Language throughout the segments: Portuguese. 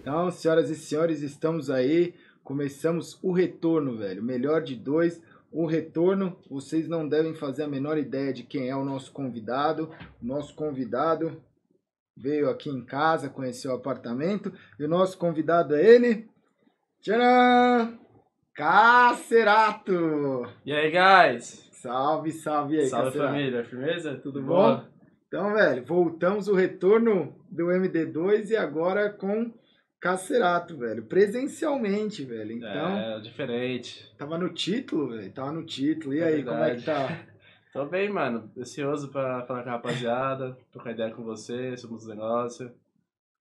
Então, senhoras e senhores, estamos aí. Começamos o retorno, velho. Melhor de dois. O retorno, vocês não devem fazer a menor ideia de quem é o nosso convidado. O nosso convidado veio aqui em casa, conheceu o apartamento. E o nosso convidado é ele. Tcharam! Cacerato! E aí, guys? Salve, salve aí, Salve Cacerato. família, firmeza? Tudo Boa? bom? Então, velho, voltamos o retorno do MD2 e agora com Cacerato, velho. Presencialmente, velho. Então, É, diferente. tava no título, velho. Tava no título. E É aí, como é que tá? Tô bem, mano. Ansioso pra falar com a rapaziada, trocar ideia com você sobre os negócios.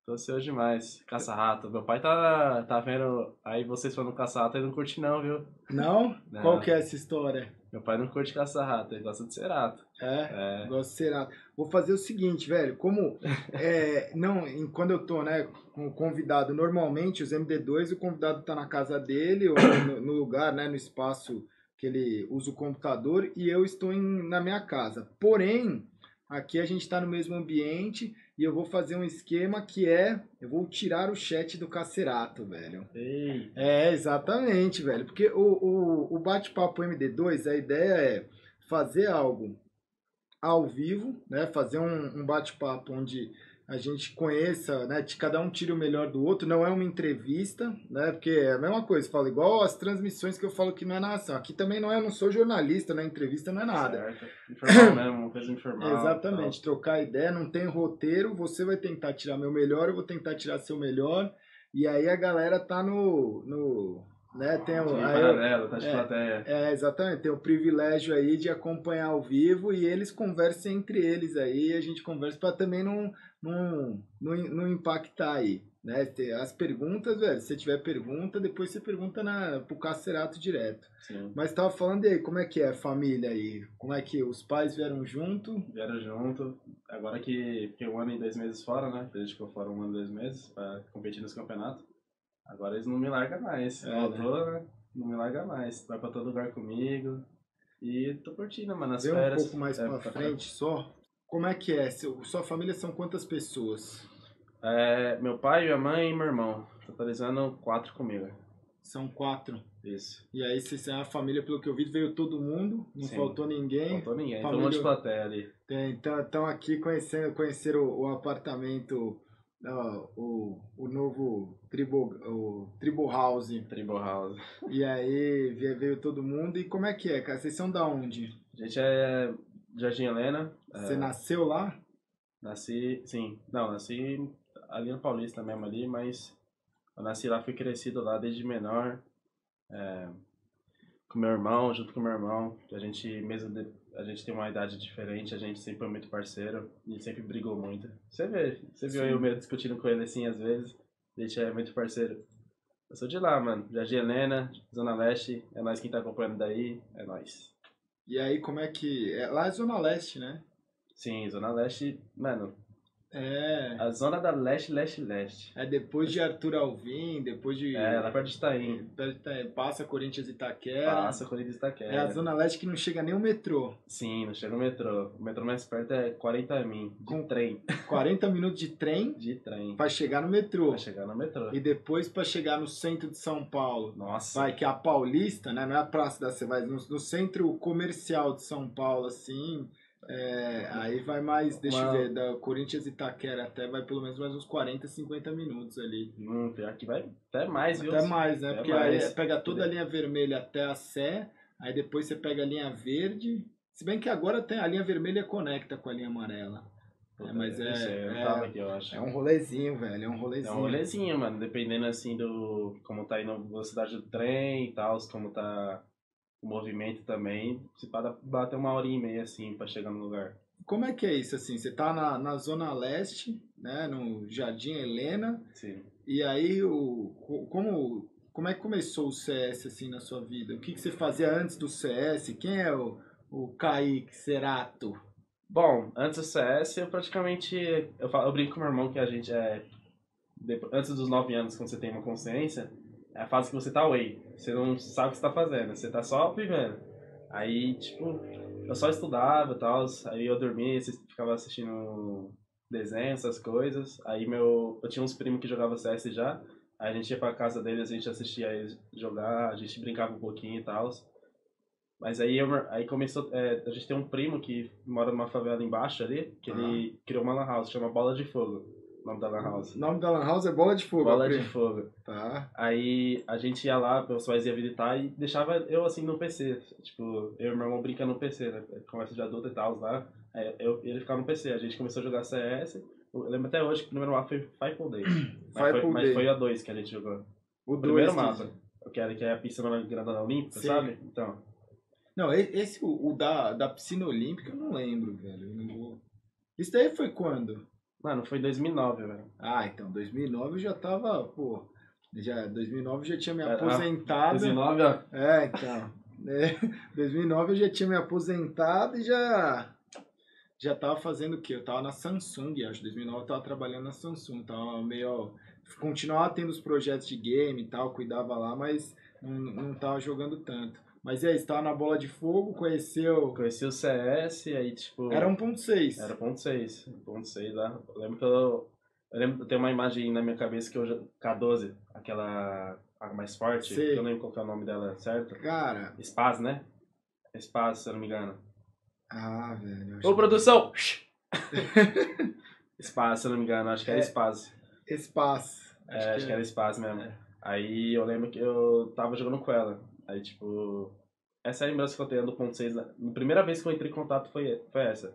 Tô ansioso demais. Caça-rato. Meu pai tá, tá vendo aí vocês falando caça-rato e não curte não, viu? Não? Não. Qual que é essa história? Meu pai não curte caça-rato, ele gosta de cerato. É? É. Gosto de Cerato. Vou fazer o seguinte, velho. Como é, não, em- quando eu tô, né, com o convidado, normalmente os MD2, o convidado tá na casa dele ou no, no lugar, né, no espaço que ele usa o computador e eu estou em- na minha casa. Porém, aqui a gente está no mesmo ambiente e eu vou fazer um esquema que é, eu vou tirar o chat do Cacerato, velho. Ei, É, exatamente, velho. Porque o, o, o bate-papo MD2, a ideia é fazer algo ao vivo, né? Fazer um, um bate-papo onde a gente conheça, né? De cada um tire o melhor do outro. Não é uma entrevista, né? Porque é a mesma coisa, fala igual as transmissões que eu falo que não é narração. Aqui também não é, eu não sou jornalista, não é entrevista, não é nada. certo. Informal mesmo, uma coisa informal. Exatamente, trocar ideia, não tem roteiro, você vai tentar tirar meu melhor, eu vou tentar tirar seu melhor, e aí a galera tá no. no né, tem o, Sim, aí paralelo, tá de é. plateia. é, exatamente, tem o privilégio aí de acompanhar ao vivo e eles conversem entre eles aí, a gente conversa para também não, não, não, não impactar aí. Né? As perguntas, velho, se tiver pergunta, depois você pergunta na, pro Cacerato direto. Sim. Mas tava falando aí, como é que é a família aí? Como é que os pais vieram junto? Vieram junto. Agora que fiquei um ano e dois meses fora, né? A gente ficou fora um ano e dois meses pra competir nos campeonatos. Agora eles não me largam mais. É, Voltou, né? Não me larga mais. Vai pra todo lugar comigo. E tô curtindo, mano. As um férias. pouco mais É, pra frente só. Como é que é? Seu, sua família são quantas pessoas? É, meu pai, minha mãe e meu irmão. Totalizando quatro comigo. São quatro. Isso. E aí, vocês são a família, pelo que eu vi, veio todo mundo, não Sim. faltou ninguém. Não faltou ninguém. Tem família- um monte de plateia ali. Estão aqui conhecendo, conheceram o, o apartamento, o, o novo Tribo, o Tribo House. Tribal House. E aí veio todo mundo. E como é que é, cara? Vocês são da onde? A gente é Jardim Helena. Você é, nasceu lá? Nasci, sim. Não, nasci ali no Paulista mesmo ali, mas eu nasci lá, fui crescido lá desde menor. é, com meu irmão, junto com meu irmão, a gente mesmo de- a gente tem uma idade diferente, a gente sempre foi muito parceiro e sempre brigou muito. Você vê, você viu Sim. eu mesmo discutindo com ele assim às vezes, a gente é muito parceiro. Eu sou de lá, mano. Jardim Helena, Zona Leste, é nós quem tá acompanhando daí, é nós. E aí, como é que. É, lá é Zona Leste, né? Sim, Zona Leste, mano, É. a zona da Leste, Leste, Leste. É depois de Arthur Alvim, depois de. É, lá perto de Itaim. perto de Itaim, Passa Corinthians e Itaquera. Passa Corinthians e Itaquera. É a Zona Leste que não chega nem o metrô. Sim, não chega o metrô. O metrô mais perto é 40 mil. De Com- trem. 40 minutos de trem De trem. pra chegar no metrô. Pra chegar no metrô. E depois pra chegar no centro de São Paulo. Nossa. Vai, que é a Paulista, né? Não é a Praça da Sé, vai no, no centro comercial de São Paulo, assim. É, aí vai mais, deixa eu Uma- ver, da Corinthians e Itaquera até vai pelo menos mais uns 40, 50 minutos ali. Hum, que vai até mais, viu? Até mais, né? Até Porque mais. aí pega toda a linha vermelha até a Sé, aí depois você pega a linha verde. Se bem que agora tem a linha vermelha conecta com a linha amarela. É, mas eu é- sei, eu é- aqui, eu. É um rolezinho, velho, é um É rolezinho. um rolezinho, mano. Dependendo assim do. como tá indo a velocidade do trem e tal, como tá o movimento também. Se para bater uma hora e meia assim pra chegar no lugar. Como é que é isso, assim? Você tá na, na Zona Leste, né, no Jardim Helena, Sim. e aí o, co- como, como é que começou o CS, assim, na sua vida? O que, que você fazia antes do CS? Quem é o, o Kaique Cerato? Bom, antes do CS, eu praticamente. Eu, falo, eu brinco com meu irmão que a gente é. antes dos 9 anos, quando você tem uma consciência, é a fase que você tá away. Você não sabe o que você tá fazendo, você tá só vivendo. Aí, tipo, eu só estudava e tal, aí eu dormia, você ficava assistindo desenho, essas coisas. Aí meu, eu tinha uns primos que jogavam CS já. Aí a gente ia pra casa deles, a gente assistia eles jogar, a gente brincava um pouquinho e tal. Mas aí, eu, aí começou. É, a gente tem um primo que mora numa favela embaixo ali, que ele criou uma lan house, chama Bola de Fogo. O nome da lan house. O nome da Lan House é Bola de Fogo. Bola de. Fogo. Tá. Aí a gente ia lá, meus pais iam visitar e deixava eu assim no PC. Tipo, eu e meu irmão brincando no PC, né? Conversa de adulto e tal lá. Aí eu, ele ficava no PC. A gente começou a jogar CS. Eu lembro até hoje que o primeiro mapa foi Five Day. Mas, foi, mas Day. foi a 2 que a gente jogou. O O primeiro dois que- mapa. Que é, que é a piscina grandona olímpica, Sim. sabe? Então. Não, esse, o, o da, da piscina olímpica, eu não lembro, velho. Eu não vou... Isso daí foi quando? Mano, foi 2009, velho. Ah, então, 2009 eu já tava, pô... Já, 2009 eu já tinha me É, aposentado. 2009, ó. É, então. É, 2009 eu já tinha me aposentado e já já tava fazendo o quê? Eu tava na Samsung, acho. 2009 eu tava trabalhando na Samsung, tava meio continuava tendo os projetos de game e tal, cuidava lá, mas não, não tava jogando tanto. Mas e aí, você tava na bola de fogo, conheceu. Conheci o CS, aí tipo. Era 1.6. Era ponto 6. Ponto 6 lá. Eu lembro que eu. Eu lembro, eu tenho uma imagem na minha cabeça que eu já- K12, aquela a mais forte, Sei. que eu não lembro qual que é o nome dela certo. Cara, Spaz, né? Spaz, se eu não me engano. ah, velho. Ô, produção! Spaz, se eu não me engano, acho que era É. Spaz. Espaço. É, acho que era Spaz mesmo. É. Aí eu lembro que eu tava jogando com ela. Aí, tipo. Essa é a lembrança que eu tenho do ponto 6. A primeira vez que eu entrei em contato foi, foi essa.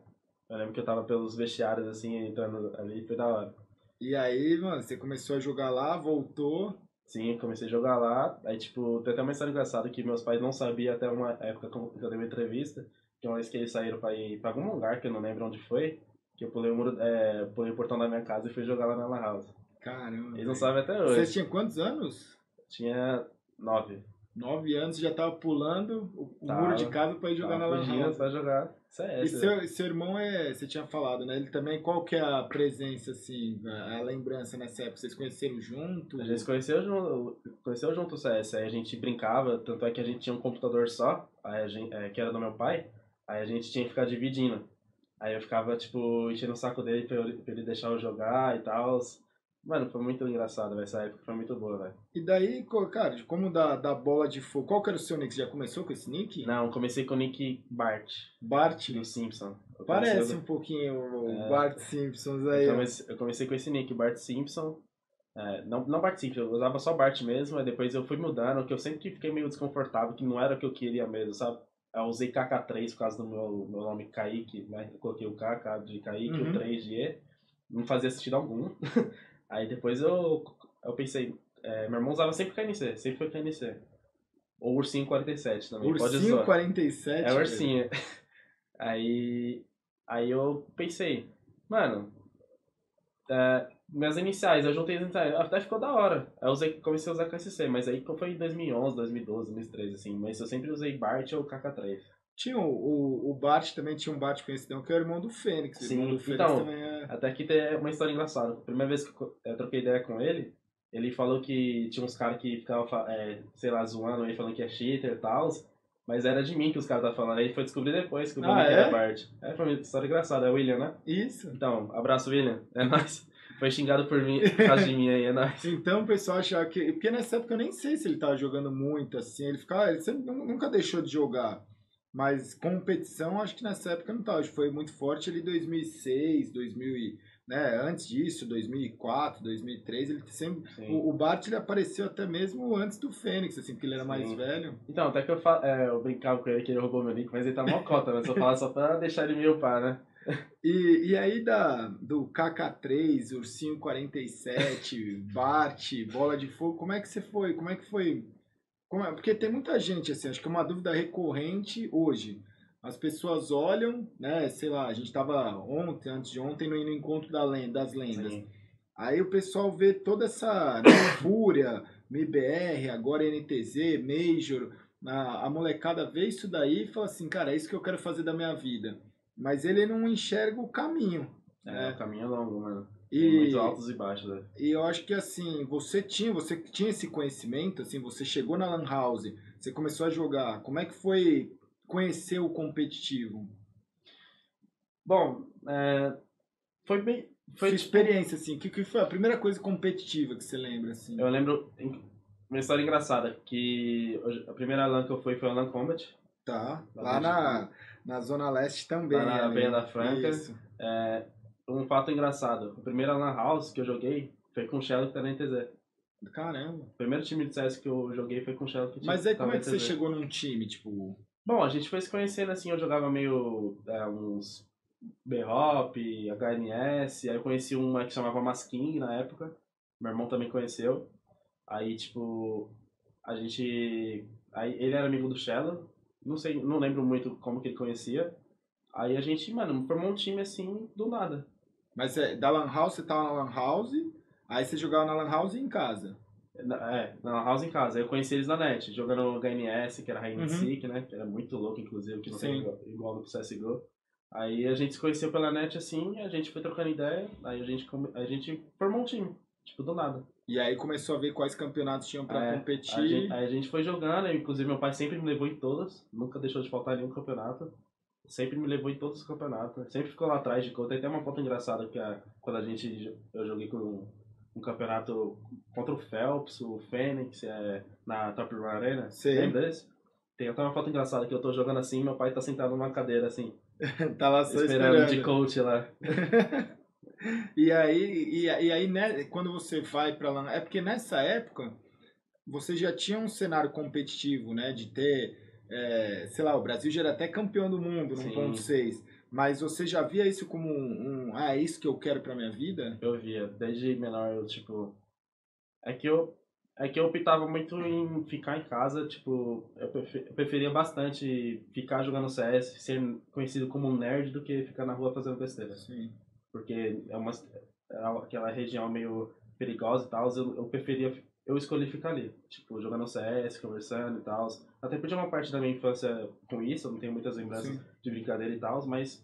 Eu lembro que eu tava pelos vestiários, assim, entrando ali, foi da hora. E aí, mano, você começou a jogar lá, voltou. Sim, comecei a jogar lá. Aí, tipo, tem até uma história engraçada que meus pais não sabiam até uma época que eu dei uma entrevista. Que uma vez que eles saíram pra ir pra algum lugar, que eu não lembro onde foi, que eu pulei o, muro, é, pulei o portão da minha casa e fui jogar lá na Lan House. Caramba. Eles não sabem até Você hoje. tinha quantos anos? Tinha nove. Nove anos já tava pulando o, Tava. muro de casa pra ir jogar na Lan House. pra jogar E CS. seu, seu irmão é. Você tinha falado, né? Ele também, qual que é a presença, assim, a a lembrança nessa época? Vocês conheceram junto? A gente se conheceu junto, conheceu junto o CS, aí a gente brincava, tanto é que a gente tinha um computador só, aí a gente, é, que era do meu pai, aí a gente tinha que ficar dividindo. Aí eu ficava, tipo, enchendo o saco dele pra, eu- pra ele deixar eu jogar e tal. Mano, foi muito engraçado, véio, essa época foi muito boa, velho. E daí, cara, como da, da bola de fogo, qual que era o seu nick? Você já começou com esse nick? Não, comecei com o Nick Bart, Bart? do Simpson. Eu Parece comecei- um pouquinho o É. Bart Simpsons aí. Eu comecei, eu comecei com esse nick, Bart Simpson. É, não, não Bart Simpson, eu usava só Bart mesmo, aí depois eu fui mudando, que eu sempre fiquei meio desconfortável, que não era o que eu queria mesmo, sabe? Eu usei KK3 por causa do meu, meu nome Kaique, né? Eu coloquei o KK de Kaique, Uhum. o 3 de E. Não fazia sentido algum. aí depois eu, eu pensei, é, meu irmão usava sempre KNC, sempre foi KNC. Ou Ursinho 47 também, pode Ursinho usar. 47. É ursinho. Aí, aí eu pensei, mano, é, minhas iniciais, eu juntei as iniciais, até ficou da hora. Aí eu usei, comecei a usar KSC, mas aí foi em 2011, 2012, 2013, assim. Mas eu sempre usei Bart ou KK3. Tinha o, o, o Bart também, tinha um Bart conhecidão que é o irmão do Fênix. O Sim, irmão do Fênix então, também é. Até que tem uma história engraçada. A primeira vez que eu troquei ideia com ele, ele falou que tinha uns caras que ficavam, é, sei lá, zoando aí, falando que é cheater e tal. Mas era de mim que os caras estavam falando. Aí foi descobrir depois que o Ah, nome é? era Bart. É, foi uma história engraçada. É o William, né? Isso. Então, abraço, William. É nóis. Foi xingado por mim, por causa de mim aí, é nóis. Então o pessoal achava que. Porque nessa época eu nem sei se ele tava jogando muito assim. Ele ficava. Ele sempre, nu- nunca deixou de jogar. Mas competição, acho que nessa época não tava. Acho que foi muito forte ali 2006, 2000 e, né, antes disso, 2004, 2003, ele sempre o, o Bart ele apareceu até mesmo antes do Fênix, assim, porque ele era mais Sim. velho. Então, até que eu, fa... é, eu brincava com ele que ele roubou meu nick, mas ele tá mó cota, né? Só fala só pra deixar ele me upar, né? E, e aí da, do KK3, Ursinho 47, Bart, Bola de Fogo, como é que você foi? Como é que foi? Como é- Porque tem muita gente, assim, acho que é uma dúvida recorrente hoje. As pessoas olham, né, sei lá, a gente tava ontem, antes de ontem, no, no encontro da len- das lendas. Sim. Aí o pessoal vê toda essa né, Fúria, MIBR, agora NTZ, Major, a, a molecada vê isso daí e fala assim, cara, é isso que eu quero fazer da minha vida. Mas ele não enxerga o caminho. É, É. o caminho é longo, mano. E, muito altos e baixos, né? e eu acho que assim, você tinha, você tinha esse conhecimento, assim, você chegou na Lan House, você começou a jogar. Como é que foi conhecer o competitivo? Bom, é, foi bem. Foi Sua tipo, experiência, assim, o que, que foi a primeira coisa competitiva que você lembra, assim? Eu lembro uma história engraçada, que a primeira LAN que eu fui foi a LAN Combat. Tá, lá, lá na, na Zona Leste também. Lá na da Franca. Isso. É, um fato engraçado, a primeira LAN House que eu joguei foi com o Shelly que tá na NTZ. Caramba. O primeiro time de CS que eu joguei foi com o Shelly que Mas aí como é que você chegou num time, tipo... Bom, a gente foi se conhecendo assim, eu jogava meio é, uns B-Hop, HNS, aí eu conheci uma que chamava Masking na época, meu irmão também conheceu. Aí, tipo, a gente. Aí ele era amigo do Shello, não sei, não lembro muito como que ele conhecia. Aí a gente, mano, formou um time assim do nada. Mas é, da Lan House, você tava na Lan House, aí você jogava na Lan House em casa. É, na Lan House em casa. Aí eu conheci eles na net, jogando HNS, que era Rain uhum. Seek, né? Que era muito louco, inclusive, que não Sim. tem igual no CSGO. Aí a gente se conheceu pela net assim, a gente foi trocando ideia, aí a gente, a gente formou um time, tipo, do nada. E aí começou a ver quais campeonatos tinham para é, competir. A gente, aí a gente foi jogando, inclusive meu pai sempre me levou em todas, nunca deixou de faltar nenhum campeonato. Sempre me levou em todos os campeonatos, sempre ficou lá atrás de conta. Tem até uma foto engraçada que a, quando a gente eu joguei com um, um campeonato contra o Phelps, o Fênix, é, na Top Run Arena. Sim. Lembra desse? Tem até uma foto engraçada que eu tô jogando assim, meu pai tá sentado numa cadeira assim, tá lá só esperando. Esperando de coach lá. e aí, e, e aí né, quando você vai para lá, é porque nessa época você já tinha um cenário competitivo, né, de ter, é, sei lá, o Brasil já era até campeão do mundo no ponto 6. Mas você já via isso como um, um, ah, é isso que eu quero para minha vida? Eu via, desde menor eu tipo é que eu é que eu optava muito em ficar em casa, tipo, eu preferia bastante ficar jogando CS, ser conhecido como um nerd, do que ficar na rua fazendo besteira. Sim. Porque é uma é aquela região meio perigosa e tal, eu, eu preferia, eu escolhi ficar ali, tipo, jogando CS, conversando e tal. Até porque uma parte da minha infância com isso, eu não tenho muitas lembranças Sim. de brincadeira e tal, mas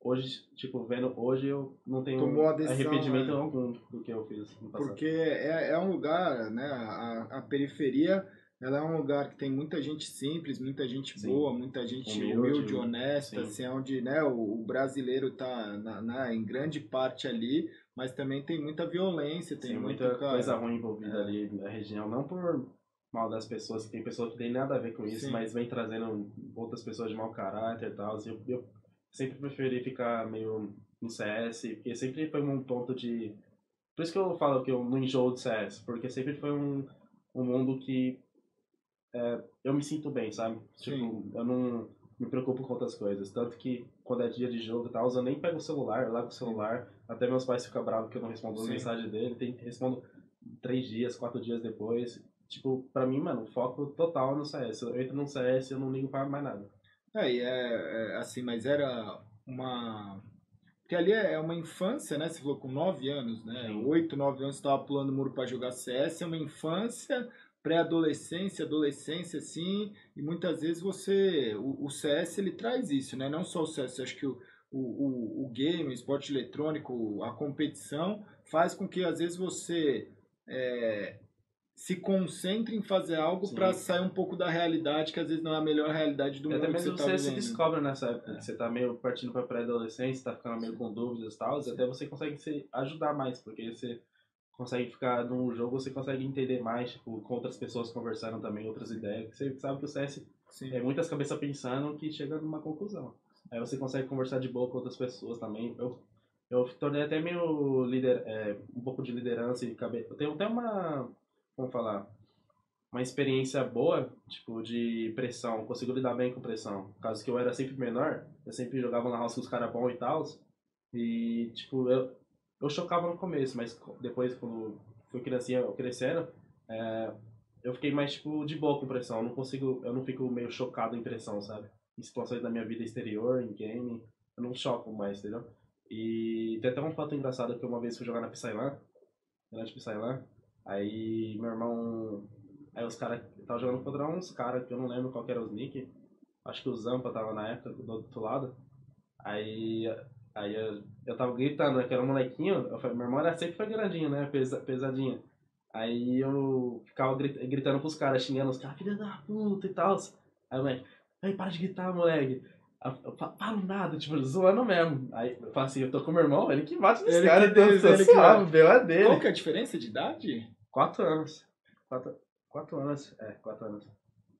hoje, tipo, vendo hoje, eu não tenho decisão, arrependimento né? algum do que eu fiz no passado. Porque é, é um lugar, né, a, a periferia, ela é um lugar que tem muita gente simples, muita gente Sim. boa, muita gente humilde, humilde honesta, assim, onde né, o, o brasileiro está na, na, em grande parte ali, mas também tem muita violência, tem Sim, muita, muita coisa ruim envolvida é. ali na região, não por mal das pessoas, que tem pessoas que tem nada a ver com isso, Sim. mas vem trazendo outras pessoas de mau caráter e tal. Eu, eu sempre preferi ficar meio no CS, porque sempre foi um ponto de. Por isso que eu falo que eu não enjoo de CS, porque sempre foi um, um mundo que é, eu me sinto bem, sabe? Tipo, Sim. Tipo, eu não me preocupo com outras coisas. Tanto que quando é dia de jogo e tal, eu nem pego o celular, eu largo o celular. Até meus pais ficam bravos que eu não respondo as mensagens dele. Tem, respondo três dias, quatro dias depois. Tipo, pra mim, mano, foco total no CS. Eu entro no CS e eu não ligo pra mais nada. É, e é, é, assim, mas era uma. Porque ali é, é uma infância, né? Você falou com 9 anos, né? Sim. 8, 9 anos você estava pulando muro para jogar CS, é uma infância, pré-adolescência, adolescência, assim, e muitas vezes você. O, o, CS ele traz isso, né? Não só o CS, acho que o, o, o, o game, o esporte eletrônico, a competição, faz com que às vezes você. É, se concentre em fazer algo para sair um pouco da realidade, que às vezes não é a melhor realidade do mundo. Até mesmo você, tá você se descobre nessa época, é. que você tá meio partindo para pré-adolescência, tá ficando meio com dúvidas e tal, até você consegue se ajudar mais, porque você consegue ficar num jogo, você consegue entender mais, tipo, com outras pessoas conversando também, outras ideias. Você sabe que o CS Sim. é muitas cabeças pensando que chega numa conclusão. Aí você consegue conversar de boa com outras pessoas também. Eu, eu tornei até meio líder, é, um pouco de liderança e cabeça. Eu tenho até uma vamos falar, uma experiência boa, tipo, de pressão, consigo lidar bem com pressão. Causa que eu era sempre menor, eu sempre jogava na house com os caras bons e tal, e, tipo, eu, eu chocava no começo, mas depois, quando fui crescendo, crescendo é, eu fiquei mais, tipo, de boa com pressão. Eu não consigo, eu não fico meio chocado em pressão, sabe? Em situações da minha vida exterior, em game, eu não choco mais, entendeu? E tem até uma foto engraçada que uma vez fui jogar na Psylan, grande Psylan, Aí meu irmão. Aí os caras. Tava jogando contra uns caras que eu não lembro qual era os nick. Acho que o Zampa tava na época do outro lado. Aí. Aí eu, eu tava gritando, né? Que era um molequinho. Eu falei, meu irmão era sempre foi grandinho, né? Pesa, pesadinho. Aí eu ficava gritando pros caras, xingando os caras, filha da puta e tal. Aí o moleque, aí para de gritar, moleque. Eu fa- falo nada, tipo, zoando mesmo. Aí eu falo assim, eu tô com meu irmão, ele que bate nos Ele caras, que então eu ele que bate. é dele. Qual que é a diferença de idade? Quatro anos. Quatro, quatro anos. É, quatro anos.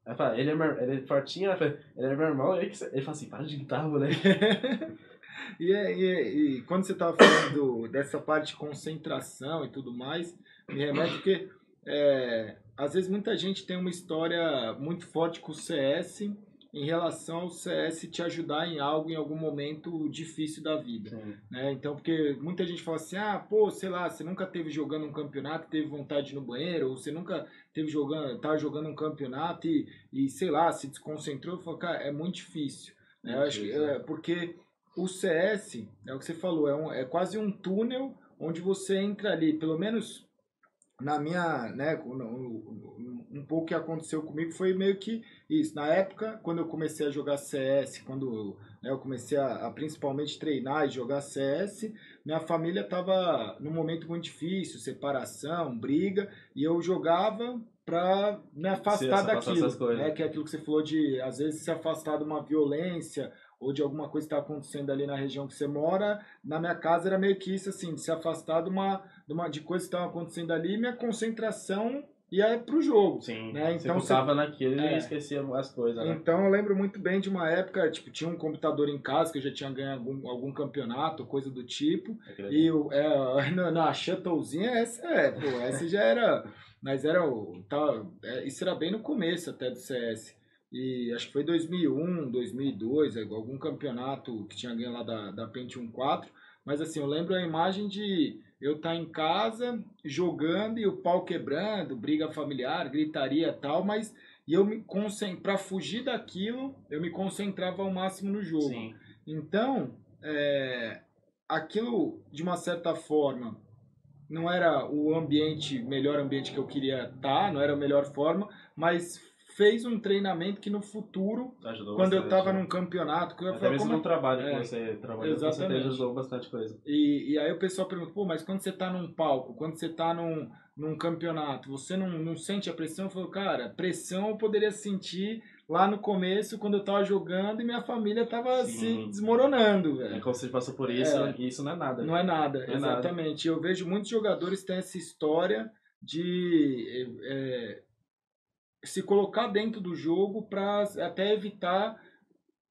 Aí fala, ele é, meu, ele é fortinho, fala, ele é meu irmão, ele, que, ele fala assim, para de gritar, moleque. E, é- e, é- e quando você estava falando do- dessa parte de concentração e tudo mais, me remete porque é, às vezes muita gente tem uma história muito forte com o CS em relação ao CS te ajudar em algo em algum momento difícil da vida. Sim. né? Então, porque muita gente fala assim, ah, pô, sei lá, você nunca teve jogando um campeonato, teve vontade no banheiro, ou você nunca teve jogando, tá jogando um campeonato e, e sei lá, se desconcentrou, eu falo, cara, é muito difícil. né? Eu acho que, difícil, é, porque o CS, é o que você falou, é, um, é quase um túnel onde você entra ali, pelo menos na minha, né, um pouco que aconteceu comigo foi meio que isso. Na época, quando eu comecei a jogar CS, quando né, eu comecei a, a principalmente treinar e jogar CS, minha família estava num momento muito difícil, separação, briga, e eu jogava para me afastar Se afastar daquilo, dessas coisas. né, que é aquilo que você falou de às vezes se afastar de uma violência ou de alguma coisa que está acontecendo ali na região que você mora. Na minha casa era meio que isso assim, de se afastar de uma de, uma, de coisas que estavam acontecendo ali, minha concentração ia pro jogo. Sim, Né, você então focava naquilo É. e esquecia as coisas, né? Então eu lembro muito bem de uma época, tipo, tinha um computador em casa que eu já tinha ganho algum, algum campeonato, coisa do tipo. E o, é, na, na Shuttlezinha, essa é, pô, essa já era. Mas era o. Tá, é, isso era bem no começo até do CS. E acho que foi 2001, 2002, é, algum campeonato que tinha ganho lá da, da Pentium 4. Mas assim, eu lembro a imagem de eu estar em casa jogando e o pau quebrando, briga familiar, gritaria e tal, mas e eu me concentro para fugir daquilo, eu me concentrava ao máximo no jogo. Sim, Então, é, aquilo, de uma certa forma, não era o ambiente, melhor ambiente que eu queria estar, não era a melhor forma, mas fez um treinamento que no futuro, ajudou quando eu estava né? num campeonato, que eu ia falar, mesmo como no trabalho É. que você trabalhou, você Exatamente. ajudou bastante coisa. E, e aí o pessoal pergunta, pô, mas quando você tá num palco, quando você tá num, num campeonato, você não, não sente a pressão? Eu falo, cara, pressão eu poderia sentir lá no começo, quando eu tava jogando e minha família tava se desmoronando, É, velho. Como você passou por isso, É. isso não é nada. Não é nada, Não é nada. exatamente. Eu vejo muitos jogadores que têm essa história de é, se colocar dentro do jogo para até evitar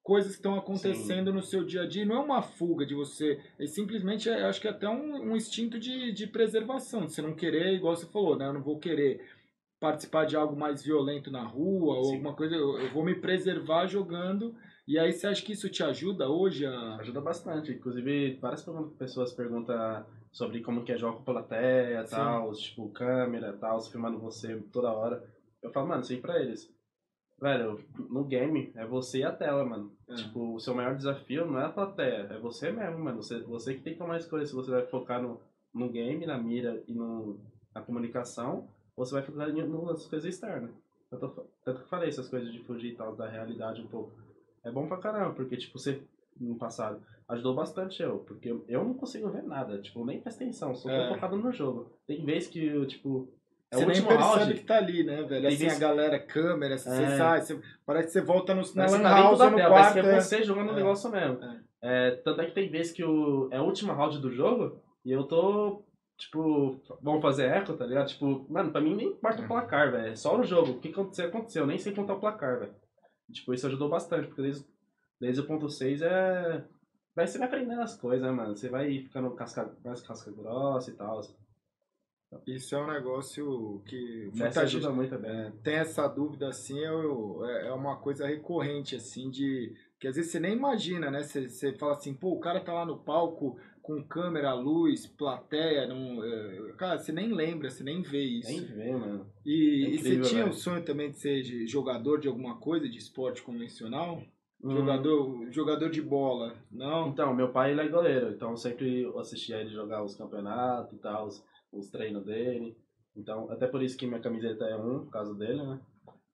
coisas que estão acontecendo no seu dia a dia. Não é uma fuga de você, é simplesmente, é, acho que é até um, um instinto de, de preservação, de você não querer, igual você falou, né? Eu não vou querer participar de algo mais violento na rua ou Sim. alguma coisa, eu, eu vou me preservar jogando. E aí você acha que isso te ajuda hoje a... Ajuda bastante. Inclusive, várias pessoas perguntam sobre como que é jogo com plateia, Sim. tal, tipo, câmera, tal, se filmando você toda hora. Eu falo, mano, isso aí pra eles. Velho, no game é você e a tela, mano. É. Tipo, o seu maior desafio não é a plateia, é você mesmo, mano. Você, você que tem que tomar a escolha se você vai focar no, no game, na mira e no, na comunicação, ou você vai focar em- nas coisas externas. Eu tô, tanto que eu falei essas coisas de fugir e tal, da realidade um pouco. É bom pra caramba, porque, tipo, você, no passado, ajudou bastante eu, porque eu, não consigo ver nada, tipo, nem presta atenção, só tô É. focado no jogo. Tem vez que, eu, tipo, é Você o último round, que tá ali, né, velho? Assim, a galera, câmera, você É. sai, você- parece que você volta no, na lan tá dentro house no quarto. parece que é é. você jogando o É. negócio mesmo. É, tanto é que tem vezes que o, é a última round do jogo e eu tô, tipo, vamos fazer eco, tá ligado? Tipo, mano, pra mim nem importa o placar, velho. É só o jogo. O que aconteceu, aconteceu. Eu nem sei contar o placar, velho. Tipo, isso ajudou bastante, porque desde, desde o ponto 6 é. Vai, você vai aprendendo as coisas, né, mano? Você vai ficando casca, mais casca grossa e tal. Isso é um negócio que Muita muita gente ajuda muito é, tem essa dúvida, assim, eu, é, é uma coisa recorrente, assim, de... Que às vezes você nem imagina, né? Você, você fala assim, pô, o cara tá lá no palco com câmera, luz, plateia, não, é, cara, você nem lembra, você nem vê isso. Nem vê, mano. E, É e você incrível, tinha o velho. sonho também de ser de jogador de alguma coisa, de esporte convencional? Hum. Jogador, jogador de bola, não? Então, meu pai ele é goleiro, então eu sempre assistia ele jogar os campeonatos e tal, os, os treinos dele. Então, até por isso que minha camiseta é um, por causa dele, né?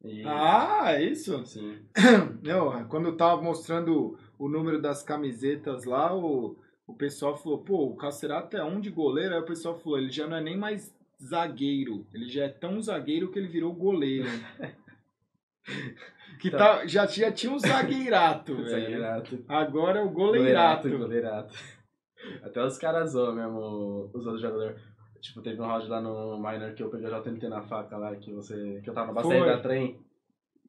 E, Ah, é isso? Sim. Não, quando eu tava mostrando o número das camisetas lá, o, o pessoal falou, pô, o Cacerato é um de goleiro, aí o pessoal falou, ele já não é nem mais zagueiro, ele já é tão zagueiro que ele virou goleiro. Que tá, já, já tinha um zagueirato, velho. Zagueirato. Agora é o goleirato. Goleirato. Até os caras zoam mesmo, os outros jogadores. Tipo, teve um round lá no Minor que eu peguei a JNT na faca lá, que você. que eu tava na base da trem.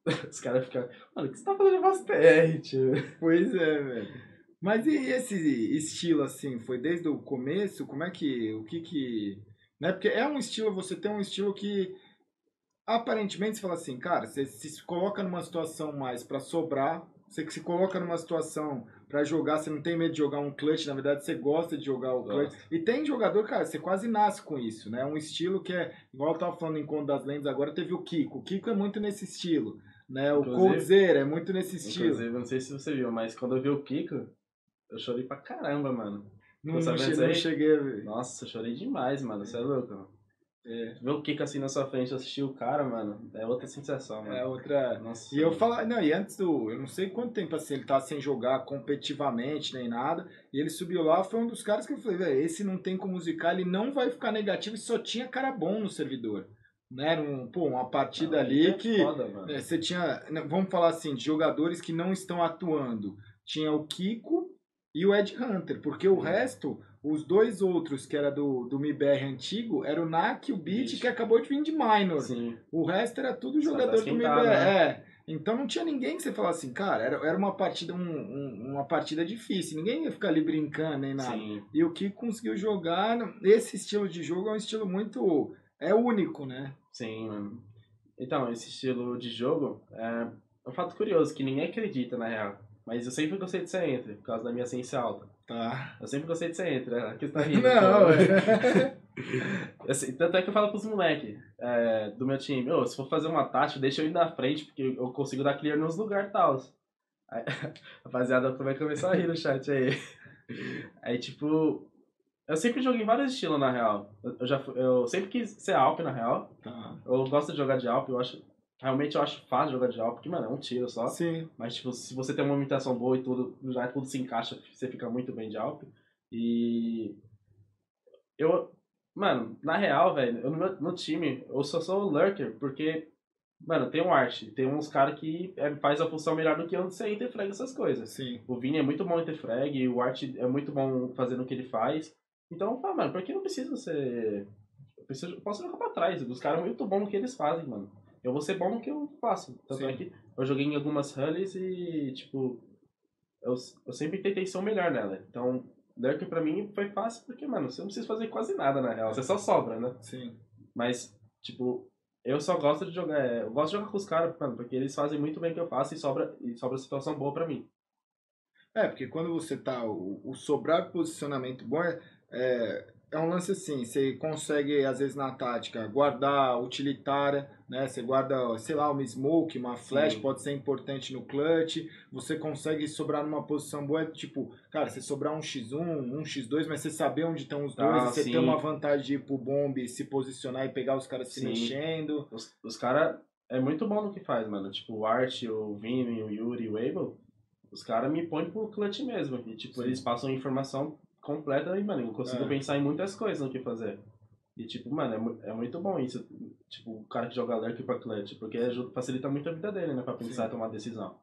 Os caras ficam, mano, o que você tá fazendo na base TR, tio? Pois é, velho. Mas e esse estilo, assim, foi desde o começo? Como é que. O que que. Né? Porque é um estilo, você tem um estilo que. Aparentemente você fala assim, cara, você se coloca numa situação mais pra sobrar, você que se coloca numa situação pra jogar, você não tem medo de jogar um clutch, na verdade você gosta de jogar o clutch. Gosto. E tem jogador, cara, você quase nasce com isso, né? Um estilo que é, igual eu tava falando em Conto das Lendas agora, teve o Kiko. O Kiko é muito nesse estilo, né? O Coldzera é muito nesse estilo. Inclusive, eu não sei se você viu, mas quando eu vi o Kiko, eu chorei pra caramba, mano. Não, não, sabendo che- disso não cheguei a ver. Nossa, eu chorei demais, mano. Você é louco, mano. É, Ver o Kiko assim na sua frente, assistir o cara, mano, é outra sensação, mano. é outra. Nossa. E eu falo, não, e antes do. Eu não sei quanto tempo assim, ele tá sem jogar competitivamente nem nada. E ele subiu lá, foi um dos caras que eu falei, velho, esse não tem como musicar, ele não vai ficar negativo e só tinha cara bom no servidor. Né? Era um, pô, uma partida Não, ali é que. Foda, mano. É, você tinha, vamos falar assim, de jogadores que não estão atuando. Tinha o Kiko e o Ed Hunter, porque o resto, os dois outros que era do, do MIBR antigo, era o Nak e o Beat, que acabou de vir de minor. Sim. O resto era tudo jogador do MIBR. né? É. Então não tinha ninguém que você falasse assim, cara, era, era uma partida um- um- uma partida difícil, ninguém ia ficar ali brincando nem nada. Sim. E o Kiko conseguiu jogar, esse estilo de jogo é um estilo muito, é único, né? Sim, mano. Então, esse estilo de jogo é um fato curioso que ninguém acredita, na real. Mas eu sempre gostei de ser entre, por causa da minha ciência alta. Tá. Eu sempre gostei de entre, né? Aqui você tá rindo. Não, é. Assim, tanto é que eu falo pros moleques é, do meu time, ô, se for fazer uma tática, deixa eu ir na frente, porque eu consigo dar clear nos lugares e tal. Aí, rapaziada, vai começar a rir no chat aí. Aí, tipo, eu sempre joguei vários estilos, na real. Eu, já, eu sempre quis ser Alp, na real. Tá. Eu gosto de jogar de Alp, eu acho... Realmente eu acho fácil jogar de Alp, porque, mano, é um tiro só. Sim. Mas, tipo, se você tem uma imitação boa e tudo, já tudo se encaixa, você fica muito bem de Alp. E. Eu. Mano, na real, velho, eu no meu no time, eu só sou o lurker, porque. Mano, tem um art, tem uns caras que é, faz a função melhor do que eu, você interfrag essas coisas. Sim. O Vini é muito bom em interfrag, o art é muito bom fazendo o que ele faz. Então, eu falo, mano, por que não precisa ser. Eu, preciso, eu posso jogar pra trás. Os caras são muito bons no que eles fazem, mano. Eu vou ser bom no que eu faço. Tanto Sim. é que eu joguei em algumas rallies e, tipo, eu, eu sempre tentei ser o melhor nela. Então, Lurker pra mim foi fácil porque, mano, você não precisa fazer quase nada na real. Você só sobra, né? Sim. Mas, tipo, eu só gosto de jogar. é, Eu gosto de jogar com os caras, mano, porque eles fazem muito bem o que eu faço e sobra, e sobra situação boa pra mim. É, porque quando você tá. O, o sobrar posicionamento bom é, é, é um lance assim, você consegue, às vezes, na tática, guardar utilitária, né? Você guarda, sei lá, uma smoke, uma flash, Sim. pode ser importante no clutch. Você consegue sobrar numa posição boa, tipo, cara, você sobrar um X1, um X2, mas você saber onde estão os dois, Ah, você sim. ter uma vantagem de ir pro bombe, se posicionar e pegar os caras se mexendo. Os, os caras é muito bom no que faz, mano. Tipo, o Art, o Vini, o Yuri, o Abel, os caras me põem pro clutch mesmo. E, tipo, Sim. eles passam informação completa e, mano, eu consigo É. pensar em muitas coisas no que fazer. E, tipo, mano, é, é muito bom isso. Tipo, o cara que joga lurk pra clutch, porque ajuda, facilita muito a vida dele, né? Pra pensar Sim. e tomar decisão.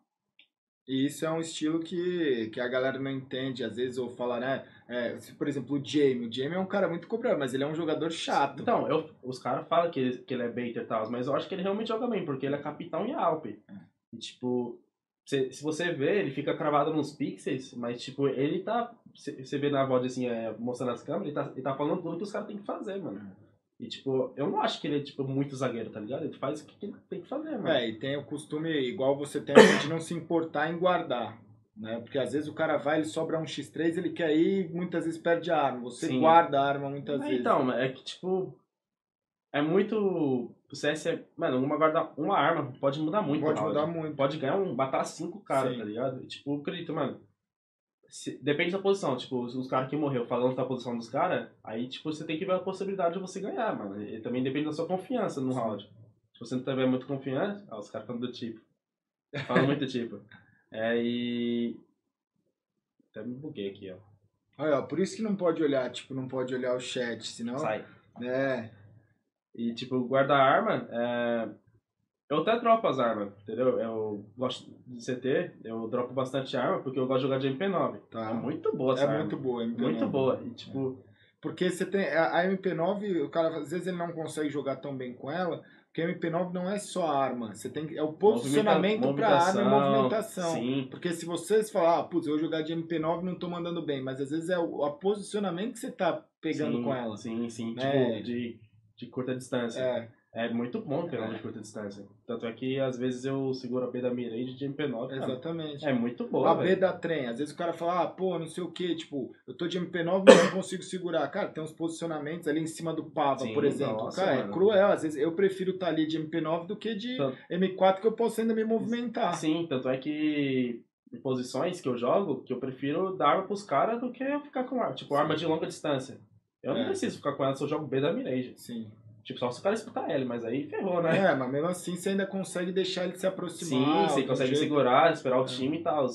E isso é um estilo que, que a galera não entende, às vezes, ou fala, né? É, por exemplo, o Jamie. O Jamie é um cara muito cobrado, mas ele é um jogador chato. Então, eu, os caras falam que ele, que ele é baiter e tal, mas eu acho que ele realmente joga bem, porque ele é capitão e Alp. E, tipo, se, se você vê, ele fica cravado nos pixels, mas, tipo, ele tá. Você vê na voz assim, é, mostrando as câmeras, ele tá, ele tá falando tudo que os caras têm que fazer, mano. E, tipo, eu não acho que ele é, tipo, muito zagueiro, tá ligado? Ele faz o que ele tem que fazer, mano. É, e tem o costume, igual você tem, de não se importar em guardar. Né? Porque às vezes o cara vai, ele sobra um X3, ele quer ir, muitas vezes perde a arma. Você Sim. guarda a arma muitas É, vezes. Então, é que, tipo. É muito. O CS é. Mano, uma, guarda, uma arma pode mudar muito. Pode mudar muito. Pode ganhar um. Matar cinco caras, tá ligado? E, tipo, eu acredito, mano. Se- depende da posição. Tipo, os, os caras que morreu falando da posição dos caras, aí, tipo, você tem que ver a possibilidade de você ganhar, mano. E também depende da sua confiança no round. Se você não tiver muito confiança. Ah, os caras falam do tipo. Falam muito tipo. É, e. Até me buguei aqui, ó. Olha, ó, por isso que não pode olhar, tipo, não pode olhar o chat, senão. Sai. É, E, tipo, guarda-arma, é... Eu até dropo as armas, entendeu? Eu gosto de CT, eu dropo bastante arma porque eu gosto de jogar de MP9. Tá. É muito boa essa É arma. muito boa, MP9. Muito boa. E, tipo, Porque você tem. A a MP9, o cara às vezes ele não consegue jogar tão bem com ela, porque a MP9 não é só arma. Você tem É o posicionamento pra arma e movimentação. Sim, Porque se vocês falar, ah, putz, eu vou jogar de MP9 e não tô mandando bem, mas às vezes é o a posicionamento que você tá pegando sim, com ela. Sim, sim. É. Tipo, de, de curta distância. É, É muito bom pegar É. de curta distância. Tanto é que às vezes eu seguro a B da Mirage de MP9. cara. exatamente. É muito boa. a B velho. da trem, às vezes o cara fala, ah, pô, não sei o que, tipo, eu tô de MP9 mas não consigo segurar. Cara, tem uns posicionamentos ali em cima do Pava, Sim, por exemplo. nossa, cara, é mano. cruel. Às vezes eu prefiro estar ali de MP9 do que de Tanto- M4 que eu posso ainda me movimentar. Sim, tanto é que em posições que eu jogo, que eu prefiro dar arma pros caras do que ficar com arma. Tipo, Sim. arma de longa distância. Eu não É. preciso ficar com ela se eu jogo B da Mirage. Sim. Tipo, só se o cara escutar L, mas aí ferrou, né? É, mas mesmo assim você ainda consegue deixar ele se Sim, aproximar. você do consegue jeito- segurar, esperar o É. time e tal.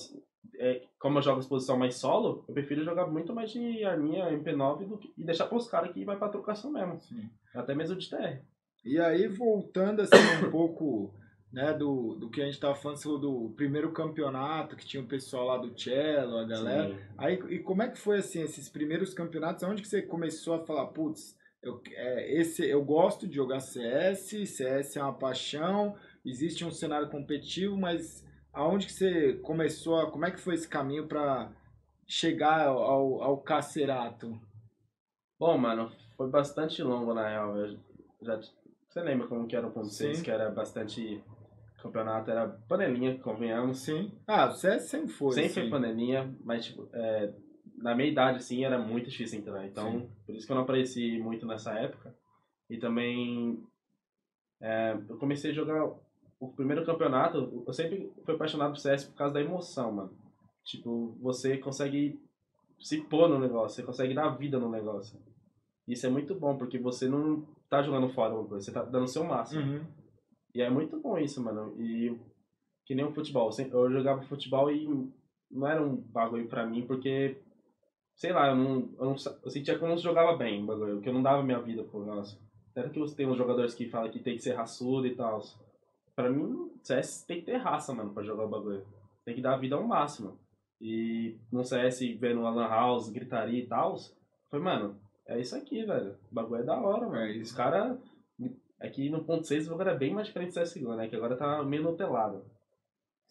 É, como eu jogo exposição mais solo, eu prefiro jogar muito mais de arminha MP9 do que, e deixar pros caras que vai pra trocação mesmo. Sim. Até mesmo de TR. E aí, voltando assim um pouco né, do, do que a gente tava falando, você do primeiro campeonato, que tinha o pessoal lá do cello, a galera. Sim. Aí, e como é que foi assim, esses primeiros campeonatos? Onde que você começou a falar, putz, eu, é, esse, eu gosto de jogar CS, CS é uma paixão, existe um cenário competitivo, mas aonde que você começou a. Como é que foi esse caminho para chegar ao, ao, Cacerato? Bom, mano, foi bastante longo na real. Eu já, você lembra como que era o ponto Sim. 6, que era bastante campeonato, era panelinha, convenhamos. Sim. Ah, o CS sempre foi. Sempre assim. foi panelinha, mas tipo, é, na minha idade, assim, era muito difícil entrar. Então, Sim. por isso que eu não apareci muito nessa época. E também, é, eu comecei a jogar o primeiro campeonato, eu sempre fui apaixonado por CS por causa da emoção, mano. Tipo, você consegue se pôr no negócio, você consegue dar vida no negócio. Isso é muito bom, porque você não tá jogando fora uma coisa, você tá dando o seu máximo. Uhum. E é muito bom isso, mano. E que nem o futebol. Eu jogava futebol e não era um bagulho pra mim, porque, sei lá, eu não, eu não eu sentia que eu não jogava bem o bagulho, que eu não dava minha vida pro negócio. Até que você tem uns jogadores que falam que tem que ser raçudo e tal. Pra mim, CS tem que ter raça, mano, pra jogar o bagulho. Tem que dar a vida ao máximo. E no CS, vendo a Lan House, gritaria e tal, foi, mano, é isso aqui, velho. O bagulho é da hora, mano. É. Os caras. É que no ponto 6 o bagulho era bem mais diferente do CSGO, né? Que agora tá meio nutelado.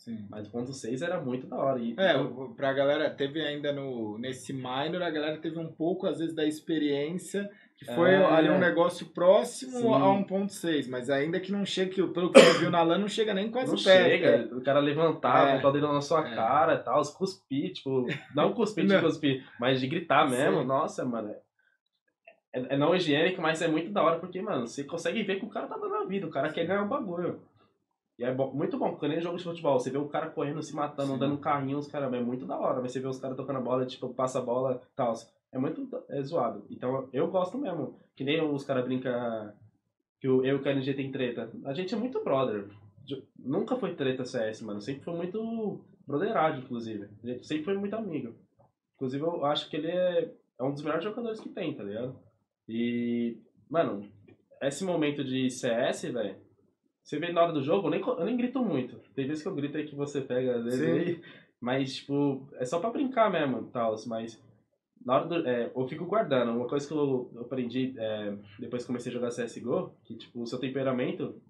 Sim. Mas o ponto 6 era muito da hora. E, É, o- pra galera, teve ainda no, nesse minor, a galera teve um pouco, às vezes, da experiência, que foi É. ali um negócio próximo Sim. a 1.6, mas ainda que não chega, que, pelo que você viu na LAN, não chega nem quase não perto. chega, é. o cara levantar, É. botar o dedo na sua É. cara e tal, cuspir, tipo, não cuspir de cuspir, mas de gritar mesmo, Sim. nossa, mano. É, é não higiênico, mas é muito da hora, porque, mano, você consegue ver que o cara tá dando a vida, o cara quer ganhar um bagulho. E é bom- muito bom, porque nem jogo de futebol, você vê o cara correndo, se matando, Sim. andando um carrinho, os caras, é muito da hora. Mas você vê os caras tocando a bola, tipo, passa a bola e tal. É muito é zoado. Então eu gosto mesmo. Que nem os caras brincam que eu e o KNG tem treta. A gente é muito brother. Nunca foi treta CS, mano. Sempre foi muito broderagem, inclusive. A gente sempre foi muito amigo. Inclusive, eu acho que ele é, é um dos melhores jogadores que tem, tá ligado? E, mano, esse momento de CS, velho, você vê na hora do jogo, eu nem, eu nem grito muito. Tem vezes que eu grito aí que você pega, às vezes, aí, mas, tipo, é só pra brincar mesmo, tal, mas na hora do, é, eu fico guardando. Uma coisa que eu, eu aprendi é, depois que comecei a jogar CSGO, que, tipo, o seu temperamento,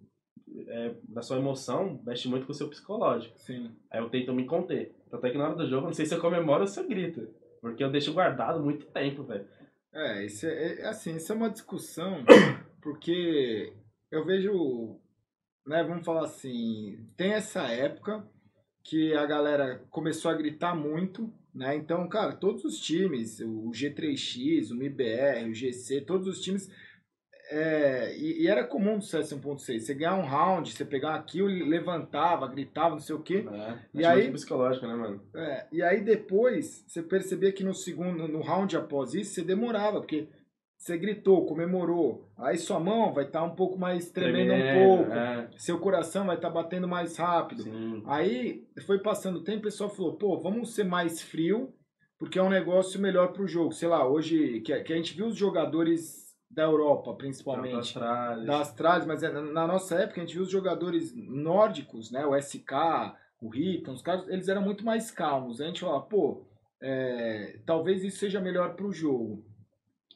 é, da sua emoção, mexe muito com o seu psicológico. Sim. Aí eu tento me conter. Tanto é que na hora do jogo, não sei se eu comemoro ou se eu grito. Porque eu deixo guardado muito tempo, velho. É, isso é, é assim, isso é uma discussão, porque eu vejo, né, vamos falar assim, tem essa época que a galera começou a gritar muito, né? Então, cara, todos os times, o G3X, o MIBR, o GC, todos os times é, e, e era comum do CS 1.6, você ganhar um round, você pegar uma kill, levantava, gritava, não sei o quê. É, E acho aí- psicológico, né, mano? É, e aí depois você percebia que no segundo, no round após isso, você demorava, porque você gritou, comemorou, aí sua mão vai estar um pouco mais tremendo um pouco, É, seu coração vai estar batendo mais rápido. sim. Aí foi passando o tempo, o pessoal falou, pô, vamos ser mais frio, porque é um negócio melhor pro jogo. Sei lá, hoje que, a- que a gente viu os jogadores da Europa, principalmente. Das. Das tralhas, mas é, na nossa época a gente viu os jogadores nórdicos, né? O SK, o Riton, os caras, eles eram muito mais calmos. A gente fala, pô, é, talvez isso seja melhor pro jogo.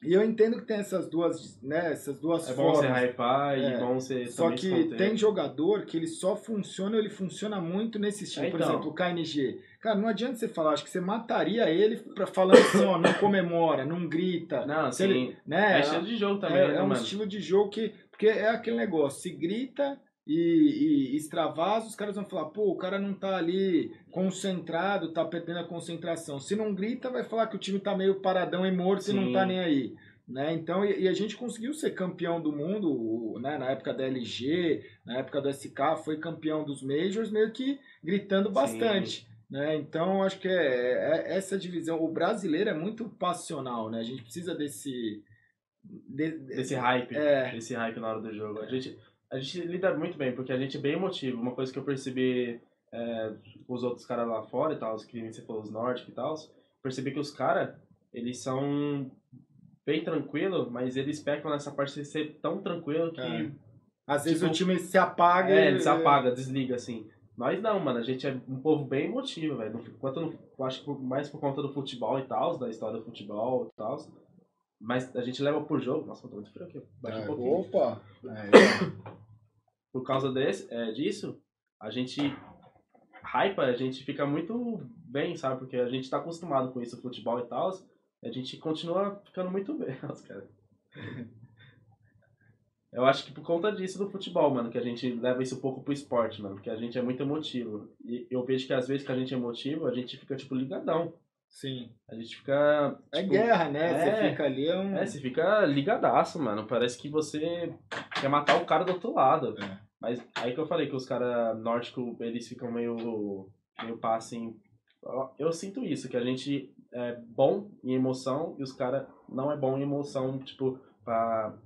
E eu entendo que tem essas duas, né, essas duas É bom formas. você hypar É, e bom você Só que tem jogador que ele só funciona, ele funciona muito nesse estilo. É, Por então. exemplo, o KNG. Cara, não adianta você falar, acho que você mataria ele pra falando assim, ó, não comemora, não grita. Não, Se sim. ele- né? É estilo de jogo também, É, né, é um mano? estilo de jogo que. Porque é aquele negócio, se grita e, e extravasa, os caras vão falar, pô, o cara não tá ali concentrado, tá perdendo a concentração. Se não grita, vai falar que o time tá meio paradão e morto e não Sim. tá nem aí. Né? Então, e, e a gente conseguiu ser campeão do mundo, né? na época da LG, na época do SK, foi campeão dos Majors, meio que gritando bastante. Né? Então, acho que é, é essa divisão. O brasileiro é muito passional, né? A gente precisa desse. de- de- Desse hype. É. Desse hype na hora do jogo. A gente, a gente lida muito bem, porque a gente é bem emotivo. Uma coisa que eu percebi é, com os outros caras lá fora e tal, os que você falou, os nórdicos e tal, percebi que os caras, eles são bem tranquilos, mas eles pecam nessa parte de ser tão tranquilo que É. Às vezes Tipo, o time se apaga É, ele se apaga, desliga, assim. Nós não, mano. A gente é um povo bem emotivo, velho. Enquanto no- eu acho que mais por conta do futebol e tal, da história do futebol e tal. Mas a gente leva por jogo. Nossa, eu tô muito frio aqui. Baixa um É, pouquinho. Opa! É, Por causa desse, é, disso, a gente hypa, a gente fica muito bem, sabe? Porque a gente tá acostumado com isso, futebol e tal. A gente continua ficando muito bem, cara. Eu acho que por conta disso do futebol, mano, que a gente leva isso um pouco pro esporte, mano, porque a gente é muito emotivo. E eu vejo que às vezes que a gente é emotivo, a gente fica, tipo, ligadão. sim. A gente fica. É tipo, guerra, né? é. Você fica ali, é um. É, você fica ligadaço, mano. Parece que você quer matar o cara do outro lado. É. Mas aí que eu falei que os caras nórdicos, eles ficam meio. meio pá assim. Eu- sinto isso, que a gente é bom em emoção e os caras não é bom em emoção, tipo, pra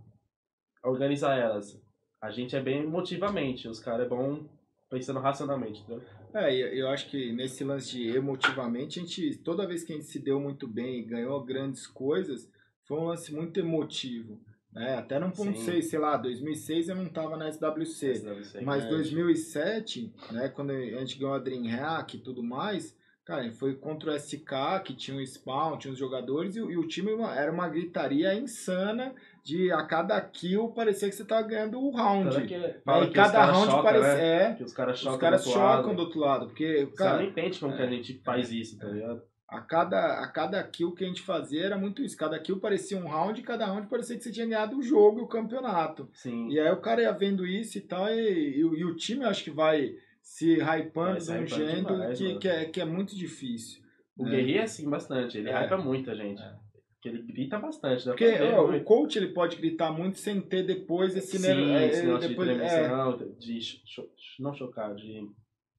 organizar elas. A gente é bem emotivamente, os caras é bom pensando racionalmente, entendeu? É, eu acho que nesse lance de emotivamente, a gente, toda vez que a gente se deu muito bem e ganhou grandes coisas, foi um lance muito emotivo. Né? Até no ponto Sim. 6, sei lá, 2006 eu não tava na SWC. Deve ser Mas grande. 2007, né, quando a gente ganhou a DreamHack e tudo mais, cara, foi contra o SK, que tinha um spawn, tinha os jogadores, e, o- e o time era uma gritaria insana de a cada kill parecia que você tava ganhando o round. Tanto que Né, e que cada round parecia. né? É, Que os caras chocam os caras do outro lado. chocam do outro lado, porque, Você cara, não entende como que é. a gente faz isso, tá ligado? A cada, a cada kill que a gente fazia era muito isso. Cada kill parecia um round e cada round parecia que você tinha ganhado o jogo e o campeonato. Sim. E aí o cara ia vendo isso e tal, e, e o- e o time eu acho que vai se hypando de um jeito que, que, é, que é muito difícil. O né? Guerri é assim bastante, ele É. hypa muito a gente. É. Porque ele grita bastante, dá Porque ó, o coach ele pode gritar muito sem ter depois esse Sim, é, esse negócio depois, de é, de cho- cho- não chocar, de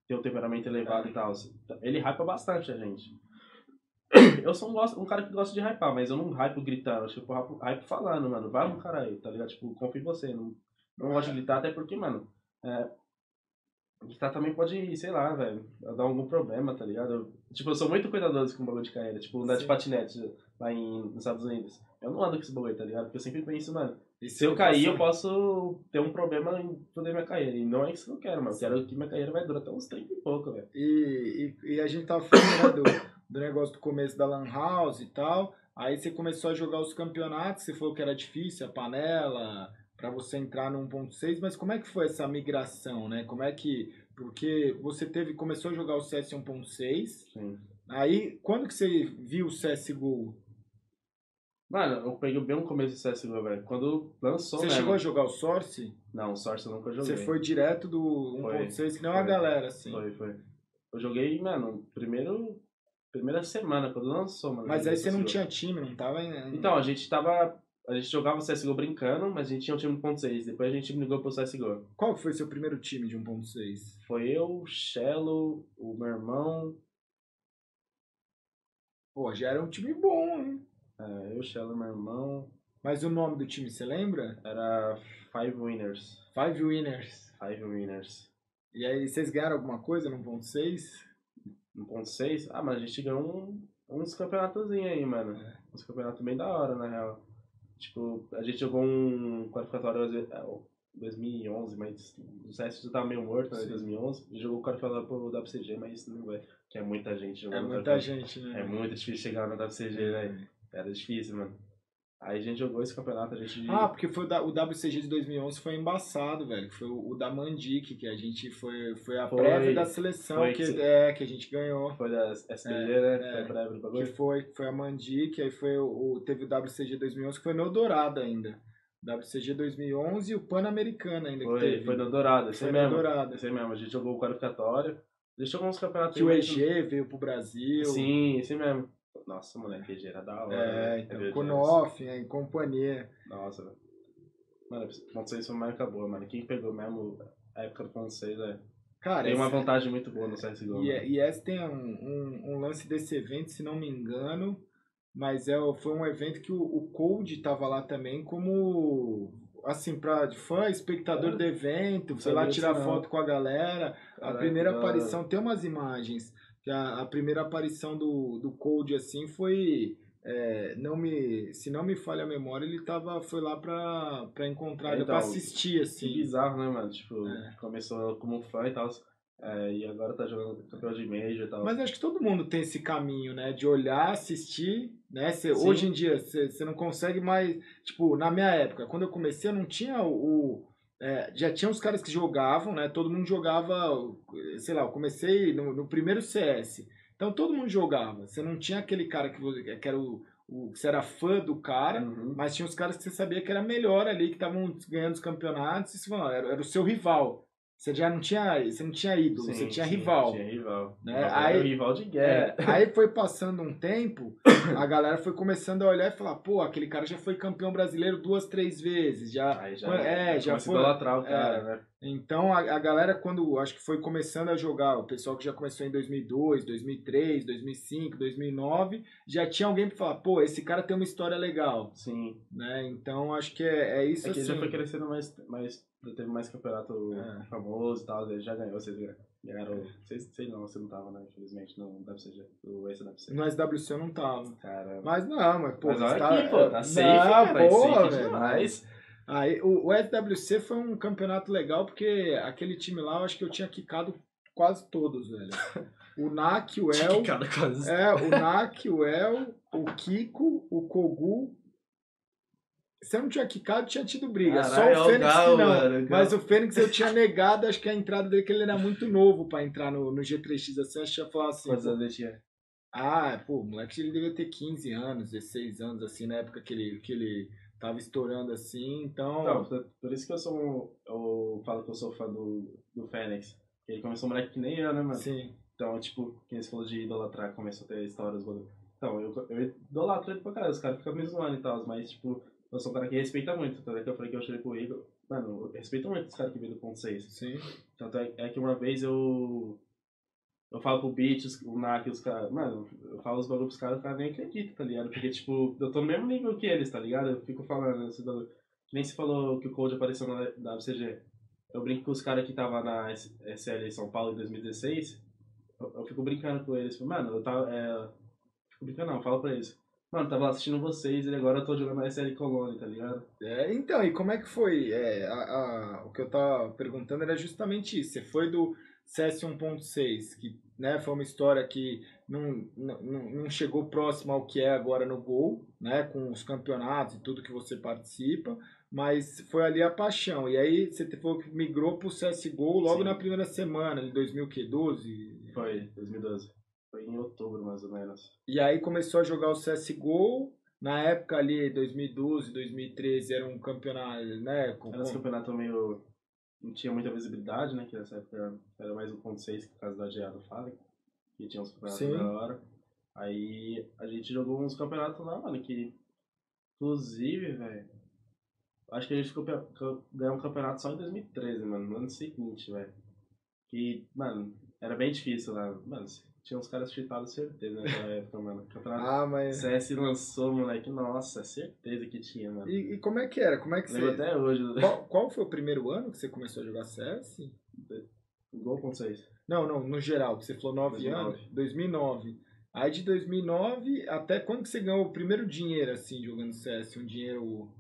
ter um temperamento elevado É. e tal. Ele hypa bastante a gente. Eu sou um, um cara que gosta de hypar, mas eu não hypo gritando, tipo, hypo, hypo falando, mano. Vai no cara aí, tá ligado? Tipo, confio em você. Não, não gosto de gritar, até porque, mano, é, gritar também pode, sei lá, velho, dar algum problema, tá ligado? Eu- tipo, eu sou muito cuidadoso com o bagulho de carreira, tipo, andar de patinete lá em, nos Estados Unidos. Eu não ando com esse bagulho, tá ligado? Porque eu sempre penso, mano, e se eu cair, eu posso ter um problema em foder minha carreira. E não é isso que eu quero. Eu quero que minha carreira vai durar até uns 30 e pouco, velho. E, e, e a gente tava falando né, do, do negócio do começo da Lan House e tal. Aí você começou a jogar os campeonatos, você falou que era difícil, a panela, pra você entrar no 1.6, mas como é que foi essa migração, né? Como é que. Porque você teve, começou a jogar o CS 1.6, Sim. aí quando que você viu o CSGO? Mano, eu peguei bem o começo do CSGO, velho. Quando lançou Você chegou a jogar o Source? Não, o Source eu nunca joguei. Você foi direto do Foi, 1.6, que não a foi. galera, assim. Foi, foi. Eu joguei, mano, primeiro... Primeira semana, quando lançou, mano. Mas aí você não tinha time, não tava em... Então, a gente tava... A gente jogava o CSGO brincando, mas a gente tinha um time 1.6. Depois a gente migrou pro CSGO. Qual foi seu primeiro time de 1.6? Foi eu, o Shello, o meu irmão... Pô, já era um time bom, hein? É, eu, o Shello, meu irmão... Mas o nome do time, você lembra? Era Five Winners. Five Winners. Five Winners. E aí, vocês ganharam alguma coisa no 1.6? 1.6? Ah, mas a gente ganhou um, uns campeonatozinhos aí, mano. É. Uns campeonatos bem da hora, na real. Tipo, a gente jogou um qualificatório às vezes, é, 2011, mas o CS já tava meio morto, né? 2011. E jogou o qualificatório pro WCG, mas não vai. Que é muita gente É jogando. muita gente, né? É muito difícil chegar no WCG, né? Era difícil, mano. Aí a gente jogou esse campeonato, a gente. Ah, porque foi o, da, o WCG de 2011 foi embaçado, velho. Foi o, o da Mandic, que a gente foi, foi a Foi- prévia da seleção foi que, que é, que a gente ganhou. Foi da SBG, É, né? é. Foi breve do Que bagulho. foi, foi a Mandic, aí foi o, teve o WCG 2011, que foi no Eldorado ainda. WCG 2011 e o Pan-Americano ainda que Foi, teve. foi no Dourado, esse Foi mesmo. Dourado. Esse mesmo. A gente jogou o qualificatório. A gente jogou uns campeonatos Que o EG veio pro Brasil. Sim, esse mesmo. Nossa, moleque, era da hora. É, né? então, Viu, com Jess? Noff, em companhia. Nossa, velho. Mano, ponto 6 foi uma época boa, mano. Quem pegou mesmo a época do 6 é. Cara, Tem uma vantagem muito boa no CSGO. E, mano. e esse tem um, um, um lance desse evento, se não me engano, mas é, o- foi um evento que o, o Cold tava lá também como, assim, pra fã, espectador É. do evento, foi lá tirar foto com a galera. a Caraca, primeira da hora. aparição, tem umas imagens, que a, a primeira aparição do, do Cold, assim, foi... é, não me, se não me falha a memória, ele tava, foi lá pra, pra encontrar, É, ele pra então, assistir, Que assim. bizarro, né, mano? Tipo, É. começou como fã e tal. é, e agora tá jogando campeão de Major e tal. Mas acho que todo mundo tem esse caminho, né? De olhar, assistir, né? Cê- hoje em dia, você não consegue mais. Tipo, na minha época, quando eu comecei, eu não tinha o. o- é, já tinha os caras que jogavam, né? Todo mundo jogava, sei lá, eu comecei no, no primeiro CS. Então todo mundo jogava. Você não tinha aquele cara que, você- que era o. o você era fã do cara, Uhum. mas tinha os caras que você sabia que era melhor ali, que estavam ganhando os campeonatos, e você falou, era, era o seu rival. Você já não tinha, você não tinha ídolo, Sim, você tinha sim, rival. Tinha rival. Né? Aí- rival de guerra. É, aí foi passando um tempo, a galera foi começando a olhar e falar, pô, aquele cara já foi campeão brasileiro duas, três vezes, já. Aí já, é, já foi. idolatrar o cara, né? Então a, a galera quando acho que foi começando a jogar, o pessoal que já começou em 2002, 2003, 2005, 2009, já tinha alguém pra falar, pô, esse cara tem uma história legal, Sim. né? Então acho que é, é isso É que assim. já foi crescendo mais, mais. Teve mais campeonato É. famoso e tal, ele já ganhou, vocês ganharam. Sei, sei não, você não tava, né? Infelizmente, não deve ser. O esse deve ser. No SWC eu não tava. Caramba. Mas não, mas pô, Mas olha você aqui, pô, tá safe, não, cara. porra, safe velho. demais. Aí, o, o SWC foi um campeonato legal porque aquele time lá eu acho que eu tinha quicado quase todos, velho. O Nak, o El. Cara, quase. É, o Nak, o El, o Kiko, o Kogu. Se eu não tinha quicado, tinha tido briga. Caralho, Só é o Fênix não. mano. Mas o Fênix eu tinha negado, acho que a entrada dele, que ele era muito novo pra entrar no, no G3X. Assim, acho que falar assim. Quantos anos ele tinha? Ah, pô, o moleque ele devia ter 15 anos, 16 anos, assim, na época que ele, que ele tava estourando assim, então. Então, por- por isso que eu sou. um- Eu falo que eu sou fã do, do Fênix. Ele começou moleque que nem eu, né, mano? sim. Então, tipo, quem você falou de idolatrar, começou a ter histórias, bagulho. Então, eu, eu idolatro ele pra caralho, os caras ficam me zoando e tal, mas, tipo, eu sou um cara que respeita muito. Tanto é que eu falei que eu chorei pro Igor. Mano, eu respeito muito os caras que vêm do ponto 6. Sim. Tanto é, é que uma vez eu. Eu falo pro Beat, o Nak, os caras. Mano, eu falo os bagulho pros caras, os caras nem acreditam, tá ligado? Porque, tipo, eu tô no mesmo nível que eles, tá ligado? Eu fico falando esse bagulho. Nem se falou que o Cold apareceu na WCG. Eu brinco com os caras que tava na SL São Paulo em 2016. Eu, eu fico brincando com eles. Mano, eu tava. É, fico brincando, não, falo pra eles. Mano, tava assistindo vocês e agora eu tô jogando na SL Colônia, tá ligado? É, então, e como é que foi? É, a- a- o que eu tava perguntando era justamente isso. Você foi do CS 1.6, que né, foi uma história que não, não, não chegou próximo ao que é agora no Gol, né, com os campeonatos e tudo que você participa, mas foi ali a paixão. E aí você falou que migrou pro CSGO logo Sim. na primeira semana, em 2012. Foi, 2012. Foi em outubro, mais ou menos. E aí começou a jogar o CSGO. Na época ali, 2012, 2013, era um campeonato, né? Com, Era esse campeonato meio. Não tinha muita visibilidade, né? Que nessa época era mais 1.6 por causa da GA do Fallen, que tinha uns campeonatos Sim. da hora. Aí a gente jogou uns campeonatos lá, mano, que. Inclusive, velho. Acho que a gente ficou, ganhou um campeonato só em 2013, mano, no ano seguinte, velho. Que, mano, era bem difícil lá. Mano, tinha uns caras cheatados, certeza, naquela época, mano. Campeonato Ah, mas. CS lançou, moleque. Nossa, certeza que tinha, mano. E, e como é que era? Como é que Lembro você. até hoje. Qual, qual foi o primeiro ano que você começou a jogar CS? Gol.6. Não, não, no geral, que você falou 9 2009. anos. 2009. Aí de 2009 até quando que você ganhou o primeiro dinheiro, assim, jogando CS? Um dinheiro,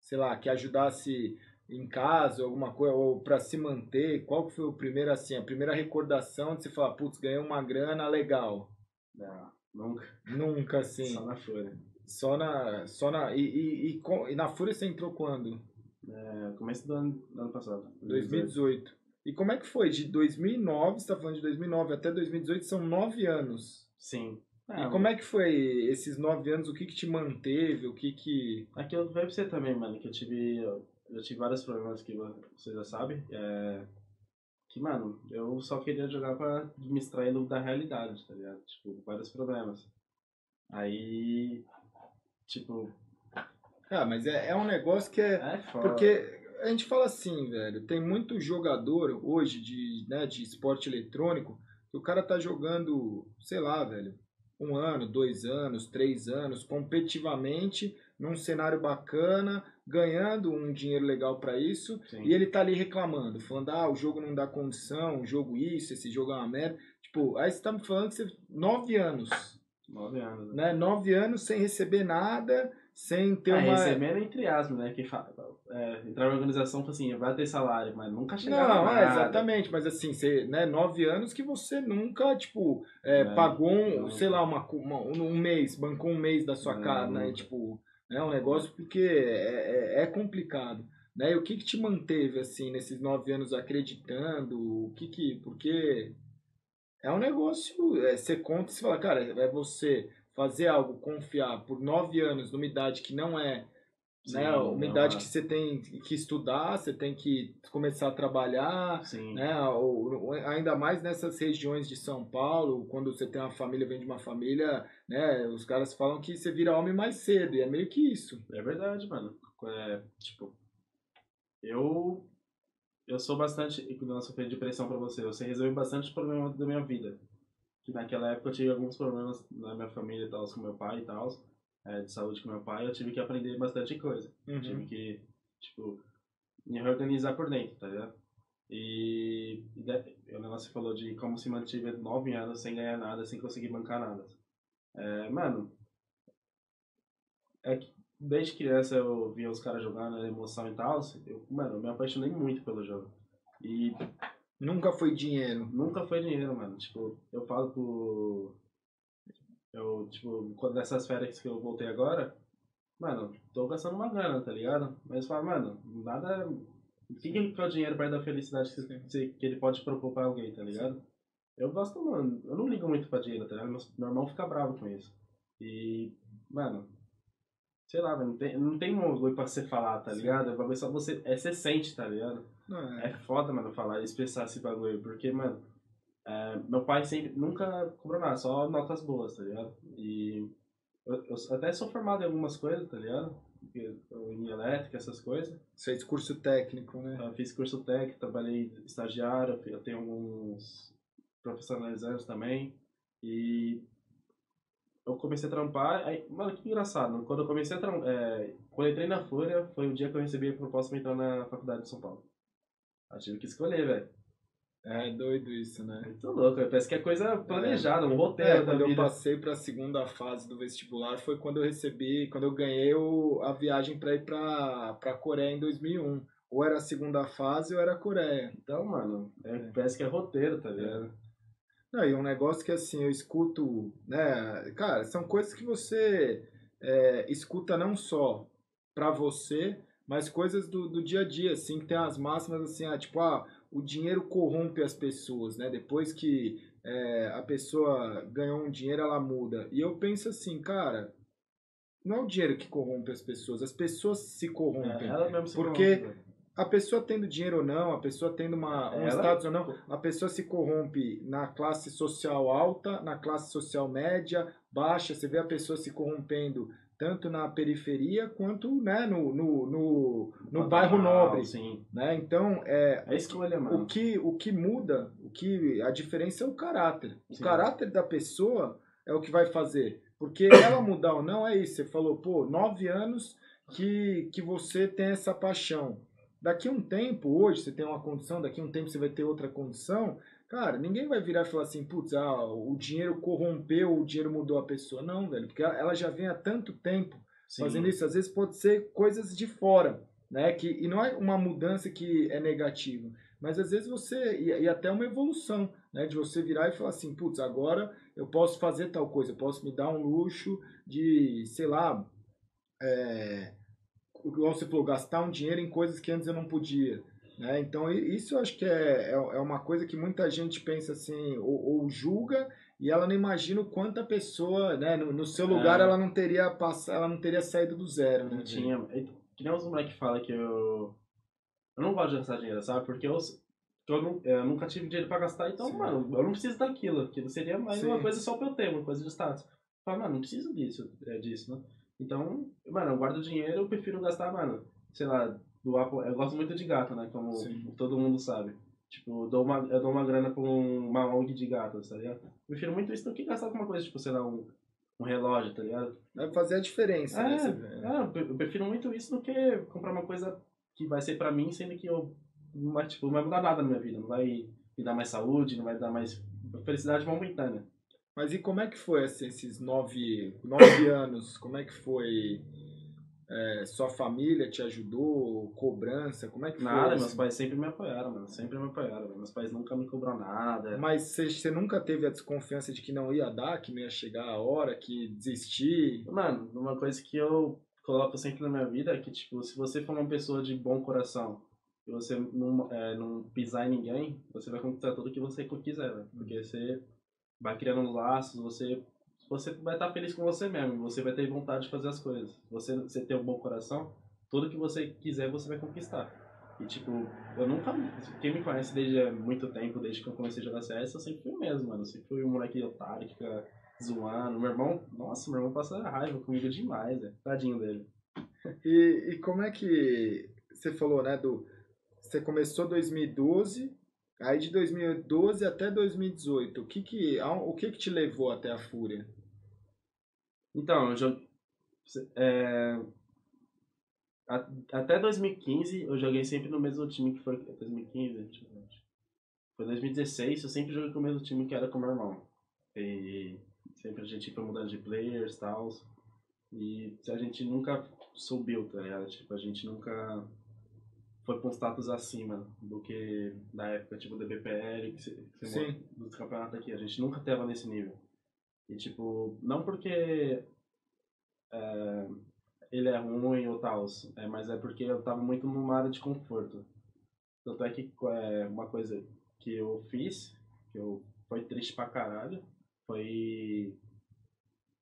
sei lá, que ajudasse em casa, alguma coisa, ou para se manter? Qual foi o primeiro, assim, a primeira recordação de você falar, putz, ganhei uma grana legal? Não, nunca. Nunca, assim. Só na Fúria. Só na. Só na e, e, e, e na Fúria você entrou quando? É, começo do ano, do ano passado. 2018. E como é que foi? De 2009, você tá falando de 2009 até 2018, são nove anos. Sim. e como é que foi esses nove anos? O que que te manteve? O que que... Aqui eu falei pra você também, mano, que eu tive. Eu já tive vários problemas que você já sabe. É, que, mano, eu só queria jogar pra me extrair da realidade, tá ligado? Tipo, vários problemas. Aí. Tipo. Ah, mas é, é um negócio que é... É foda. Porque a gente fala assim, velho, tem muito jogador hoje de, né, de esporte eletrônico que o cara tá jogando, sei lá, velho, um ano, dois anos, três anos, competitivamente, num cenário bacana, ganhando um dinheiro legal pra isso, Sim. e ele tá ali reclamando, falando, ah, o jogo não dá condição, o jogo isso, esse jogo é uma merda. Tipo, aí você tá me falando que você. Nove anos, Nove anos. Né? né? Nove anos sem receber nada, sem ter Ah, uma. recebendo entre aspas, né? Que fa... é, entrar na organização e falar assim, vai ter salário, mas nunca chegava Não, é, exatamente, mas assim, você, né, nove anos que você nunca, tipo, é, Não, pagou, um, sei lá, uma, uma- um mês, bancou um mês da sua casa, né, tipo, é um negócio porque é, é, é complicado, né, e o que que te manteve, assim, nesses nove anos acreditando, o que que, porque é um negócio, é, você conta e fala, cara, é você fazer algo, confiar por nove anos numa idade que não é Sim, né? Uma idade é. que você tem que estudar, você tem que começar a trabalhar, Sim. né? O- o- ainda mais nessas regiões de São Paulo, quando você tem uma família, vem de uma família, né? Os caras falam que você vira homem mais cedo, e é meio que isso. É verdade, mano. É, tipo, eu eu sou bastante, quando eu de pressão pra você, eu sei resolver bastante problemas da minha vida. Que naquela época eu tive alguns problemas na minha família e tal, com meu pai e tal, é, de saúde com meu pai, eu tive que aprender bastante coisa. Uhum. Tive que, tipo, me reorganizar por dentro, tá ligado? E, e o negócio falou de como se mantive nove anos sem ganhar nada, sem conseguir bancar nada. É, mano, é que desde criança eu via os caras jogando, a emoção e tal, eu, mano, eu me apaixonei muito pelo jogo. E Nunca foi dinheiro. nunca foi dinheiro, mano. Tipo, eu falo pro. Eu, tipo, quando nessas férias que eu voltei agora, mano, tô gastando uma grana, tá ligado? Mas eu falo, mano, nada. O que, que é o dinheiro perto da felicidade que, que ele pode propor pra alguém, tá ligado? Eu gosto, mano, eu não ligo muito pra dinheiro, tá ligado? Meu, meu irmão fica bravo com isso. E, mano, sei lá, não tem, não tem um bagulho pra você falar, tá Sim. ligado? O bagulho só você. É você sente, tá ligado? Não, É foda, mano, falar e expressar esse bagulho, porque, mano, é, meu pai sempre, nunca cobrou nada, só notas boas, tá ligado? E eu, eu até sou formado em algumas coisas, tá ligado? Em elétrica, essas coisas. Fez curso técnico, né? Eu fiz curso técnico, trabalhei estagiário, eu tenho alguns profissionalizantes também. E eu comecei a trampar, aí, mano, que engraçado, quando eu comecei a trampar, quando eu entrei na Fúria, foi o dia que eu recebi a proposta pra entrar na faculdade de São Paulo. Eu tive que escolher, velho. É doido isso, né? Muito louco, parece que é coisa planejada, um roteiro É, quando eu passei para a segunda fase do vestibular foi quando eu recebi, quando eu ganhei o- a viagem para ir para para Coreia em 2001. Ou era a segunda fase ou era a Coreia. Então, mano, é- É. parece que é roteiro, tá ligado? Não, e um negócio que assim, eu escuto, né? Cara, são coisas que você é, escuta não só pra você, mas coisas do, do dia a dia, assim, que tem as máximas assim, ah, tipo, ah, o dinheiro corrompe as pessoas, né? Depois que é, a pessoa ganhou um dinheiro, ela muda. E eu penso assim, cara, não é o dinheiro que corrompe as pessoas, as pessoas se corrompem. É, ela mesmo se Porque- corrompe, velho. A pessoa tendo dinheiro ou não, a pessoa tendo uma, um Ela- status ou não, a pessoa se corrompe na classe social alta, na classe social média, baixa. Você vê a pessoa se corrompendo tanto na periferia quanto né, no, no, no, no bairro nobre. Sim. Né? Então, é, É escolha, mano. o que, o que muda, o que a diferença é o caráter. O Sim. caráter da pessoa é o que vai fazer. Porque ela mudar ou não é isso. Você falou, pô, nove anos que, que você tem essa paixão. Daqui a um tempo, hoje você tem uma condição, daqui a um tempo você vai ter outra condição. Cara, ninguém vai virar e falar assim, putz, ah, o dinheiro corrompeu, o dinheiro mudou a pessoa. Não, velho, porque ela já vem há tanto tempo Sim. fazendo isso. Às vezes pode ser coisas de fora, né? Que, e não é uma mudança que é negativa, mas às vezes você, e, e até uma evolução, né? De você virar e falar assim, putz, agora eu posso fazer tal coisa, eu posso me dar um luxo de, sei lá, é, igual você falou, gastar um dinheiro em coisas que antes eu não podia. Né? Então, isso eu acho que é, é, é uma coisa que muita gente pensa assim, ou, ou julga, e ela não imagina o quanto a pessoa, né, no, no seu lugar, é. ela não teria passado, ela não teria saído do zero. Né? Não tinha. Que nem os moleques falam que eu. Eu não gosto de gastar dinheiro, sabe? Porque eu, eu, eu nunca tive dinheiro pra gastar, então, Sim. mano, eu não preciso daquilo. Aquilo seria mais Sim. uma coisa só pra eu ter, uma coisa de status. Fala, mano, não preciso disso, é, disso, né? Então, mano, eu guardo dinheiro, eu prefiro gastar, mano, sei lá, do Apple. Eu gosto muito de gato, né? Como Sim. todo mundo sabe. Tipo, eu dou uma, eu dou uma grana pra uma ONG de gatos, tá ligado? Eu prefiro muito isso do que gastar com uma coisa, tipo, sei lá, um, um relógio, tá ligado? Vai fazer a diferença, né, é, né? É, eu prefiro muito isso do que comprar uma coisa que vai ser pra mim, sendo que eu não vai, tipo, não vai mudar nada na minha vida. Não vai me dar mais saúde, não vai dar mais felicidade momentânea. Mas e como é que foi assim, esses nove, nove anos? Como é que foi? É, sua família te ajudou? Cobrança? Como é que nada, foi? Nada, meus pais sempre me apoiaram, mano. Sempre me apoiaram. Meus pais nunca me cobraram nada. Mas você, você nunca teve a desconfiança de que não ia dar, que não ia chegar a hora, que desistir? Mano, uma coisa que eu coloco sempre na minha vida é que, tipo, se você for uma pessoa de bom coração e você não, é, não pisar em ninguém, você vai conquistar tudo que você quiser, né? Porque você vai criando laços, você você vai estar feliz com você mesmo, você vai ter vontade de fazer as coisas. Você você tem um bom coração, tudo que você quiser você vai conquistar. E tipo, eu nunca. Quem me conhece desde muito tempo, desde que eu comecei a jogar CS, eu sempre fui o mesmo, mano. Eu sempre fui um moleque otário que fica zoando. Meu irmão, nossa, meu irmão passa raiva comigo demais, é. Tadinho dele. E, e como é que você falou, né, do. Você começou em 2012, Aí de 2012 até 2018, o que que, o que que te levou até a Fúria? Então, eu joguei, é, até 2015 eu joguei sempre no mesmo time que foi 2015, foi 2016, eu sempre joguei com o mesmo time que era com o meu irmão. E sempre a gente foi mudando de players e tal. E a gente nunca subiu, tá ligado? Tipo, a gente nunca foi com status acima do que na época, tipo, do BPL, que você, que dos campeonatos aqui. A gente nunca teve nesse nível. E, tipo, não porque é, ele é ruim ou tal, é, mas é porque eu tava muito numa área de conforto. Tanto é que é, uma coisa que eu fiz, que eu foi triste pra caralho, foi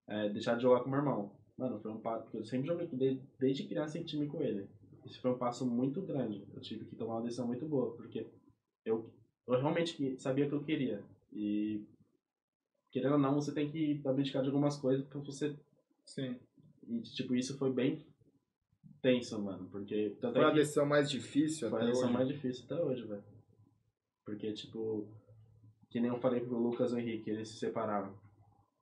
é, deixar de jogar com meu irmão. Mano, foi um porque eu sempre joguei desde, desde criança em time com ele. Isso foi um passo muito grande. Eu tive que tomar uma decisão muito boa, porque eu, eu realmente sabia o que eu queria. E, querendo ou não, você tem que abdicar de algumas coisas pra você. Sim. E, tipo, isso foi bem tenso, mano. Porque. Tanto foi é a decisão mais difícil Foi a decisão mais difícil até hoje, velho. Porque, tipo. Que nem eu falei pro Lucas e o Henrique, eles se separaram.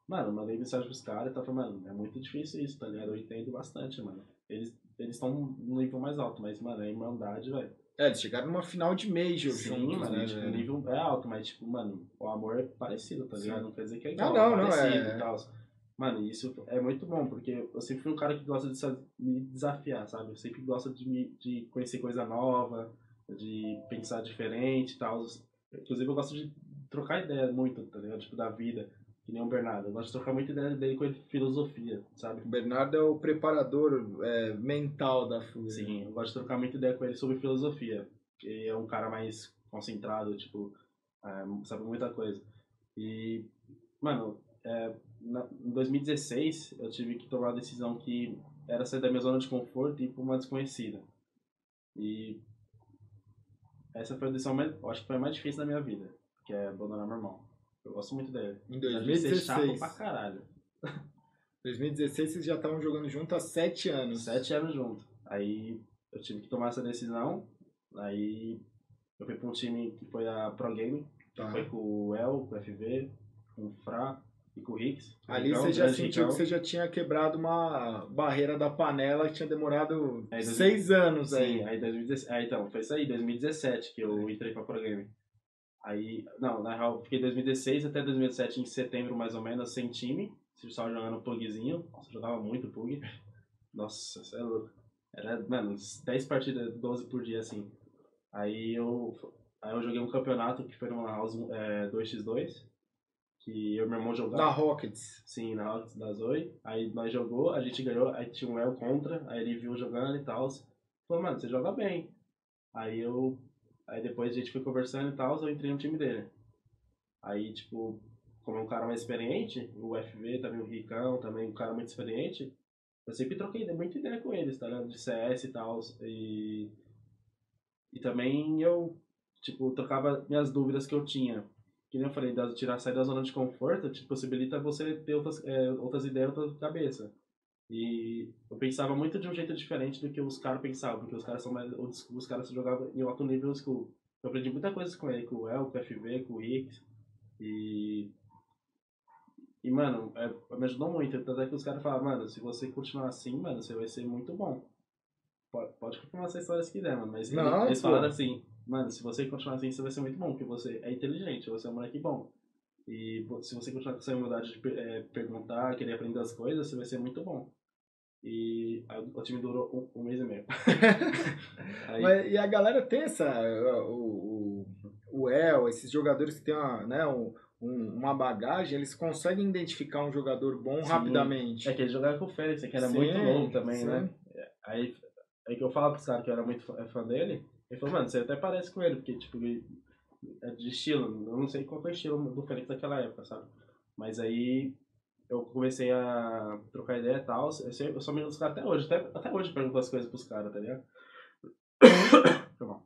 Mano, eu mandei mensagem pros caras e tava, mano, é muito difícil isso, tá ligado? Eu entendo bastante, mano. Eles eles estão no nível mais alto, mas, mano, a Irmandade, velho. É, eles chegaram numa final de Major Sim, juntos, mano, né, tipo, o nível é alto, mas, tipo, mano, o amor é parecido, tá ligado? Sim. Não quer dizer que é igual, não, não, é parecido não, é... e tal. Mano, isso é muito bom, porque eu sempre fui um cara que gosta de me desafiar, sabe? Eu sempre gosto de, me, de conhecer coisa nova, de pensar diferente e tal. Inclusive, eu gosto de trocar ideia muito, tá ligado? Tipo, da vida. Que nem o Bernardo. Eu gosto de trocar muita ideia dele com ele filosofia, sabe? O Bernardo é o preparador é, mental da FURIA. Sim, eu gosto de trocar muita ideia com ele sobre filosofia. Ele é um cara mais concentrado, tipo, é, sabe muita coisa. E, mano, é, na, em 2016 eu tive que tomar a decisão que era sair da minha zona de conforto e ir pra uma desconhecida. E essa foi a decisão, mais, acho que foi a mais difícil da minha vida, que é abandonar meu irmão. Eu gosto muito dele. Em 2016. Chato pra caralho. 2016 vocês já estavam jogando junto há sete anos. Sete anos junto. Aí eu tive que tomar essa decisão. Aí eu fui pra um time que foi a Pro Game. Tá. Foi com o El, com o FV, com o Fra e com o Rix. Ali então, você já sentiu que você já tinha quebrado uma barreira da panela que tinha demorado aí, seis anos sim, aí. Sim, aí 2017. Aí então, foi isso aí, 2017 que eu entrei pra Pro Game. Aí, não, na real, fiquei 2016 até 2017, em setembro mais ou menos, sem time. Só jogando pugzinho. Nossa, jogava muito pug. Nossa, isso é louco. Era, mano, 10 partidas, 12 por dia, assim. Aí eu, aí eu joguei um campeonato que foi numa house é, 2x2. Que eu e meu irmão jogava. Na Rockets. Sim, na Rockets da Zoe. Aí nós jogou, a gente ganhou, aí tinha um El contra, aí ele viu jogando e tal. Falou, mano, você joga bem. Aí eu. Aí depois a gente foi conversando e tal, eu entrei no time dele. Aí, tipo, como é um cara mais experiente, o FV também, o Ricão, também um cara muito experiente, eu sempre troquei muita ideia com eles, tá ligado? De CS e tal. E, e também eu, tipo, trocava minhas dúvidas que eu tinha. Que nem eu falei, tirar, sair da zona de conforto te possibilita você ter outras, é, outras ideias na cabeça. E eu pensava muito de um jeito diferente do que os caras pensavam, porque os caras são mais. Os, os caras jogavam em alto nível school. Eu aprendi muita coisa com ele, com o El, com o FV, com o Rick. E e, mano, é, me ajudou muito. Tanto é que os caras falam, mano, se você continuar assim, mano, você vai ser muito bom. Pode, pode continuar essa história se quiser, mano. Mas Não, eles, falaram assim, mano, se você continuar assim, você vai ser muito bom, porque você é inteligente, você é um moleque bom. E se você continuar com essa humildade de é, perguntar, querer aprender as coisas, você vai ser muito bom. E o time durou um, um mês e meio. Aí... Mas, e a galera tem essa. O, o, o El, esses jogadores que tem uma, né, um, um, uma bagagem, eles conseguem identificar um jogador bom sim. rapidamente. É que ele jogava com o Félix, que era sim, muito longo também, sim. né? Aí, aí que eu falava pros caras que eu era muito fã dele, ele falou, mano, você até parece com ele, porque, tipo, é de estilo, eu não sei qual foi o estilo do Félix naquela época, sabe? Mas aí eu comecei a trocar ideia e tal, eu sou amigo dos caras até hoje, até, até hoje eu pergunto as coisas pros caras, tá ligado?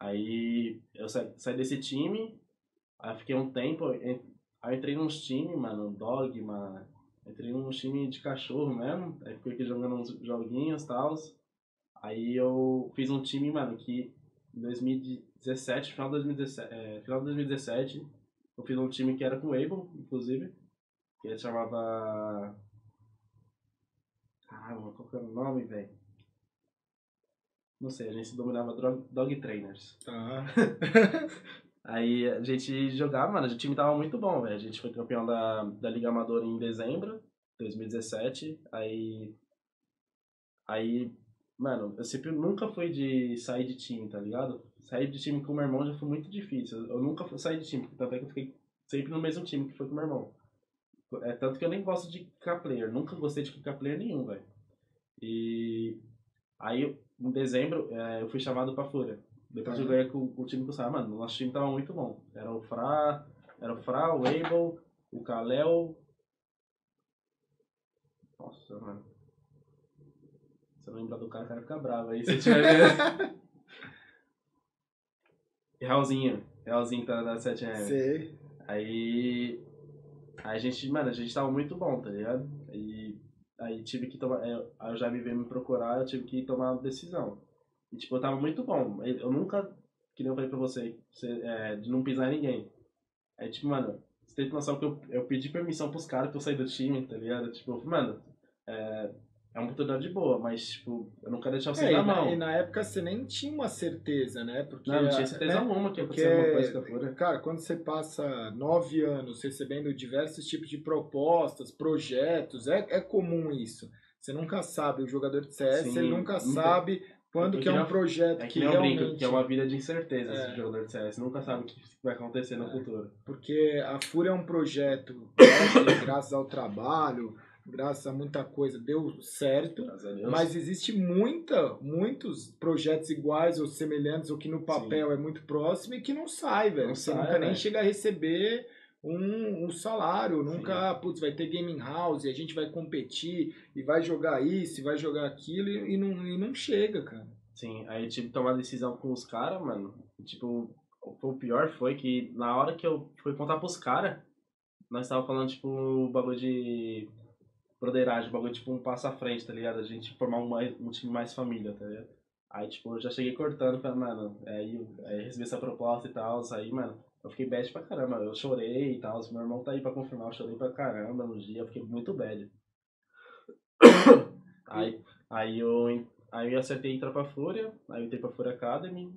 Aí eu saí, saí desse time, Aí fiquei um tempo, aí eu entrei nos times, mano, Dogma, entrei num time de cachorro mesmo, aí fiquei jogando uns joguinhos e tal. Aí eu fiz um time, mano, que em 2017, final de 2017, é, final de 2017, eu fiz um time que era com o Able, inclusive, que ele chamava... Caramba, qual que era o nome, velho? Não sei, a gente dominava Dog, dog Trainers. Ah. Aí a gente jogava, mano, o time tava muito bom, velho. A gente foi campeão da, da Liga Amadora em dezembro de 2017. Aí. Aí, mano, eu sempre nunca fui de sair de time, tá ligado? Sair de time com o meu irmão já foi muito difícil. Eu nunca fui sair de time, tanto é que eu fiquei sempre no mesmo time que foi com o meu irmão. É tanto que eu nem gosto de kick player, nunca gostei de kick player nenhum, velho. E aí, em dezembro, é, eu fui chamado pra Fúria. Depois uhum. eu ganhei com, com o time que eu sabia, mano, nosso time tava muito bom. Era o Fra, era o Fra, o Abel, o Kalel. Nossa, mano. Se eu lembrar do cara, o cara fica bravo aí. Se tiver vendo. Realzinho. Realzinho tá da 7M. Sei. Aí. A gente, mano, a gente tava muito bom, tá ligado? E aí tive que tomar. Eu já me veio me procurar, eu tive que tomar uma decisão. E, tipo, eu tava muito bom. Eu nunca, que nem eu falei pra você, é, de não pisar em ninguém. Aí, tipo, mano, você tem que noção que eu, eu pedi permissão pros caras pra eu sair do time, tá ligado? Tipo, mano, é, é uma oportunidade boa, mas, tipo, eu não quero deixar você é, na mão. E na época você nem tinha uma certeza, né? Porque, não, não tinha certeza né? alguma que acontecer alguma coisa. Cara, quando você passa nove anos recebendo diversos tipos de propostas, projetos, é, é comum isso. Você nunca sabe, o jogador de CS, Sim, ele nunca sabe quando que é um projeto é que, que realmente... Brinco, que é uma vida de incerteza é. esse jogador de CS. Nunca sabe o que vai acontecer no é. futuro. Porque a Fúria é um projeto graças ao trabalho, graças a muita coisa, deu certo. Mas existe muita, muitos projetos iguais ou semelhantes, ou que no papel Sim. é muito próximo e que não sai, velho. Você sai, nunca nem chega a receber um, um salário, nunca, Sim. putz, vai ter gaming house, e a gente vai competir, e vai jogar isso, e vai jogar aquilo, e, e não, e não chega, cara. Sim, aí tive que tomar decisão com os caras, mano. Tipo, o pior foi que na hora que eu fui contar pros caras, nós tava falando, tipo, o bagulho de broderagem, bagulho tipo um passo à frente, tá ligado? A gente formar um, um time mais família, tá ligado? Aí, tipo, eu já cheguei cortando, falando, mano, aí, aí recebi essa proposta e tal, aí, mano, eu fiquei bad pra caramba. Eu chorei e tal. Meu irmão tá aí pra confirmar. Eu chorei pra caramba no dia. Eu fiquei muito bad. aí, aí, eu, aí eu acertei entrar pra Fúria. Aí eu entrei pra Fúria Academy.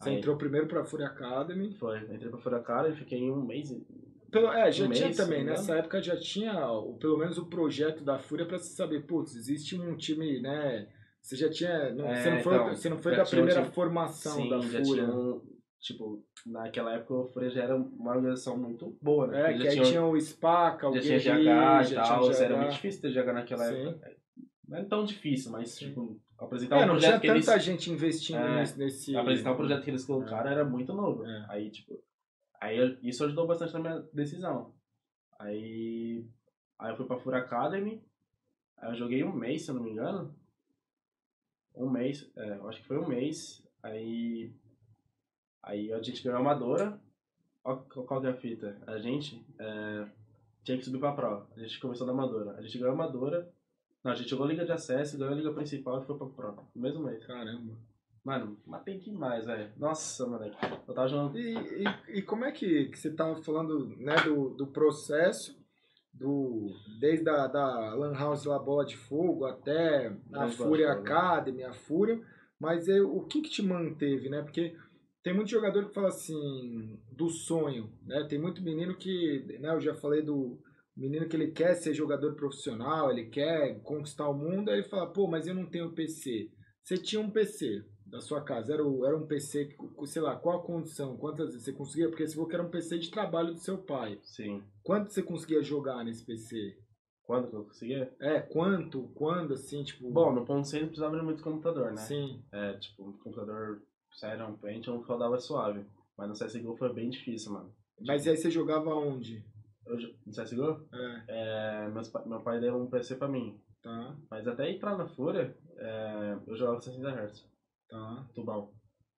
Você Aí- entrou primeiro pra Fúria Academy. Foi, entrei pra Furacão e fiquei um mês. Pelo, é, já Um tinha mês, também, não me nessa época já tinha o- pelo menos o projeto da Fúria pra se saber, putz, existe um time, né? Você já tinha. não- É, você não foi, então, você não foi da tinha primeira time- formação Sim, da Fúria. tinha. Tipo, naquela época o Fúria já era uma organização muito boa, né? É, que já aí tinha, tinha o SPACA, o já tinha GH e tal, tinha era GH. muito difícil ter GH naquela Sim. época. Não era tão difícil, mas Sim. tipo, apresentar É, um não projeto tinha que eles. tanta gente investindo É, nesse, Apresentar o projeto que eles colocaram era muito novo. É. Aí, tipo. Aí eu- isso ajudou bastante na minha decisão. Aí. Aí eu fui pra Fura Academy. Aí eu joguei um mês, se eu não me engano. Um mês, é, acho que foi um mês. Aí. Aí a gente ganhou a Amadora. Qual, qual que é a fita? A gente é, tinha que subir pra Pro. A gente começou da Amadora. A gente ganhou a Amadora. Não, a gente jogou a Liga de Acesso, ganhou a Liga Principal e foi pra Pro. No mesmo mês. Caramba. Mano, matei demais, velho. Nossa, moleque. Eu tava jogando. E, e, e como é que, que você tava falando né, do, do processo, do, desde a da Lan House lá, Bola de Fogo, até a Fúria. Academy, a Fúria, mas é, o que que te manteve, né? Porque tem muito jogador que fala assim, do sonho, né? Tem muito menino que, né, eu já falei do menino que ele quer ser jogador profissional, ele quer conquistar o mundo, aí ele fala, pô, mas eu não tenho PC. Você tinha um PC da sua casa, era, o- era um PC, sei lá, qual a condição, quantas vezes você conseguia, porque você falou que era um PC de trabalho do seu pai. Sim. Quanto você conseguia jogar nesse PC? Quando que eu conseguia? É, quanto, quando, assim, tipo... Bom, no ponto C não precisava de muito computador, né? Sim, É, tipo, um computador um Pentium, rodava suave. Mas no CSGO foi bem difícil, mano. mas aí você jogava onde? Eu, no CSGO, É, é, meus, meu pai deu um PC pra mim. tá, Mas até entrar na Fúria, é, eu jogava 60 Hz, tá. tubão.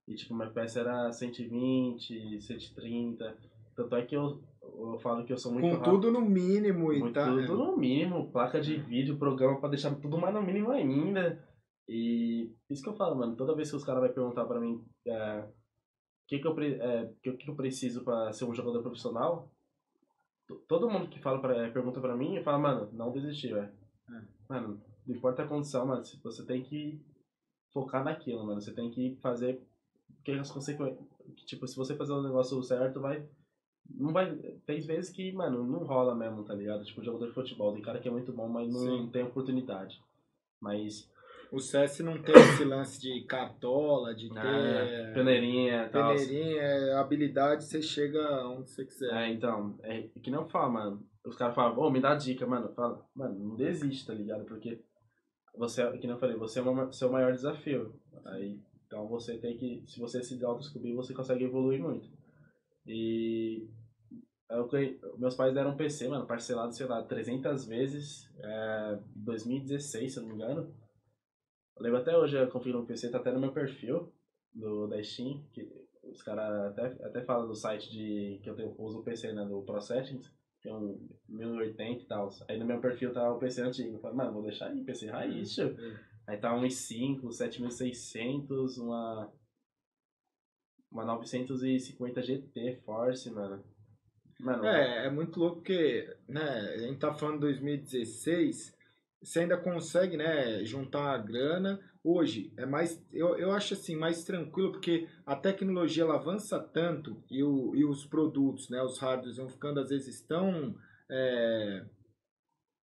E tipo, meu FPS era 120, 130. Tanto é que eu, eu falo que eu sou muito Com rápido. tudo no mínimo e tal. tudo no mínimo, placa de vídeo, programa pra deixar tudo mais no mínimo ainda. E isso que eu falo, mano, toda vez que os caras vão perguntar pra mim é, o que, que, eu, é, que, que eu preciso pra ser um jogador profissional, to- todo mundo que fala pra, pergunta pra mim, fala, mano, não desistir, velho. É. Mano, não importa a condição, mano, se- você tem que focar naquilo, mano, você tem que fazer, porque as consequências, tipo, se você fazer o negócio certo, vai não vai. Tem vezes que, mano, não rola mesmo, tá ligado? Tipo, jogador de futebol. Tem cara que é muito bom, mas não Sim. tem oportunidade. Mas. O CS não tem esse lance de cartola, de ter... Ah, peneirinha tal. Peneirinha, é, habilidade, você chega onde você quiser. É, então, é que não fala, mano. Os caras falam, ô, me dá dica, mano. Fala, mano, não desiste, tá ligado? Porque você, que eu falei, você é o seu maior desafio. Aí, então você tem que, se você se autodescobrir, você consegue evoluir muito. E eu ganhei- meus pais deram um PC, mano, parcelado, sei lá, 300 vezes, é, em 2016, se eu não me engano. Eu lembro até hoje, eu confio no PC, tá até no meu perfil do, da Steam, que os caras até, até falam do site de, que eu tenho, uso o PC, né, do Pro É um 1080 e tal. Aí no meu perfil tá o PC antigo. Eu falei, mano, vou deixar aí, PC raiz, tio. Aí tá um i5, 7600, uma uma 950 GT Force, mano. Mano, É, é muito louco porque, né, a gente tá falando de 2016, você ainda consegue, né, juntar a grana. Hoje é mais, eu, eu acho assim, mais tranquilo porque a tecnologia ela avança tanto e, o, e os produtos, né, os hardwares vão ficando às vezes tão é,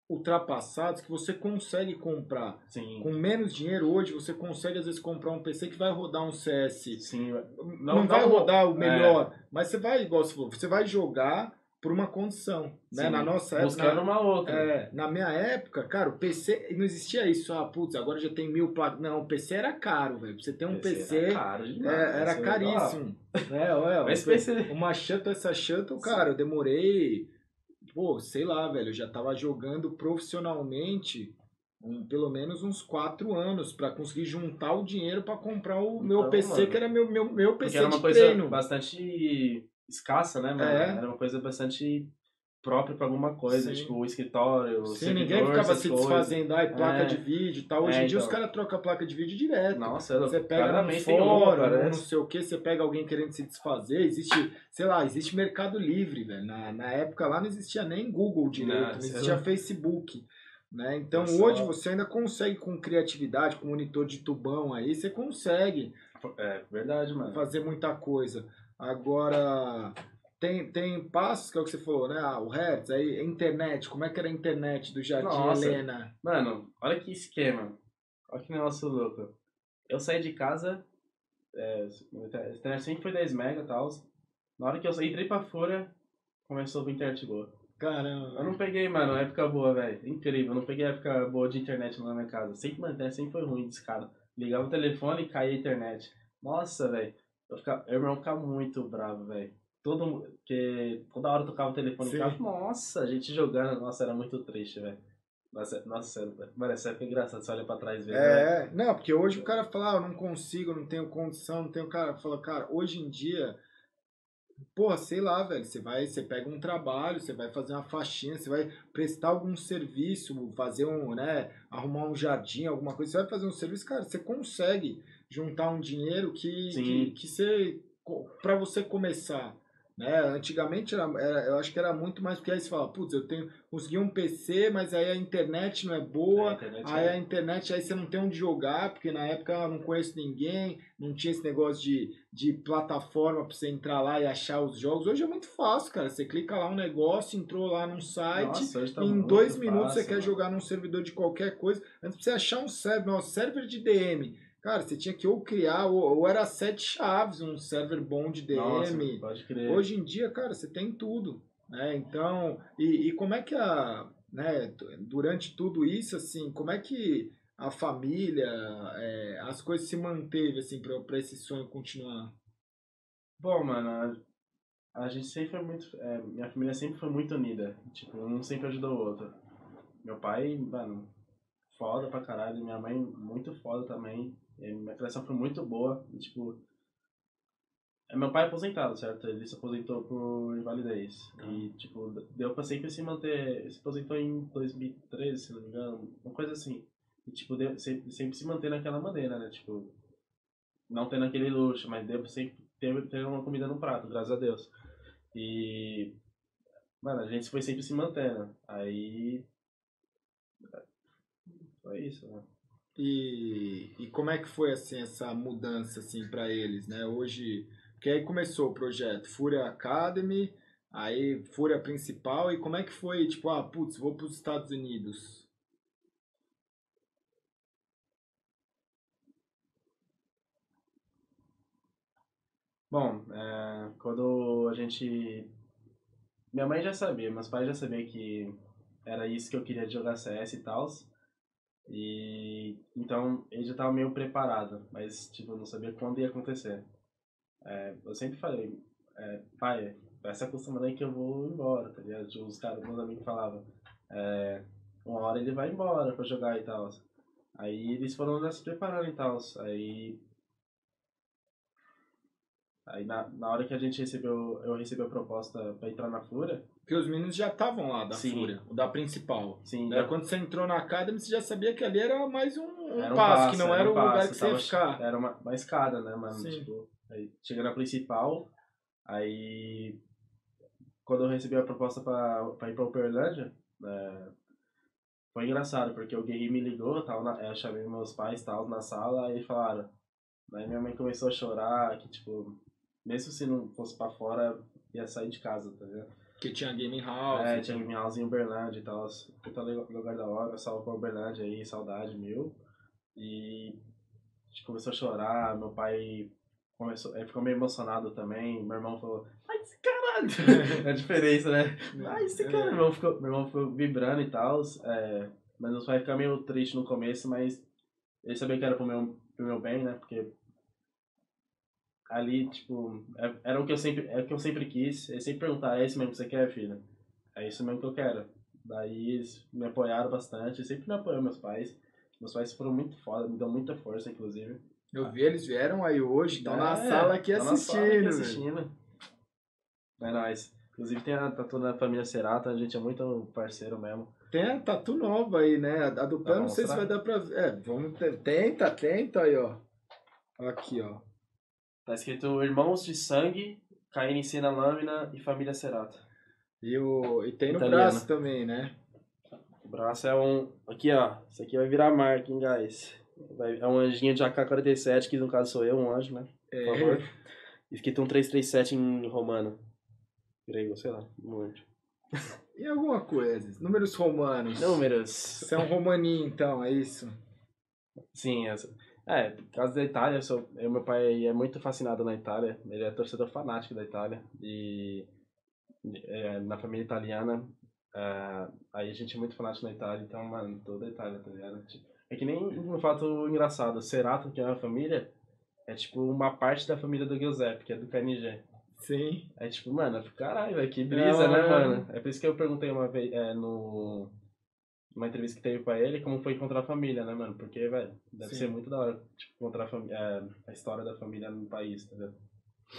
ultrapassados que você consegue comprar. sim, Com menos dinheiro hoje, você consegue às vezes comprar um PC que vai rodar um CS sim, não, Não- vai rodar o é. melhor, mas você vai, igual você falou, você vai jogar por uma condição, né? sim, Na nossa época, buscando uma outra. é, na minha época, cara, o PC não existia isso, ah, putz, agora já tem mil placas. Não, o PC era caro, velho. Pra você ter um PC, era caro demais. é, era caríssimo. É, ué, Mas PC, uma shuttle, essa shuttle, cara, eu demorei, pô, sei lá, velho, eu já tava jogando profissionalmente um, pelo menos uns quatro anos pra conseguir juntar o dinheiro pra comprar o meu Então, PC, mano. que era meu, meu, meu porque PC era uma de coisa treino. bastante escassa, né, mano? É. Era uma coisa bastante própria pra alguma coisa, Sim. tipo o escritório, o Sim, servidor, ninguém ficava se coisas. desfazendo, ai, placa É. de vídeo e tal. Hoje É, em dia então. os caras trocam a placa de vídeo direto. Nossa, Você pega no tem uma, não sei o que, você pega alguém querendo se desfazer, existe, sei lá, existe Mercado Livre, velho. Na, na época lá não existia nem Google direito, Não, não, existia lá. Facebook. Né? Então É só- hoje você ainda consegue com criatividade, com monitor de tubão aí, você consegue É, verdade, mano. fazer muita coisa. Agora, tem, tem passos, que é o que você falou, né? Ah, o Hertz, aí a internet, como é que era a internet do Jardim Nossa. Helena? Mano, olha que esquema. Olha que negócio louco. Eu saí de casa, é, a internet sempre foi 10 mega e tal. Na hora que eu entrei pra fora, começou a vir internet boa. Caramba. Eu não peguei, mano, época boa, velho. Incrível, eu não peguei época boa de internet lá na minha casa. Sempre, mano, sempre foi ruim desse cara. Ligava o telefone e caía a internet. Nossa, velho. Eu ficava, meu irmão ficava muito bravo, velho. Todo que toda hora eu tocava o telefone Sim. em casa. Nossa, a gente jogando. Nossa, era muito triste, velho. Nossa, nossa, mano, essa época é engraçada. Você olha pra trás e vê. É, não, porque hoje o cara fala, ah, eu não consigo, não tenho condição, não tenho cara. Fala, cara, hoje em dia, porra, sei lá, velho, você vai, você pega um trabalho, você vai fazer uma faxina, você vai prestar algum serviço, fazer um, né, arrumar um jardim, alguma coisa, você vai fazer um serviço, cara, você consegue juntar um dinheiro que, Sim. que, que você, pra você começar. Né? Antigamente era, era- eu acho que era muito mais porque aí você fala, putz, eu tenho consegui um PC, mas aí a internet não é boa, A internet Aí é- a internet, aí você não tem onde jogar, porque na época eu não conheço ninguém, não tinha esse negócio de, de plataforma pra você entrar lá e achar os jogos. Hoje é muito fácil, cara. Você clica lá um negócio, entrou lá num site, Nossa, tá em dois minutos você fácil, quer mano. jogar num servidor de qualquer coisa. Antes pra você achar um server, não, server de DM. Cara, você tinha que ou criar, ou, ou era sete chaves, um server bom de DM. Nossa, pode crer. Hoje em dia, cara, você tem tudo, né? Então, e, e como é que a, né, durante tudo isso, assim, como é que a família, é, as coisas se manteve, assim, pra, pra esse sonho continuar? Bom, mano, a, a gente sempre foi muito. é, minha família sempre foi muito unida. Tipo, um sempre ajudou o outro. Meu pai, mano, foda pra caralho. Minha mãe, muito foda também. E minha criação foi muito boa. E, tipo. é, Meu pai é aposentado, certo? Ele se aposentou por invalidez. E, tipo, deu pra sempre se manter. Ele se aposentou em 2013, se não me engano. Uma coisa assim. E, tipo, deu, sempre, sempre se manter naquela maneira, né? Tipo, não tendo aquele luxo, mas deu pra sempre ter, ter uma comida no prato, graças a Deus. E. Mano, a gente foi sempre se mantendo. Aí. Foi isso, né? E, e como é que foi, assim, essa mudança, assim, pra eles, né? Hoje, porque aí começou o projeto Fúria Academy, aí Fúria Principal, e como é que foi, tipo, ah, putz, vou pros Estados Unidos? Bom, é, quando a gente. Minha mãe já sabia, meus pais já sabiam que era isso que eu queria de jogar CS e tal. E então ele já tava meio preparado, mas tipo, eu não sabia quando ia acontecer. É, eu sempre falei, é, pai, vai se acostumando aí que eu vou embora, tá ligado? Tipo, Os caras, meus amigos falavam, é, uma hora ele vai embora pra jogar e tal. Aí eles foram já se preparando e tal. Aí Aí na, na hora que a gente recebeu, eu recebi a proposta pra entrar na Fúria, Porque os meninos já estavam lá da Sim. Fúria, o da principal. sim, Daí, quando você entrou na Academy, você já sabia que ali era mais um, um era um passo, que não era, um o lugar passo, que você ia ficar. Era uma, uma escada, né, mano? Sim. Tipo, aí chega na principal, aí quando eu recebi a proposta pra, pra ir pra Uberlândia, né, foi engraçado, porque o Guerri me ligou, eu, tava na, eu chamei meus pais tal, na sala, aí falaram. Aí minha mãe começou a chorar, que tipo, mesmo se não fosse pra fora, ia sair de casa, tá ligado? Que tinha Game House. É, tinha Game House em Uberlândia e tal. Puta lugar da hora, salve pra Uberlândia aí, saudade mil. E a gente começou a chorar, meu pai começou, ele ficou meio emocionado também. Meu irmão falou, ai, esse caralho! é a diferença, né? Ai, esse cara! Meu irmão ficou, meu irmão ficou vibrando e tal. É, mas meu pai ficou meio triste no começo, mas ele sabia que era pro meu, pro meu bem, né? Porque ali, tipo, é- era o que eu sempre, é o que eu sempre quis. Eles sempre perguntaram, é isso mesmo que você quer, filho? É isso mesmo que eu quero. Daí eles me apoiaram bastante, sempre me apoiaram meus pais. Meus pais foram muito foda, me dão muita força, inclusive. Eu vi, eles vieram aí hoje, estão na É, sala aqui tá na assistindo. sala aqui assistindo. É nóis. Inclusive tem a, tá toda a família Serata, a gente é muito parceiro mesmo. Tem a tatu nova aí, né? A do pé, Dá não sei se vai dar pra ver. É, vamos. Tenta, tenta aí, ó. Aqui, ó. Tá escrito Irmãos de Sangue, KNC na Lâmina e Família Serata. E, o, e tem no braço também, né? O braço é um. Aqui, ó. Isso aqui vai virar marca, hein, guys? Vai- É um anjinho de AK-47, que no caso sou eu, um anjo, né? Por favor. É, Escrito um 337 em romano. Grego, sei lá, não lembro. e alguma coisa. Números romanos. Números. Você é um romaninho, então, é isso? Sim, essa. É, por causa da Itália, eu sou, eu, meu pai é muito fascinado na Itália, ele é torcedor fanático da Itália, e é, na família italiana, é, aí a gente é muito fanático na Itália, então, mano, toda a Itália, tá ligado? É que nem um fato engraçado, Cerato, que é uma família, é tipo uma parte da família do Giuseppe, que é do KNG. Sim. É tipo, mano, caralho, que brisa, né, É. mano? É por isso que eu perguntei uma vez, é, no... Uma entrevista que teve pra ele, como foi encontrar a família, né, mano? Porque, velho, deve Sim. ser muito da hora, tipo, encontrar a, é, a história da família no país, tá ligado?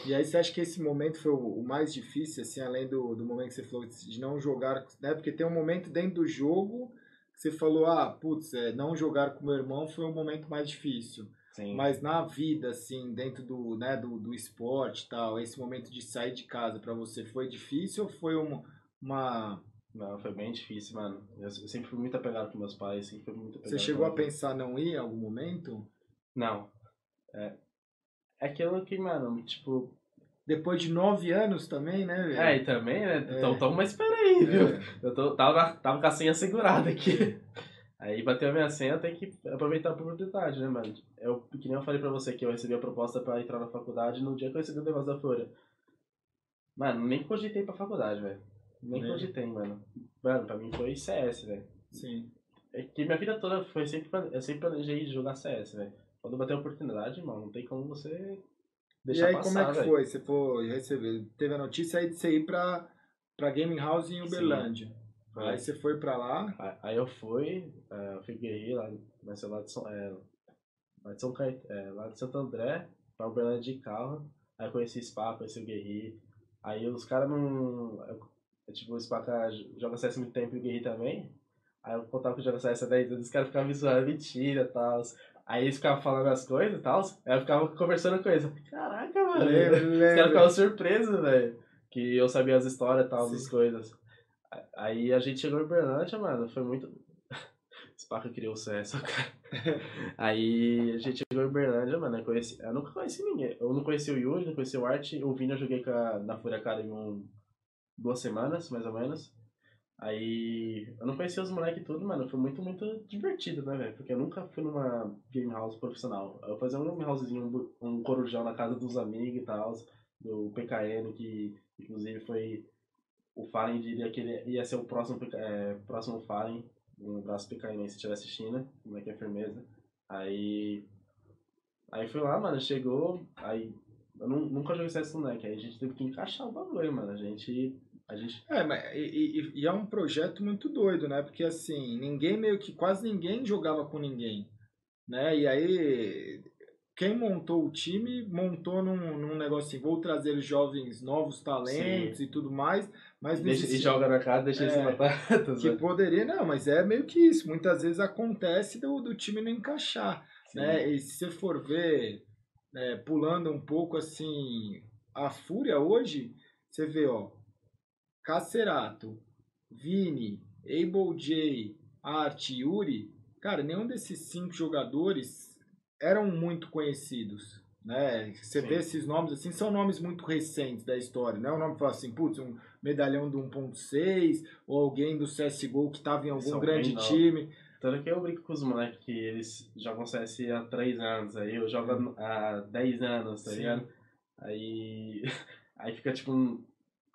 E aí você acha que esse momento foi o mais difícil, assim, além do, do momento que você falou de não jogar, né? Porque tem um momento dentro do jogo que você falou, ah, putz, é, não jogar com meu irmão foi o momento mais difícil. Sim. Mas na vida, assim, dentro do, né, do, do esporte e tal, esse momento de sair de casa pra você foi difícil ou foi uma... uma... Não, foi bem difícil, mano. Eu, eu sempre fui muito apegado com meus pais, sempre fui muito apegado Você chegou a pensar não ir em algum momento? Não. É, é aquilo que, mano, tipo... Depois de nove anos também, né, velho? É, e também, né? É. Então, então, mas espera aí, viu? É. Eu tô, tava, tava com a senha segurada aqui. Aí bateu a minha senha, tem que aproveitar a oportunidade, né, mano? Eu, que nem eu falei pra você que eu recebi a proposta pra entrar na faculdade no dia que eu recebi o negócio da Folha. Mano, nem cogitei pra faculdade, velho. Nem Nem. cogitei, mano. Mano, pra mim foi CS, velho. Sim. É que minha vida toda foi sempre. Eu sempre planejei jogar CS, velho. Quando bater a oportunidade, mano, não tem como você deixar e aí, passar, como é que velho. foi? Você foi receber? Teve a notícia aí de você ir pra, pra Gaming House em Uberlândia. Foi. Aí você foi pra lá. Aí- eu fui, é, eu fui guerreiro lá, mas sei lá de São, é, lá de São Caet- é, lá de Santo André, pra Uberlândia de carro. Aí eu conheci o Spa, conheci o Guerri. Aí os caras não. eu, tipo, o Spa cara joga CS muito tempo e o Guerri também. Aí eu contava que eu jogo CS há 10 anos, os caras ficavam me zoando, mentira e tal. Aí eles ficavam falando as coisas e tal. Aí eu ficava conversando com eles. Caraca, mano. Os caras ficavam surpresos, velho. Que eu sabia as histórias e tal, Sim. as coisas. Aí a gente chegou em Uberlândia, mano, foi muito. Spaca criou o CS, cara. Aí a gente chegou em Uberlândia, mano, eu, conheci... eu nunca conheci ninguém. Eu não conheci o Yuri, não conheci o Art. O Vini eu joguei a... na Fúria Academy um... duas semanas, mais ou menos. Aí eu não conhecia os moleques tudo, mano. Foi muito, muito divertido, né, velho? Porque eu nunca fui numa game house profissional. Eu fazia um game housezinho, um, um corujão na casa dos amigos e tal, do PKN, que inclusive foi. O Fallen diria que ele ia ser o próximo, é, próximo Fallen. Um abraço PKN se estiver assistindo, como é que é firmeza. Aí. Aí fui lá, mano, chegou. Aí. Eu nu- nunca joguei CS com moleque, aí a gente teve que encaixar o bagulho, mano. A gente. A gente É, mas e, e- e é um projeto muito doido, né? Porque assim, ninguém meio que quase ninguém jogava com ninguém, né? E aí quem montou o time montou num, num negócio assim, vou trazer jovens novos talentos e tudo mais, mas Deixa, e joga na cara, deixa eles É, se matar. Tá que poderia, não, mas é meio que isso. Muitas vezes acontece do, do time não encaixar, Sim. né? E se você for ver, é, pulando um pouco assim, a Fúria hoje, você vê, ó, Cacerato, Vini, Able J, Art, Yuri, cara, nenhum desses cinco jogadores eram muito conhecidos. Né? Você Sim. vê esses nomes assim, são nomes muito recentes da história, não é um nome que fala assim, putz, um medalhão do 1.6 ou alguém do CSGO que estava em algum São grande novos. Tanto que eu brinco com os moleques que eles jogam CS há 3 anos, aí eu jogo há 10 anos, tá Sim. ligado? Aí, aí fica tipo, um-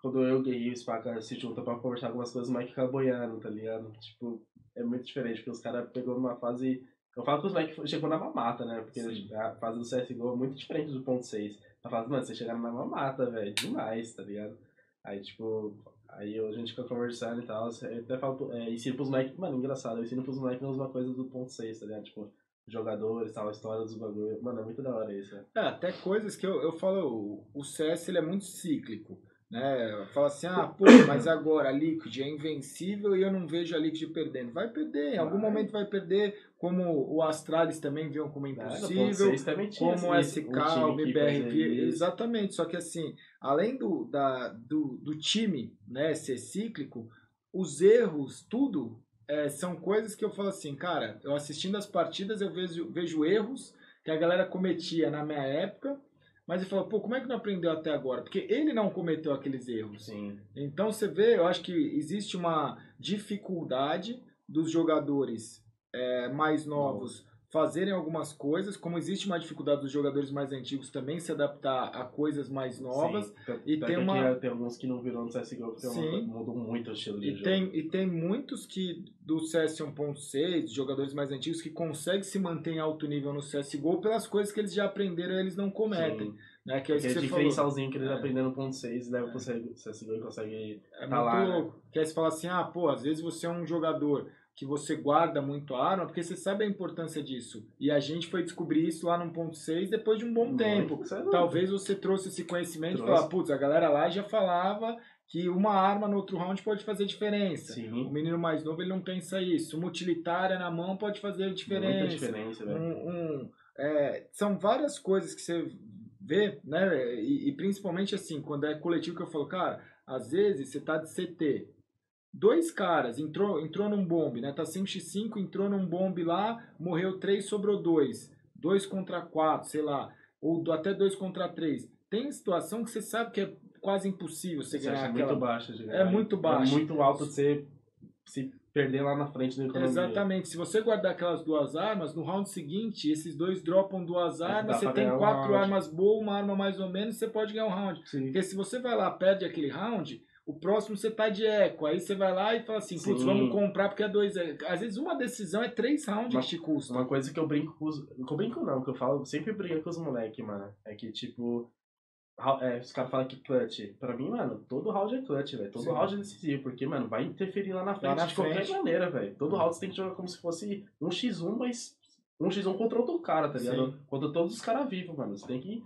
quando eu, o Guerri e o Spaca se juntam pra conversar algumas coisas, o Mike fica boiando, tá ligado? Tipo, é muito diferente, porque os caras pegou numa fase... Eu falo que os moleques chegou na mamata, né? Porque Sim. a fase do CSGO é muito diferente do ponto 6. A fase, mano, vocês chegaram na mamata, velho, demais, tá ligado? Aí, tipo, aí a gente fica conversando e tal, eu até falo, é, ensino pros moleques, mano, engraçado, eu ensino pros moleques a mesma coisa do ponto 6, tá ligado? Tipo, jogadores, tal, a história dos bagulho. Mano, é muito da hora isso, né? É, até coisas que eu, eu falo, o- o CS ele é muito cíclico. Né? Fala assim, ah, pô, mas agora a Liquid é invencível e eu não vejo a Liquid perdendo. Vai perder, em algum Vai. momento vai perder, como o Astralis também viam como Nada, impossível. ponto 6 também tinha como o esse- SK, o isso. exatamente. Só que assim, além do, da, do, do time né, ser cíclico, os erros, tudo é, são coisas que eu falo assim, cara, eu assistindo as partidas eu vejo, vejo erros que a galera cometia na minha época, mas ele fala, pô, como é que não aprendeu até agora? Porque ele não cometeu aqueles erros. Sim. Então você vê, eu acho que existe uma dificuldade dos jogadores é, mais novos fazerem algumas coisas, como existe uma dificuldade dos jogadores mais antigos também se adaptar a coisas mais novas. Sim. E tem uma- tem alguns que não viram no CSGO, que Sim. mudou muito o estilo de E jogo. tem, e tem muitos que do CS 1.6, jogadores mais antigos, que conseguem se manter em alto nível no CSGO pelas coisas que eles já aprenderam e eles não cometem. Sim. Né? Que é Aquele falou. diferencialzinho que eles É. aprendem no ponto 6 leva pro CSGO e consegue... É tá muito lá, né? louco. Que aí você fala assim, ah, pô, às vezes você é um jogador que você guarda muito a arma, porque você sabe a importância disso. E a gente foi descobrir isso lá no ponto 6 depois de um bom tempo. Isso é. Talvez você trouxe esse conhecimento e Trouxe. falar, putz, a galera lá já falava que uma arma no outro round pode fazer diferença. O Sim, menino mais novo ele não pensa isso. Uma utilitária na mão pode fazer muita diferença. diferença, velho. Um, um, é, são várias coisas que você vê, né? E, e principalmente assim, quando é coletivo que eu falo, cara, às vezes você tá de CT. Dois caras, entrou, entrou num bombe, né? Tá 5x5, entrou num bombe lá, morreu 3, sobrou 2. 2 contra 4, sei lá. Ou até 2 contra 3. Tem situação que você sabe que é quase impossível você, Você ganhar aquela. muito baixo de É muito baixo. É muito alto de você se perder lá na frente da economia. Exatamente. Se você guardar aquelas duas armas, no round seguinte, esses dois dropam duas É, armas, você tem ganhar quatro armas boas, uma arma mais ou menos, você pode ganhar um round. Sim. Porque se você vai lá, perde aquele round, o próximo você tá de eco. Aí você vai lá e fala assim, putz, vamos comprar porque é dois. é- Às vezes uma decisão é três rounds Uma- que te custa. Uma coisa que eu brinco com os. Que eu brinco não, que eu falo, sempre brigo com os moleques, mano. É que, tipo. é, os caras falam que clutch. Pra mim, mano, todo round é clutch, velho. Todo Sim. round é decisivo, porque, mano, vai interferir lá na frente na de qualquer frente. maneira, velho. Todo round você tem que jogar como se fosse um x1, mas. Um x1 contra outro cara, tá ligado? Sim. Contra todos os caras vivos, mano. Você tem que.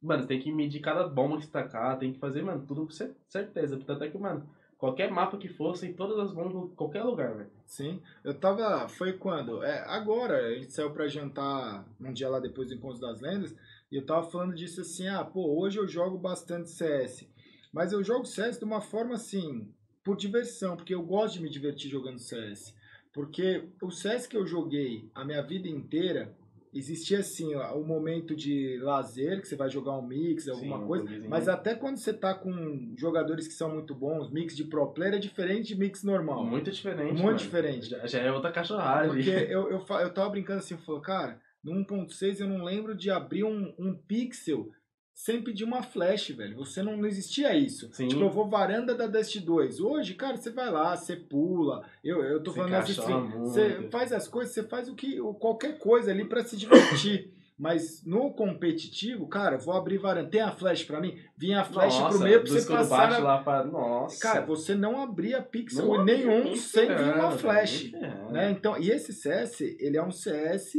Mano, tem que medir cada bomba que tacar, tem que fazer, mano, tudo com cer- certeza. Tanto é que, mano, qualquer mapa que fosse, em todas as bombas, qualquer lugar, velho. Sim. Eu tava. Foi quando? É, agora, a gente saiu pra jantar um dia lá depois do Encontro das Lendas. E eu tava falando disso assim, ah, pô, hoje eu jogo bastante CS. Mas eu jogo CS de uma forma assim, por diversão, porque eu gosto de me divertir jogando CS. Porque o CS que eu joguei a minha vida inteira, existia assim, ó, o momento de lazer, que você vai jogar um mix, alguma Sim, coisa. Mas até quando você tá com jogadores que são muito bons, mix de pro player é diferente de mix normal. Muito diferente. Muito mano. diferente. Já, já é outra cachorrada. Porque eu, eu, eu tava brincando assim, falou, cara, no 1.6 eu não lembro de abrir um, um pixel sem pedir uma flash, velho. Você não, não existia isso. Sim. Tipo, eu vou varanda da Dust 2. Hoje, cara, você vai lá, você pula. Eu, eu tô falando assim, você faz as coisas, você faz o que, qualquer coisa ali pra se divertir. Mas no competitivo, cara, vou abrir varanda. Tem a flash pra mim? Vinha a flash Nossa, pro meio pra você passar. baixo na- lá pra... Nossa. Cara, você não abria pixel Não nenhum sem vir uma flash né? Então, e esse CS, ele é um CS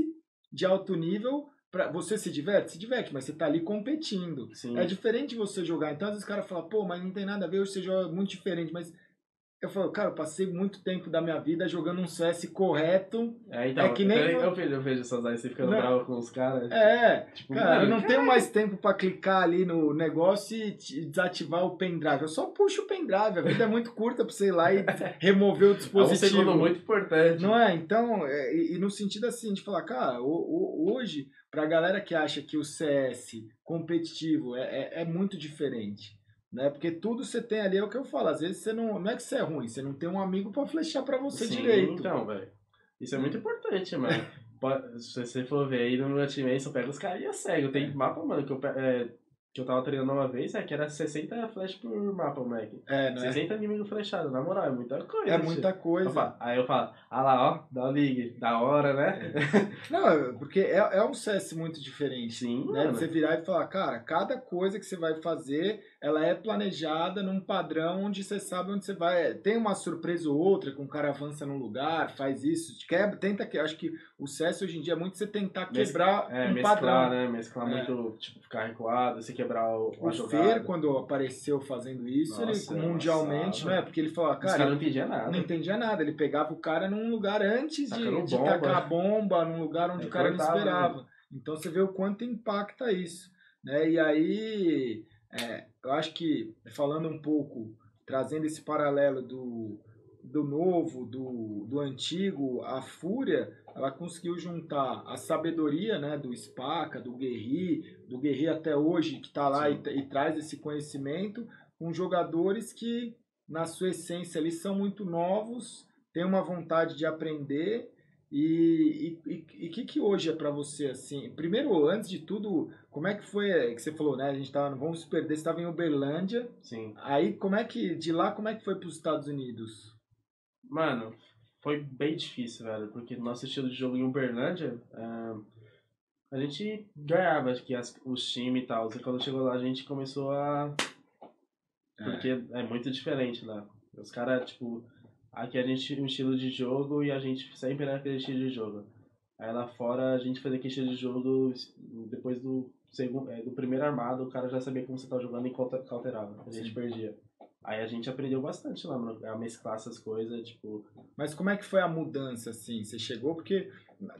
de alto nível. Pra, você se diverte? Se diverte, mas você tá ali competindo. Sim. É diferente de você jogar. Então, às vezes o cara fala, pô, mas não tem nada a ver, hoje você joga muito diferente. Mas eu falo, cara, eu passei muito tempo da minha vida jogando um CS correto. É, então, é que nem- eu, vejo, eu vejo essas aí, você ficando Não. bravo com os caras. É, Tipo, cara, eu não tenho mais tempo pra clicar ali no negócio e desativar o pendrive. Eu só puxo o pendrive. A vida é muito curta pra você ir lá e remover o É um dispositivo. segundo muito importante. Não é? Então, é, e, e no sentido assim, de falar, cara, o- o- hoje, pra galera que acha que o CS competitivo é, é, é muito diferente. Né? Porque tudo você tem ali, é o que eu falo, às vezes você não. Não é que você é ruim, você não tem um amigo pra flechar pra você Sim, direito. então, velho. Isso é muito importante, mano. Se você for ver aí no meu time só pega os caras e é cego. Tem mapa, mano, que eu, é, que eu tava treinando uma vez, é que era 60 flash por mapa, moleque. É, não é? 60 inimigos flechados, na moral, é muita coisa. É muita coisa. falo- Aí eu falo, ah lá, ó, dá o ligue, da hora, né? Não, é- porque é, é um CS muito diferente. Sim, né? mano. Você virar e falar, cara, cada coisa que você vai fazer, ela é planejada num padrão onde você sabe onde você vai. Tem uma surpresa ou outra, que um cara avança num lugar, faz isso, quebra, tenta que. Acho que o CS hoje em dia é muito você tentar quebrar É, um mesclar, padrão. né? Mesclar É. muito, tipo, ficar recuado, se quebrar o, O Fer, quando apareceu fazendo isso, Nossa, ele mundialmente, amassava. né? Porque ele falou, caras cara, não entendiam nada. não entendia nada. Ele pegava o cara num lugar antes de, de tacar a bomba, num lugar onde Aí o cara não cortava, esperava. Então você vê o quanto impacta isso. Né? E aí, é, eu acho que, falando um pouco, trazendo esse paralelo do, do novo, do, do antigo, a Fúria, ela conseguiu juntar a sabedoria né, do Spaca, do Guerri, do Guerri até hoje, que está lá e, e, traz esse conhecimento, com jogadores que, na sua essência, ali são muito novos, têm uma vontade de aprender e o e, que, que hoje é para você, assim? Primeiro, antes de tudo, como é que foi é, que você falou, né? A gente tava, vamos se perder, você estava em Uberlândia. Sim. Aí, como é que, de lá, como é que foi para os Estados Unidos? Mano, foi bem difícil, velho, porque nosso estilo de jogo em Uberlândia, uh, a gente ganhava acho que as, os times e tal. Quando chegou lá, a gente começou a. Porque é, é muito diferente lá. Os caras, tipo, Aqui a gente tinha um estilo de jogo e a gente sempre era aquele estilo de jogo. Aí lá fora a gente fazia aquele estilo de jogo depois do segundo, é, do primeiro armado, o cara já sabia como você estava jogando e cauterava. A gente Sim. perdia. Aí a gente aprendeu bastante lá, mano, a mesclar essas coisas, tipo... Mas como é que foi a mudança, assim? Você chegou, porque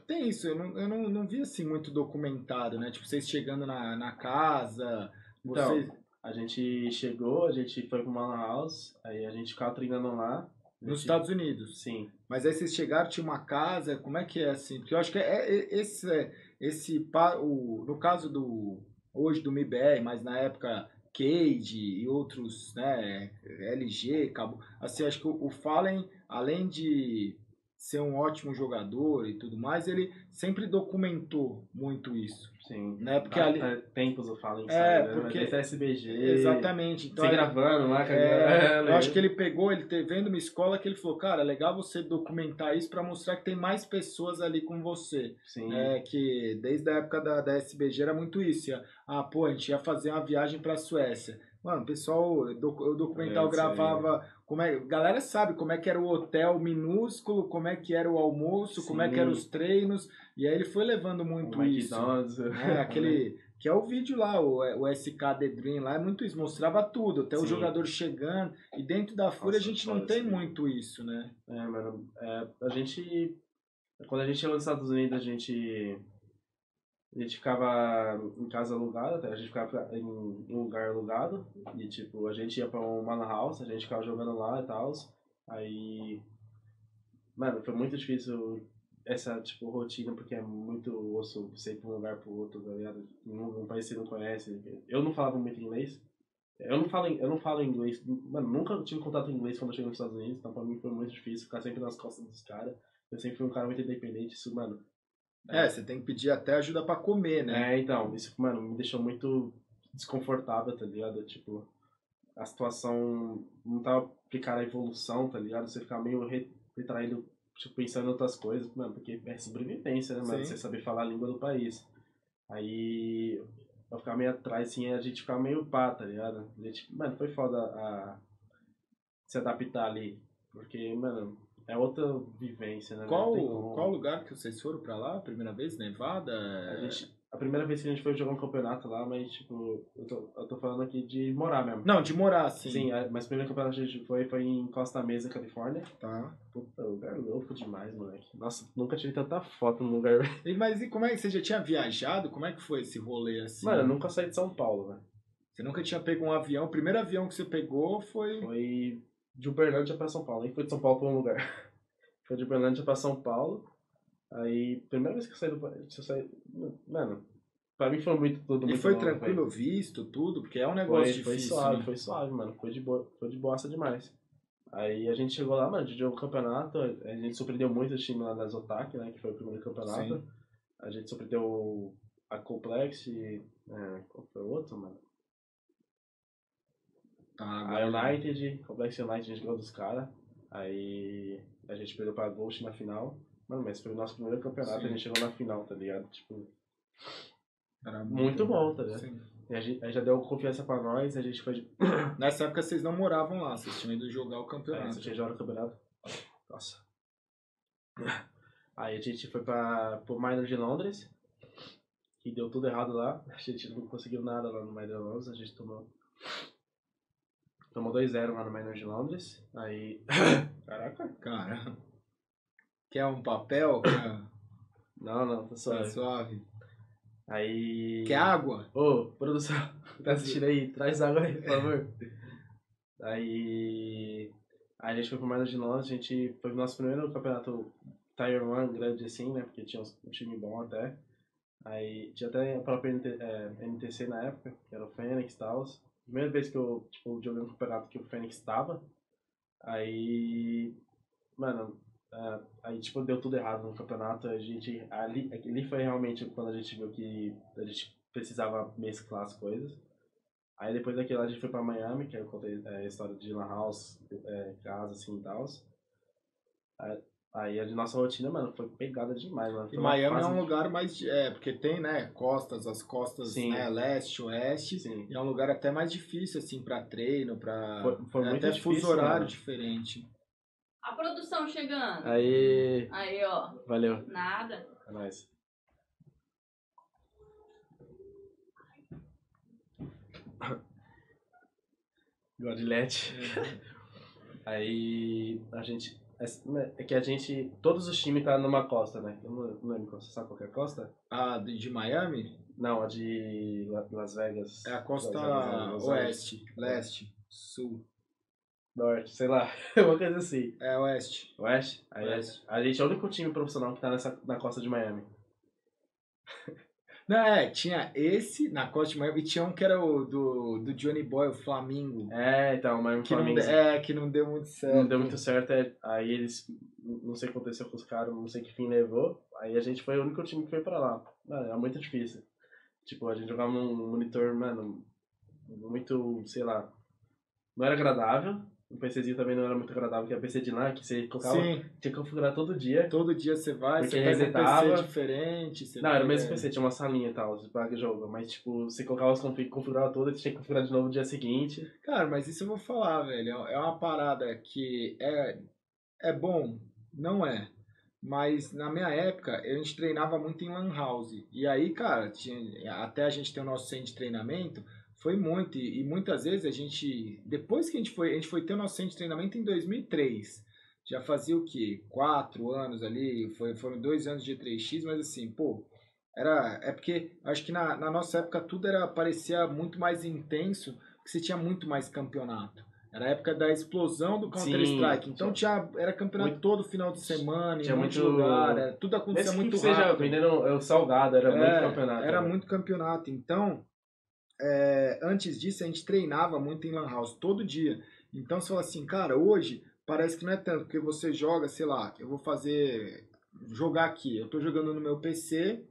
tem isso, eu não, eu não, não vi, assim, muito documentado, né? Tipo, vocês chegando na, na casa, vocês... Então, a gente chegou, a gente foi pro Mana House, aí a gente ficava treinando lá, nos Estados Unidos. Sim. Mas aí vocês chegaram, tinha uma casa, como é que é assim? Porque eu acho que é, é esse, é, esse o, no caso do hoje do MIBR, mas na época Cade e outros, né, LG, cabo, assim, acho que o, o Fallen, além de ser um ótimo jogador e tudo mais, ele sempre documentou muito isso. Sim. Né? Porque ali... Tempos eu falo isso. É, né? porque... SBG. Exatamente. Então, se gravando lá. É, eu acho que ele pegou, ele vendo uma escola que ele falou, cara, é legal você documentar isso para mostrar que tem mais pessoas ali com você. Sim. É, que desde a época da, da SBG era muito isso. Ah, pô, a gente ia fazer uma viagem pra Suécia. Mano, o pessoal, o documental é, gravava. Como é, galera sabe como é que era o hotel minúsculo, como é que era o almoço, Sim. como é que eram os treinos. E aí ele foi levando muito o isso. Né? Aquele. Que é o vídeo lá, o, o SK The Dream lá, é muito isso, mostrava tudo, até Sim. o jogador chegando. E dentro da Fúria a gente não tem muito isso, né? É, mano, é, a gente. Quando a gente chegou nos Estados Unidos, a gente a gente ficava em casa alugada, a gente ficava em um lugar alugado. E tipo, a gente ia pra uma house, a gente ficava jogando lá e tal. Aí. Mano, foi muito difícil essa, tipo, rotina, porque é muito osso você ir pra um lugar pro outro, tá ligado? Um país que você não conhece. Eu não falava muito inglês. Eu não falo, eu não falo inglês. Mano, nunca tive contato em inglês quando eu cheguei nos Estados Unidos, então pra mim foi muito difícil ficar sempre nas costas dos caras. Eu sempre fui um cara muito independente, isso, mano, é, você tem que pedir até ajuda para comer, né? É, então, isso, mano, me deixou muito desconfortável, tá ligado? Tipo, a situação não tava ficar a evolução, tá ligado? Você ficar meio retraído, tipo, pensando em outras coisas, mano, porque é sobrevivência, né, mano? Sim. Você saber falar a língua do país. Aí eu ficar meio atrás, assim, a gente ficar meio pá, tá ligado? A gente, mano, foi foda a se adaptar ali. Porque, mano, é outra vivência, né? Qual, qual lugar que vocês foram pra lá? Primeira vez? Nevada? A, gente, a primeira vez que a gente foi jogar um campeonato lá, mas, tipo, eu tô, eu tô falando aqui de morar mesmo. Não, de morar, sim. Sim, mas o primeiro campeonato que a gente foi foi em Costa Mesa, Califórnia. Tá. Puta, lugar louco demais, moleque. Nossa, nunca tive tanta foto no lugar. E, mas e como é que você já tinha viajado? Como é que foi esse rolê assim? Mano, eu nunca saí de São Paulo, velho. Você nunca tinha pego um avião? O primeiro avião que você pegou foi. Foi de Uberlândia pra São Paulo. Nem foi de São Paulo pra um lugar. Foi de Uberlândia pra São Paulo. Aí, primeira vez que eu saí do país, eu saí. Mano, pra mim foi muito tudo muito E foi longo, tranquilo visto, tudo? Porque é um negócio foi, difícil. Foi suave, né? foi suave, mano. Foi de, boa, foi de boassa demais. Aí a gente chegou lá, mano, de jogo campeonato, a gente surpreendeu muito o time lá da Zotac, né, que foi o primeiro campeonato. Sim. A gente surpreendeu a Complex e... É, qual foi o outro, mano? Ah, a United, Complex United, a gente ganhou dos caras. Aí a gente perdeu pra Ghost na final. Mano, mas foi o nosso primeiro campeonato, Sim. a gente chegou na final, tá ligado? Tipo. Era muito, muito bom, tá ligado? Sim. E a gente, já deu confiança pra nós, a gente foi. Nessa época vocês não moravam lá, vocês tinham ido jogar o campeonato. É, vocês tinham jogado o campeonato. Nossa. Aí a gente foi pra, pro Minor de Londres, que deu tudo errado lá. A gente não conseguiu nada lá no Minor de Londres, a gente tomou Tomou 2-0 lá no Minor de Londres. Aí. Caraca. Cara. Quer um papel? não, não, tá suave. Tá suave. Aí. Quer água? Ô, produção, tá assistindo aí? Traz água aí, por favor. aí. Aí a gente foi pro Marlon de Londres, a gente foi pro nosso primeiro campeonato Tier 1 grande assim, né? Porque tinha um time bom até. Aí tinha até a própria NT, é, NTC na época, que era o Fênix e tal. Primeira vez que eu tipo, joguei um campeonato que o Fênix estava. Aí. Mano, é, aí tipo, deu tudo errado no campeonato. A gente. Ali, ali foi realmente quando a gente viu que a gente precisava mesclar as coisas. Aí depois daquilo a gente foi pra Miami, que eu contei é, a história de Lan House, é, casa assim e tal. Aí a nossa rotina, mano, foi pegada demais, mano. e Miami é um de... lugar mais. É, porque tem, né, costas, as costas, Sim. né, leste, oeste. Sim. E é um lugar até mais difícil, assim, pra treino, pra. Foi, foi é, muito até difícil, fuso horário mano. diferente. A produção chegando. Aí. Aí, ó. Valeu. Nada. É nóis. Godilete. É. Aí a gente é, é que a gente. Todos os times tá numa costa, né? Eu não, não lembro, você sabe qual é a costa? A de, de Miami? Não, a de Las Vegas. É a costa Vegas, oeste, leste, sul. Norte, sei lá, uma coisa assim. É oeste. Oeste? Aí oeste. A, a gente é o único time profissional que tá nessa, na costa de Miami. Não, é, tinha esse na Costa de Miami e tinha um que era o do, do Johnny Boy, o Flamingo. É, então, mas que Não, é, que não deu muito certo. Não deu muito certo, é, aí eles, não sei o que aconteceu com os caras, não sei que fim levou, aí a gente foi o único time que foi pra lá. Mano, era muito difícil. Tipo, a gente jogava num monitor, mano, muito, sei lá, não era agradável, o PCzinho também não era muito agradável, que é PC de lá, que você colocava, Sim. tinha que configurar todo dia. Todo dia você vai, você resetava. um PC diferente. não, era o mesmo PC, tinha uma salinha e tal, para jogo, mas tipo, você colocava as config, configurava todas, você tinha que configurar de novo no dia seguinte. Cara, mas isso eu vou falar, velho, é uma parada que é, é bom, não é. Mas na minha época, a gente treinava muito em Lan House. E aí, cara, tinha, até a gente ter o nosso centro de treinamento, foi muito, e, e, muitas vezes a gente, depois que a gente foi, a gente foi ter o nosso centro de treinamento em 2003, já fazia o quê? Quatro anos ali, foi, foram dois anos de 3x, mas assim, pô, era, é porque acho que na, na nossa época tudo era, parecia muito mais intenso, porque você tinha muito mais campeonato. Era a época da explosão do Counter-Strike. Então tinha, era campeonato muito, todo final de semana, tinha em muito lugar, era, tudo acontecia muito que rápido. Seja vendendo o salgado, era é, muito campeonato. Era né? muito campeonato. Então, é, antes disso a gente treinava muito em Lan House todo dia. Então você fala assim, cara, hoje parece que não é tanto, porque você joga, sei lá, eu vou fazer. jogar aqui. Eu tô jogando no meu PC,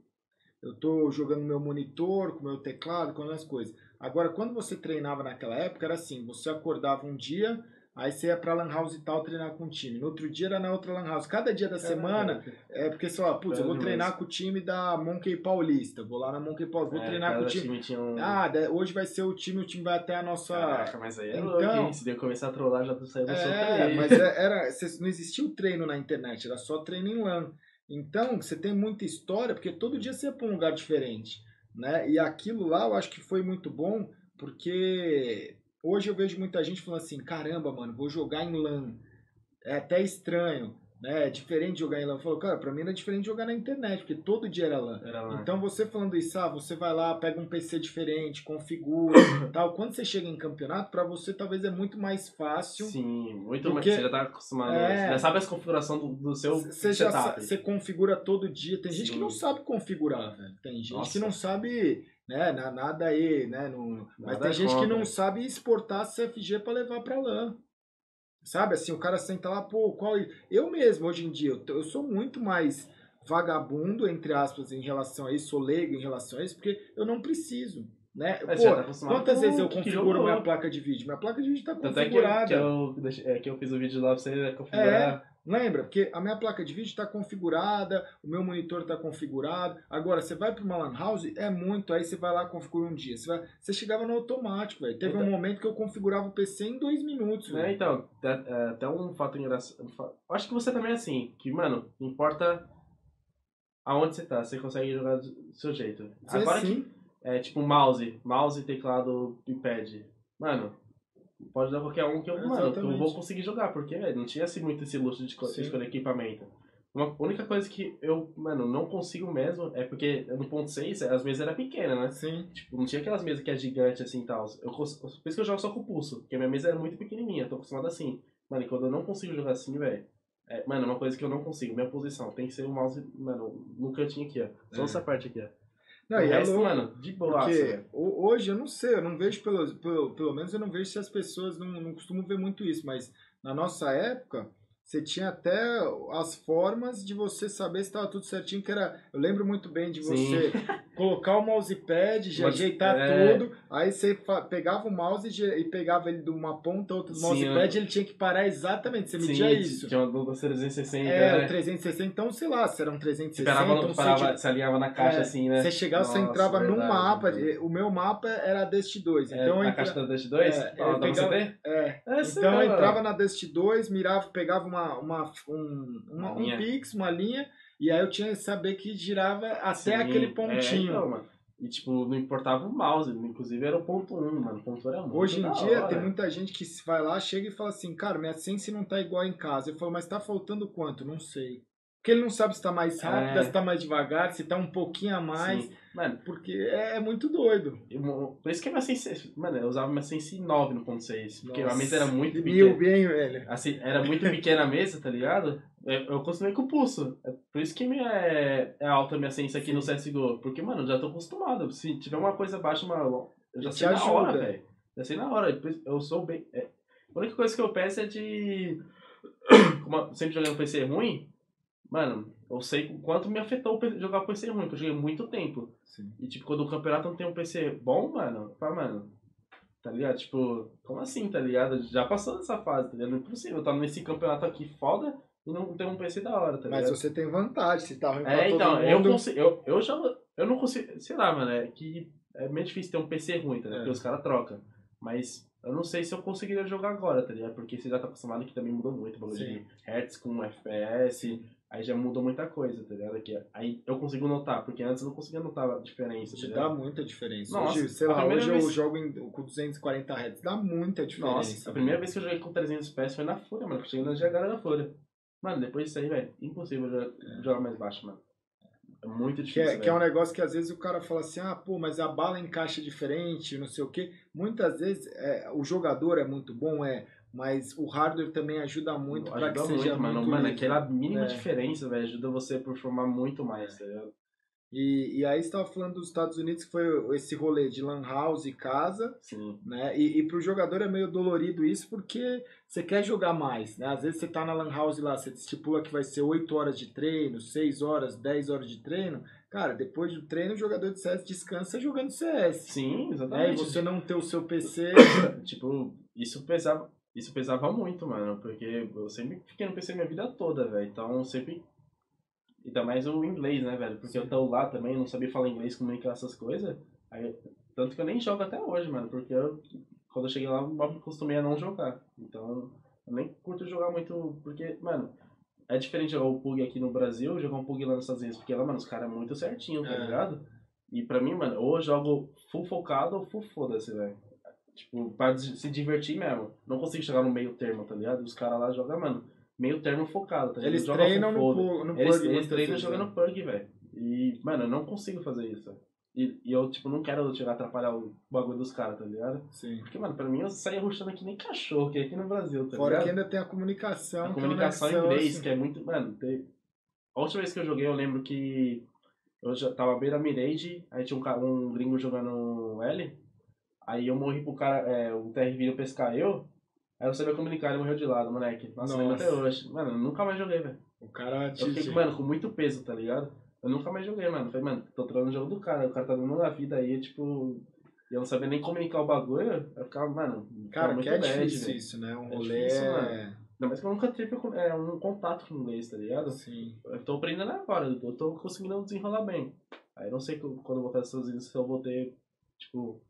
eu tô jogando no meu monitor, com o meu teclado, com as coisas. Agora, quando você treinava naquela época, era assim: você acordava um dia, Aí você ia pra Lan House e tal treinar com o time. No outro dia era na outra Lan House. Cada dia da Caramba. semana, é porque só, putz, eu vou treinar com o time da Monkey Paulista. Vou lá na Monkey Paulista, vou é, treinar com o time. time um... Ah, hoje vai ser o time, o time vai até a nossa. Caraca, mas aí é então, louco, Se deu começar a trollar, já saiu do é, mas é, era, não existia o treino na internet, era só treino em LAN. Então, você tem muita história, porque todo dia você ia pra um lugar diferente. Né? E aquilo lá eu acho que foi muito bom, porque Hoje eu vejo muita gente falando assim, caramba, mano, vou jogar em LAN. É até estranho, né? É diferente de jogar em LAN. Falou, cara, pra mim era diferente de jogar na internet, porque todo dia era LAN. Era LAN. Então você falando isso, ah, você vai lá, pega um PC diferente, configura tal. Quando você chega em campeonato, para você talvez é muito mais fácil. Sim, muito mais. Você já tá acostumado. É, já sabe as configuração do, do seu você. Já, você configura todo dia. Tem Sim. gente que não sabe configurar, velho. Tem gente Nossa. que não sabe né? Nada aí, né? Não, mas tem gente que não sabe exportar CFG para levar para LAN. Sabe assim, o cara senta lá, pô, qual. Eu mesmo, hoje em dia, eu, eu sou muito mais vagabundo, entre aspas, em relação a isso, sou leigo em relação a isso, porque eu não preciso. Né? Pô, tá quantas vezes eu configuro minha placa de vídeo? Minha placa de vídeo está configurada. Tanto é que, eu, que, eu, é, que eu fiz o vídeo lá pra você configurar. É, Lembra? Porque a minha placa de vídeo está configurada, o meu monitor está configurado. Agora, você vai para uma LAN house, é muito. Aí você vai lá configura um dia. Você, vai, você chegava no automático, velho. Teve então, um momento que eu configurava o PC em dois minutos. É, então, é, até um fato engraçado. Acho que você também é assim, que, mano, importa aonde você tá, você consegue jogar do seu jeito. Agora sim. que é tipo mouse, mouse, teclado e pad. Mano, Pode dar qualquer um que eu, mano, que eu vou conseguir jogar, porque não tinha assim, muito esse luxo de escolher equipamento. Uma única coisa que eu, mano, não consigo mesmo é porque no ponto 6 as mesas eram pequenas, né? Sim. Tipo, não tinha aquelas mesas que é gigante assim e tal. Eu, por isso que eu jogo só com o pulso, porque a minha mesa era muito pequenininha, tô acostumado assim. Mano, e quando eu não consigo jogar assim, velho. É, mano, é uma coisa que eu não consigo. Minha posição tem que ser o mouse, mano, no cantinho aqui, ó. Só É. essa parte aqui, ó. Não, o e é resto, louco, mano, de boa, Porque hoje eu não sei, eu não vejo pelo, pelo, pelo menos eu não vejo se as pessoas não, não costumam ver muito isso, mas na nossa época você tinha até as formas de você saber se estava tudo certinho, que era, eu lembro muito bem de Sim. você colocar o mousepad, Mas- ajeitar é. tudo, aí você pegava o mouse e, pegava ele de uma ponta a outra do Sim, mousepad, eu- ele tinha que parar exatamente, você Sim, media isso. Tinha uma do 360, É, né? o 360, então sei lá, se era um Você 360, parava, então você parava, tinha- se alinhava na caixa É, assim, né? Você chegava, você Nossa, entrava num verdade, mapa. velho. O meu mapa era Dust 2. É, Então eu na entra- caixa da Dash 2? É, pra você pegava- é, É, então eu entrava na Dust 2, mirava, pegava uma, uma, um, uma- Uma um pix, uma linha, e aí eu tinha que saber que girava até Sim, aquele é, pontinho. então, mano. E, tipo, não importava o mouse, inclusive era o ponto 1, mano. O ponto era muito Hoje em dia hora. tem muita gente que vai lá, chega e fala assim, cara, minha sense não tá igual em casa. Eu falo, mas tá faltando quanto? Não sei. Porque ele não sabe se tá mais rápido, É. se tá mais devagar, se tá um pouquinho a mais. Sim. Mano, Porque é, é muito doido. eu- por isso que a minha Sense... Mano, eu usava minha Sense 9 no ponto 6. Porque a Nossa, mesa era muito Mil pequena. bem, velho. Assim, era muito pequena a mesa, tá ligado? Eu, eu com o pulso. É por isso que minha, é, é alta a minha Sense aqui no CSGO. Porque, mano, eu já tô acostumado. Se tiver uma coisa baixa, uma, eu já Te sei na hora, ajuda. velho. Já sei na hora. Eu sou bem... é, a única coisa que eu peço é de... Como sempre joguei no PC ruim, mano, eu sei o quanto me afetou jogar com PC ruim, porque eu joguei muito tempo. Sim. E, tipo, quando o campeonato não tem um PC bom, mano, eu falo, mano, tá ligado? Tipo, como assim, tá ligado? Já passou dessa fase, tá ligado? Não é possível, tá nesse campeonato aqui foda e não ter um PC da hora, tá Mas ligado? você tem vantagem, se tá ruim É, então, eu consigo, eu, eu já, eu não consigo, sei lá, mano, é que é meio difícil ter um PC ruim, tá ligado? É. Porque os caras trocam. Mas eu não sei se eu conseguiria jogar agora, tá ligado? Porque você já tá acostumado que também mudou muito, o bagulho de Hertz com FPS, aí já mudou muita coisa, tá ligado? Que, aí eu consigo notar, porque antes eu não conseguia notar a diferença, tá Te dá muita diferença. Nossa, hoje, sei lá, hoje eu vez- jogo em- com 240 Hz. Dá muita diferença. Nossa, a primeira vez que eu joguei com 300 FPS foi na Fúria, mano. que eu Cheguei na GH da Fúria. Mano, depois disso aí, velho, impossível jo- jogar mais baixo, mano. É muito Que difícil, é, que é um negócio que às vezes o cara fala assim, ah, pô, mas a bala encaixa diferente, não sei o quê. Muitas vezes é, o jogador é muito bom, é, mas o hardware também ajuda muito para que Ajuda seja muito, mano. muito Mano, aquela mínima É. diferença, velho, ajuda você a performar muito mais, tá ligado? E, e aí você estava falando dos Estados Unidos, que foi esse rolê de lan house e casa, Sim. né? E, e pro jogador é meio dolorido isso, porque você quer jogar mais, né? Às vezes você tá na lan house lá, você estipula que vai ser 8 horas de treino, 6 horas, 10 horas de treino. Cara, depois do treino, o jogador de CS descansa jogando CS. Sim, Né? E exatamente. você não ter o seu PC. Tipo, isso pesava, isso pesava muito, mano, porque eu sempre fiquei no PC minha vida toda, velho. Então, sempre. Ainda mais o inglês, né, velho? Porque eu tô lá também, eu não sabia falar inglês, comunicar essas coisas. Aí, tanto que eu nem jogo até hoje, mano, porque eu, quando eu cheguei lá, eu me acostumei a não jogar. Então, eu nem curto jogar muito, porque, mano, é diferente jogar o Pug aqui no Brasil jogar um Pug lá nos Estados Unidos, porque lá, mano, os caras é muito certinho, tá É. ligado? E pra mim, mano, ou eu jogo full focado ou full foda-se, velho. Tipo, pra se divertir mesmo. Não consigo chegar no meio termo, tá ligado? Os caras lá jogam, mano, meio termo focado, tá ligado? Eles Jogam treinam no, no Eles, Purge eles treinam jogando né? Purge, velho. E, mano, eu não consigo fazer isso. E, e eu, tipo, não quero a atrapalhar o bagulho dos caras, tá ligado? Sim. Porque, mano, pra mim eu saía ruxando aqui nem cachorro, que é aqui no Brasil, tá Fora que ligado? ainda tem a comunicação. A é comunicação em inglês, assim. que é muito. Mano, tem... a última vez que eu joguei, eu lembro que eu já tava beira Mirage, aí tinha um, um gringo jogando L, aí eu morri pro cara, é, o TR vindo pescar eu, aí eu sabia comunicar, ele morreu de lado, moleque. Nossa, eu Nossa. até hoje. Mano, eu nunca mais joguei, velho. O cara Eu te, fiquei, te- mano, com muito peso, tá ligado? Eu nunca mais joguei, mano. Falei, mano, tô treinando o jogo do cara, o cara tá dando a vida aí, tipo. E eu não sabia nem comunicar o bagulho, eu ficava, mano, Cara, muito que é bad, difícil velho. isso, né? Um É rolê difícil, é... Ainda mais que eu nunca tive é, um contato com inglês, tá ligado? Sim. Eu tô aprendendo agora, eu tô conseguindo desenrolar bem. Aí eu não sei eu- quando eu voltar dos Estados Unidos se eu vou ter, tipo.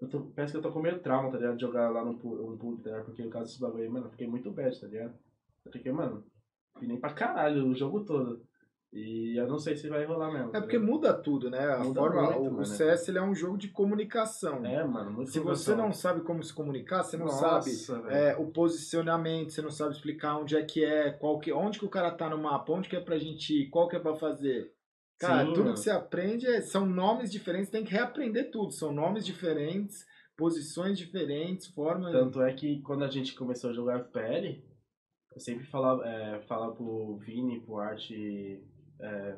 Eu tô, parece que eu tô com meio trauma, tá ligado? De jogar lá no um pub, tá ligado? Porque no caso desse bagulho aí, mano, eu fiquei muito bad, tá ligado? Eu fiquei, mano, nem pra caralho o jogo todo. E eu não sei se vai rolar mesmo. É tá porque ligado? muda tudo, né? A Muda forma, muito, o, mano. CS ele é um jogo de comunicação. É, mano, muito Se você não sabe como se comunicar, você não sabe Nossa, velho. é, o posicionamento, você não sabe explicar onde é que é, qual que, onde que o cara tá no mapa, onde que é pra gente ir, qual que é pra fazer. Cara, Sim, tudo mano. que você aprende é- são nomes diferentes, tem que reaprender tudo. São nomes diferentes, posições diferentes, formas. Tanto é que quando a gente começou a jogar FPL, eu sempre falava, é, falava pro Vini, pro Art, é,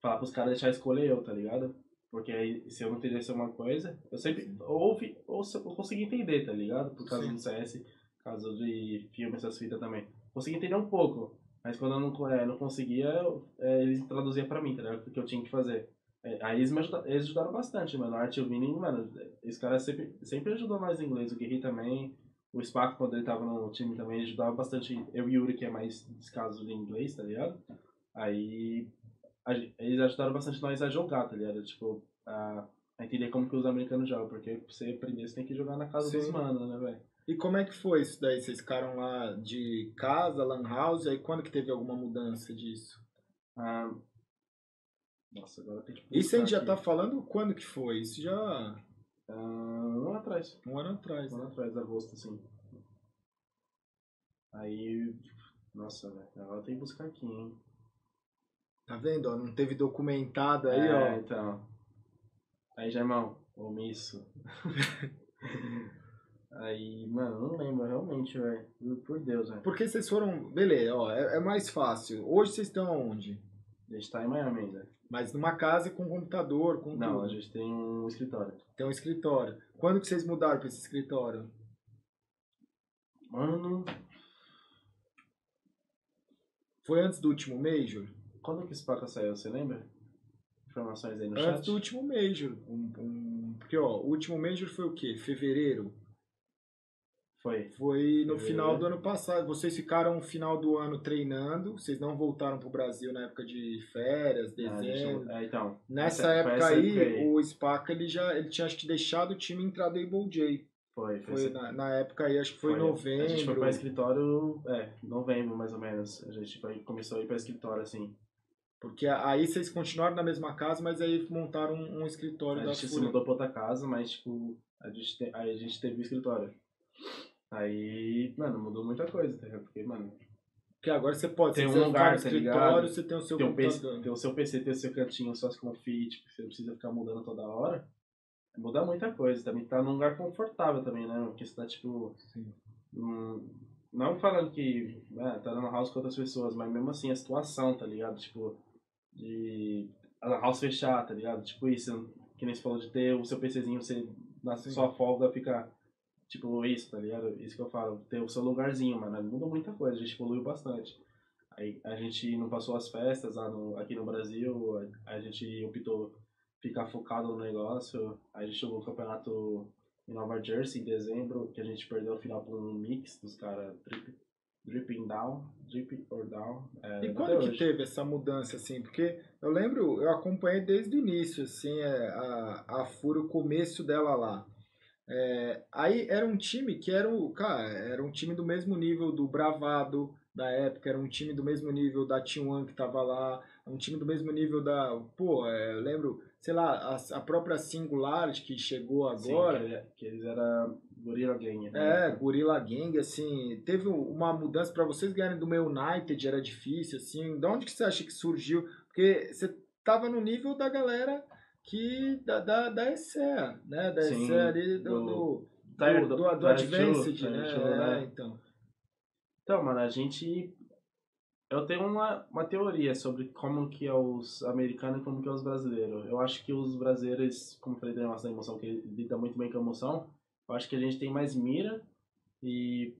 falar pros caras deixar escolher eu, tá ligado? Porque aí, se eu não entendesse uma coisa, eu sempre ouvi, ou eu consegui entender, tá ligado? Por causa Sim. do CS, por causa de filme, essas fitas também. Consegui entender um pouco, mas quando eu não, é, não conseguia, é, eles traduziam pra mim, tá ligado? O que eu tinha que fazer. É, aí eles me ajudaram, eles ajudaram bastante, mano. A Art e o Vini, mano, esse cara sempre, sempre ajudou mais em inglês. O Guerri também, o Spaco, quando ele tava no time também, ajudava bastante. Eu e o Yuri, que é mais descaso de inglês, tá ligado? Aí a, eles ajudaram bastante nós a jogar, tá ligado? Tipo, a, a entender como que os americanos jogam, porque pra você aprender você tem que jogar na casa Sim. dos manos, né, velho? E como é que foi isso daí? Vocês ficaram lá de casa, lan house, aí quando que teve alguma mudança disso? Ah, nossa, agora tem que Isso a gente já tá falando quando que foi? Isso já... Ah, um ano atrás. Um ano atrás. Um ano atrás, agosto, assim. Aí, nossa, velho, agora tem que buscar aqui, hein? Tá vendo? Ó, não teve documentado aí, é, ó. então. Aí, Germão, omisso. aí, mano, não lembro realmente, velho. Por Deus, velho. Porque vocês foram. Beleza, ó, é, é, mais fácil. Hoje vocês estão onde? A gente tá em Miami ainda. Mas numa casa com computador, com Não, tudo. a gente tem um escritório. Tem um escritório. Quando que vocês mudaram pra esse escritório? Mano. Foi antes do último Major? Quando que esse placa saiu, você lembra? Informações aí no Antes chat? Antes do último Major. Um, um, porque, ó, o último Major foi o quê? Fevereiro? Foi. Foi no Fevereiro. final do ano passado. Vocês ficaram no final do ano treinando. Vocês não voltaram pro Brasil na época de férias, ah, dezembro. Ah, é, então. Nessa época aí, época aí, o Spaca ele já ele tinha acho que deixado o time entrar do Able J. Foi, foi. foi na, na, época aí, acho que foi, em novembro. A gente foi para escritório, é, novembro mais ou menos. A gente foi, começou a ir para escritório assim. Porque aí vocês continuaram na mesma casa, mas aí montaram um, um escritório a da gente se mudou pra outra casa, mas tipo, a gente, te, aí a gente teve o um escritório. Aí, mano, mudou muita coisa, tá Porque, mano. Porque agora você pode, tem um lugar, no tá escritório, você tem o seu tem computador. PC, tem o seu PC, tem o seu cantinho, suas config, tipo, você não precisa ficar mudando toda hora. Muda muita coisa, também tá num lugar confortável também, né? Porque você tá, tipo. Hum, não falando que né, tá dando house com outras pessoas, mas mesmo assim a situação, tá ligado? Tipo, de a house fechar, tá ligado? Tipo isso, que nem você falou de ter o seu PCzinho, você na sua folga fica tipo isso, tá ligado? Isso que eu falo, ter o seu lugarzinho, mano, muda muita coisa, a gente evoluiu bastante. Aí a gente não passou as festas lá no, aqui no Brasil, a, a gente optou ficar focado no negócio. A gente jogou o campeonato em Nova Jersey em dezembro, que a gente perdeu o final por um mix dos caras dripping down, drip or down. É, e quando que teve essa mudança, assim? Porque eu lembro, eu acompanhei desde o início, assim, é, a, a FURA, o começo dela lá. É, aí era um time que era, o, cara, era um time do mesmo nível do Bravado da época, era um time do mesmo nível da T1 que tava lá, um time do mesmo nível da. Pô, é, eu lembro, sei lá, a, a própria Singularity que chegou agora. Sim, que, que eles eram Gorilla Gang, né? É, Gorilla Gang, assim, teve uma mudança para vocês ganharem do meu United, era difícil, assim. De onde que você acha que surgiu? Porque você tava no nível da galera que da, da, da ESEA, né? Da Sim, ESEA ali do, do, do, do, do, do Advanced, né? né? É, então. Então, mano, a gente eu tenho uma, uma teoria sobre como que é os americanos e como que é os brasileiros. Eu acho que os brasileiros, como falei da nossa emoção, que lida muito bem com a emoção, eu acho que a gente tem mais mira e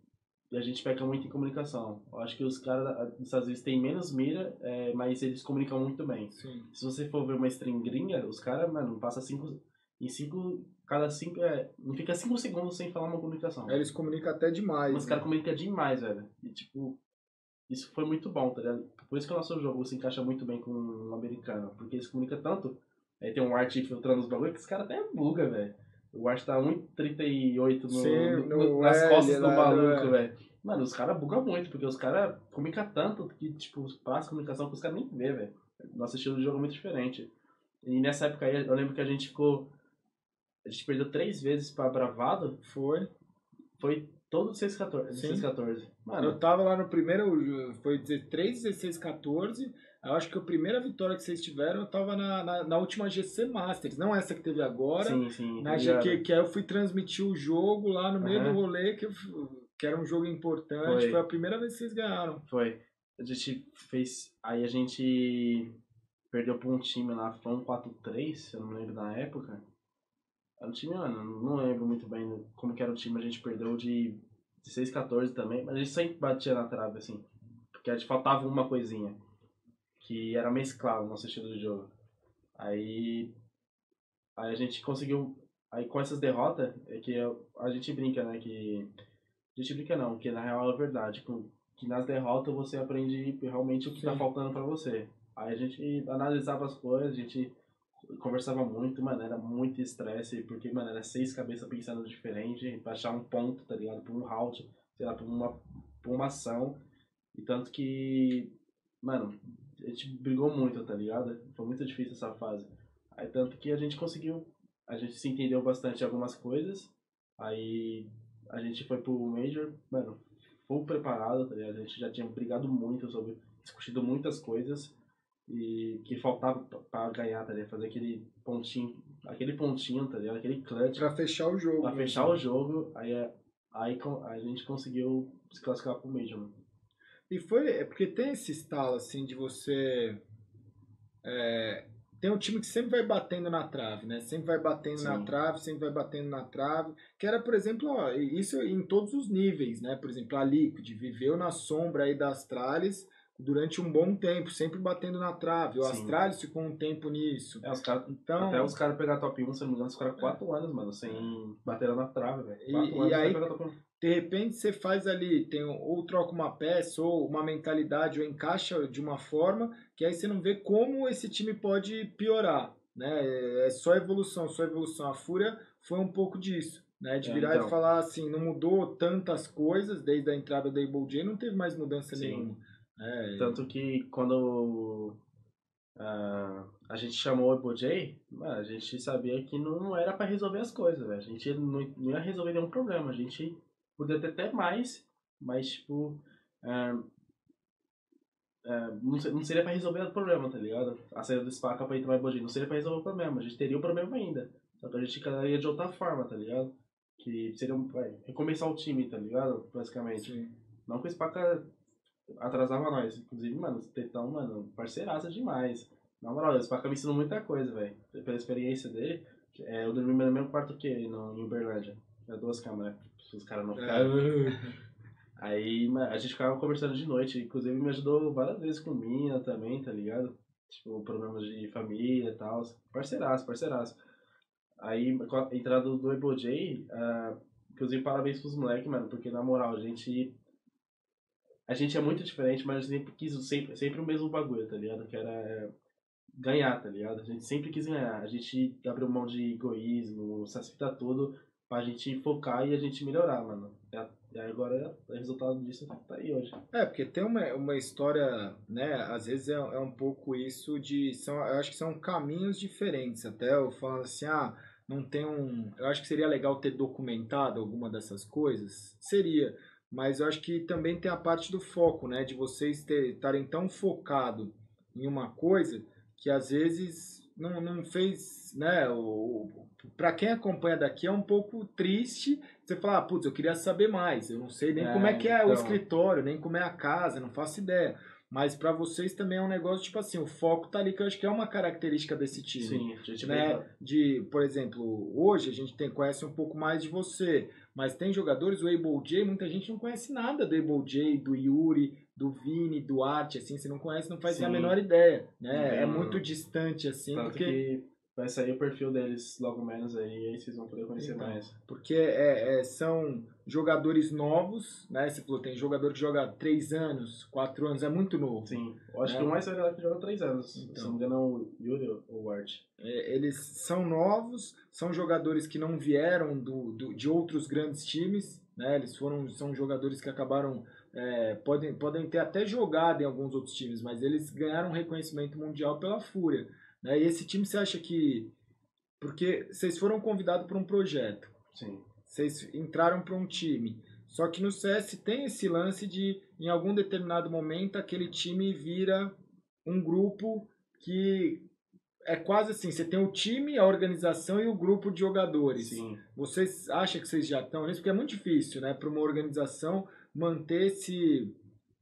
a gente peca muito em comunicação. Eu acho que os caras dos Estados Unidos têm menos mira, é, mas eles comunicam muito bem. Sim. Se você for ver uma string gringa, os caras, mano, passa cinco... Em cinco... Cada cinco... É, não fica cinco segundos sem falar uma comunicação. É, eles comunicam até demais. Mas os né? caras comunicam demais, velho. E, tipo isso foi muito bom, tá ligado? Por isso que o nosso jogo se encaixa muito bem com o americano, porque eles comunicam tanto. Aí tem um art filtrando os bagulho que os caras até buga, velho. O art tá 1,38 no, Sim, no, no, nas L, costas do maluco, velho. Mano, os caras bugam muito, porque os caras comunicam tanto que, tipo, passa comunicação que os caras nem vê, velho. Nosso estilo de jogo é muito diferente. E nessa época aí, eu lembro que a gente ficou. A gente perdeu três vezes pra Bravado. Foi. Foi Todo 16, 14. 16, 14. Mano, eu tava lá no primeiro, foi 3, 16, 14. Eu acho que a primeira vitória que vocês tiveram, eu tava na, na, na última GC Masters, não essa que teve agora. Sim, sim. Na GQ, que aí eu fui transmitir o jogo lá no meio uhum. do rolê, que eu, que era um jogo importante. Foi, Foi a primeira vez que vocês ganharam. Foi. A gente fez. Aí a gente perdeu pra um time lá, foi um 4-3, se eu não me lembro da época. Era um time, mano, não lembro muito bem como que era o time, a gente perdeu de 16, 14 também, mas a gente sempre batia na trave, assim. Porque a gente faltava uma coisinha. Que era mesclar o nosso estilo de jogo. Aí. Aí a gente conseguiu. Aí com essas derrotas, é que a gente brinca, né? Que. A gente brinca não, que na real é verdade. Que nas derrotas você aprende realmente o que tá Sim. tá faltando para você. Aí a gente analisava as coisas, a gente conversava muito, mano, era muito estresse, porque, mano, era seis cabeças pensando diferente, pra achar um ponto, tá ligado? Pra um round, sei lá, pra uma, pra uma ação. E tanto que, mano, a gente brigou muito, tá ligado? Foi muito difícil essa fase. Aí tanto que a gente conseguiu, a gente se entendeu bastante em algumas coisas, aí a gente foi pro Major, mano, full preparado, tá ligado? A gente já tinha brigado muito sobre, discutido muitas coisas, e que faltava para ganhar, tá ligado? Fazer aquele pontinho, aquele pontinho, tá ligado? Aquele clutch. Pra fechar o jogo. Pra fechar o jogo, aí, é, aí a gente conseguiu se classificar pro Major, mano. E foi, é porque tem esse estalo, assim, de você... É, tem um time que sempre vai batendo na trave, né? Sempre vai batendo Sim. na trave, sempre vai batendo na trave. Que era, por exemplo, ó, isso em todos os níveis, né? Por exemplo, a Liquid viveu na sombra aí das tralhas durante um bom tempo, sempre batendo na trave. O Astralis ficou um tempo nisso. É, os cara, então, até os caras pegar top 1, se não me engano, os caras 4 é. anos, mano, sem bater na trave, velho. E, e aí, de repente, você faz ali, tem, ou troca uma peça, ou uma mentalidade, ou encaixa de uma forma, que aí você não vê como esse time pode piorar. Né? É só evolução, só evolução. A Fúria foi um pouco disso. Né, de é, virar então. e falar assim, não mudou tantas coisas desde a entrada da Able J, não teve mais mudança Sim. nenhuma. É, Tanto que quando uh, a gente chamou o Ipojay, a gente sabia que não era para resolver as coisas, véio. a gente não, não, ia resolver nenhum problema, a gente poderia ter até mais, mas tipo. Uh, uh, não, não seria para resolver o problema, tá ligado? A saída do Spaca pra entrar no Ibojay não seria para resolver o problema, a gente teria o problema ainda. Só que a gente cairia de outra forma, tá ligado? Que seria vai, recomeçar o time, tá ligado? Basicamente. Sim. Não que o Spaca atrasava nós. Inclusive, mano, o Tetão, mano, parceiraça demais. Na moral, esse Paca me ensinou muita coisa, velho. Pela experiência dele, é, eu dormi no mesmo quarto que ele, no, em Uberlândia. Tinha duas câmeras, os caras não ficaram. É. Aí a gente ficava conversando de noite, inclusive me ajudou várias vezes com mina também, tá ligado? Tipo, problemas de família e tal. Parceiraço, parceiraço. Aí, com a entrada do Ebo J, uh, inclusive parabéns pros moleques, mano, porque na moral, a gente a gente é muito diferente, mas a gente sempre quis sempre, sempre o mesmo bagulho, tá ligado? Que era ganhar, tá ligado? A gente sempre quis ganhar. A gente abriu mão de egoísmo, essas fitas tudo, pra gente focar e a gente melhorar, mano. E agora o resultado disso tá aí hoje. É, porque tem uma, uma história, né? Às vezes é, é um pouco isso de. São, eu acho que são caminhos diferentes. Até eu falando assim, ah, não tem um. Eu acho que seria legal ter documentado alguma dessas coisas. Seria mas eu acho que também tem a parte do foco, né? De vocês estarem tão focado em uma coisa que às vezes não, não fez, né? Para quem acompanha daqui é um pouco triste você falar, ah, putz, eu queria saber mais, eu não sei nem é, como é que é então... o escritório, nem como é a casa, não faço ideia. Mas para vocês também é um negócio, tipo assim, o foco tá ali, que eu acho que é uma característica desse time. Sim, a gente né? De, por exemplo, hoje a gente tem, conhece um pouco mais de você. Mas tem jogadores, o Able J, muita gente não conhece nada do Able J, do Yuri, do Vini, do Art, assim, você não conhece, não faz a menor ideia, né? É muito distante, assim, Tanto porque... Que vai sair o perfil deles logo menos aí, aí vocês vão poder conhecer então, mais. Porque é, é, são jogadores novos, né? Você falou, tem jogador que joga 3 anos, 4 anos, é muito novo. Sim, eu acho né? que o mais velho que joga 3 anos, então, se não me engano é o Yuri ou o Art. É, eles são novos, são jogadores que não vieram do, do, de outros grandes times, né? Eles foram, são jogadores que acabaram é, podem, podem ter até jogado em alguns outros times, mas eles ganharam reconhecimento mundial pela Fúria. Né? E esse time você acha que. Porque vocês foram convidados para um projeto. Sim. Vocês entraram para um time. Só que no CS tem esse lance de, em algum determinado momento, aquele time vira um grupo que é quase assim, você tem o time, a organização e o grupo de jogadores. Sim. Vocês acham que vocês já estão nisso? Porque é muito difícil, né, para uma organização manter esse...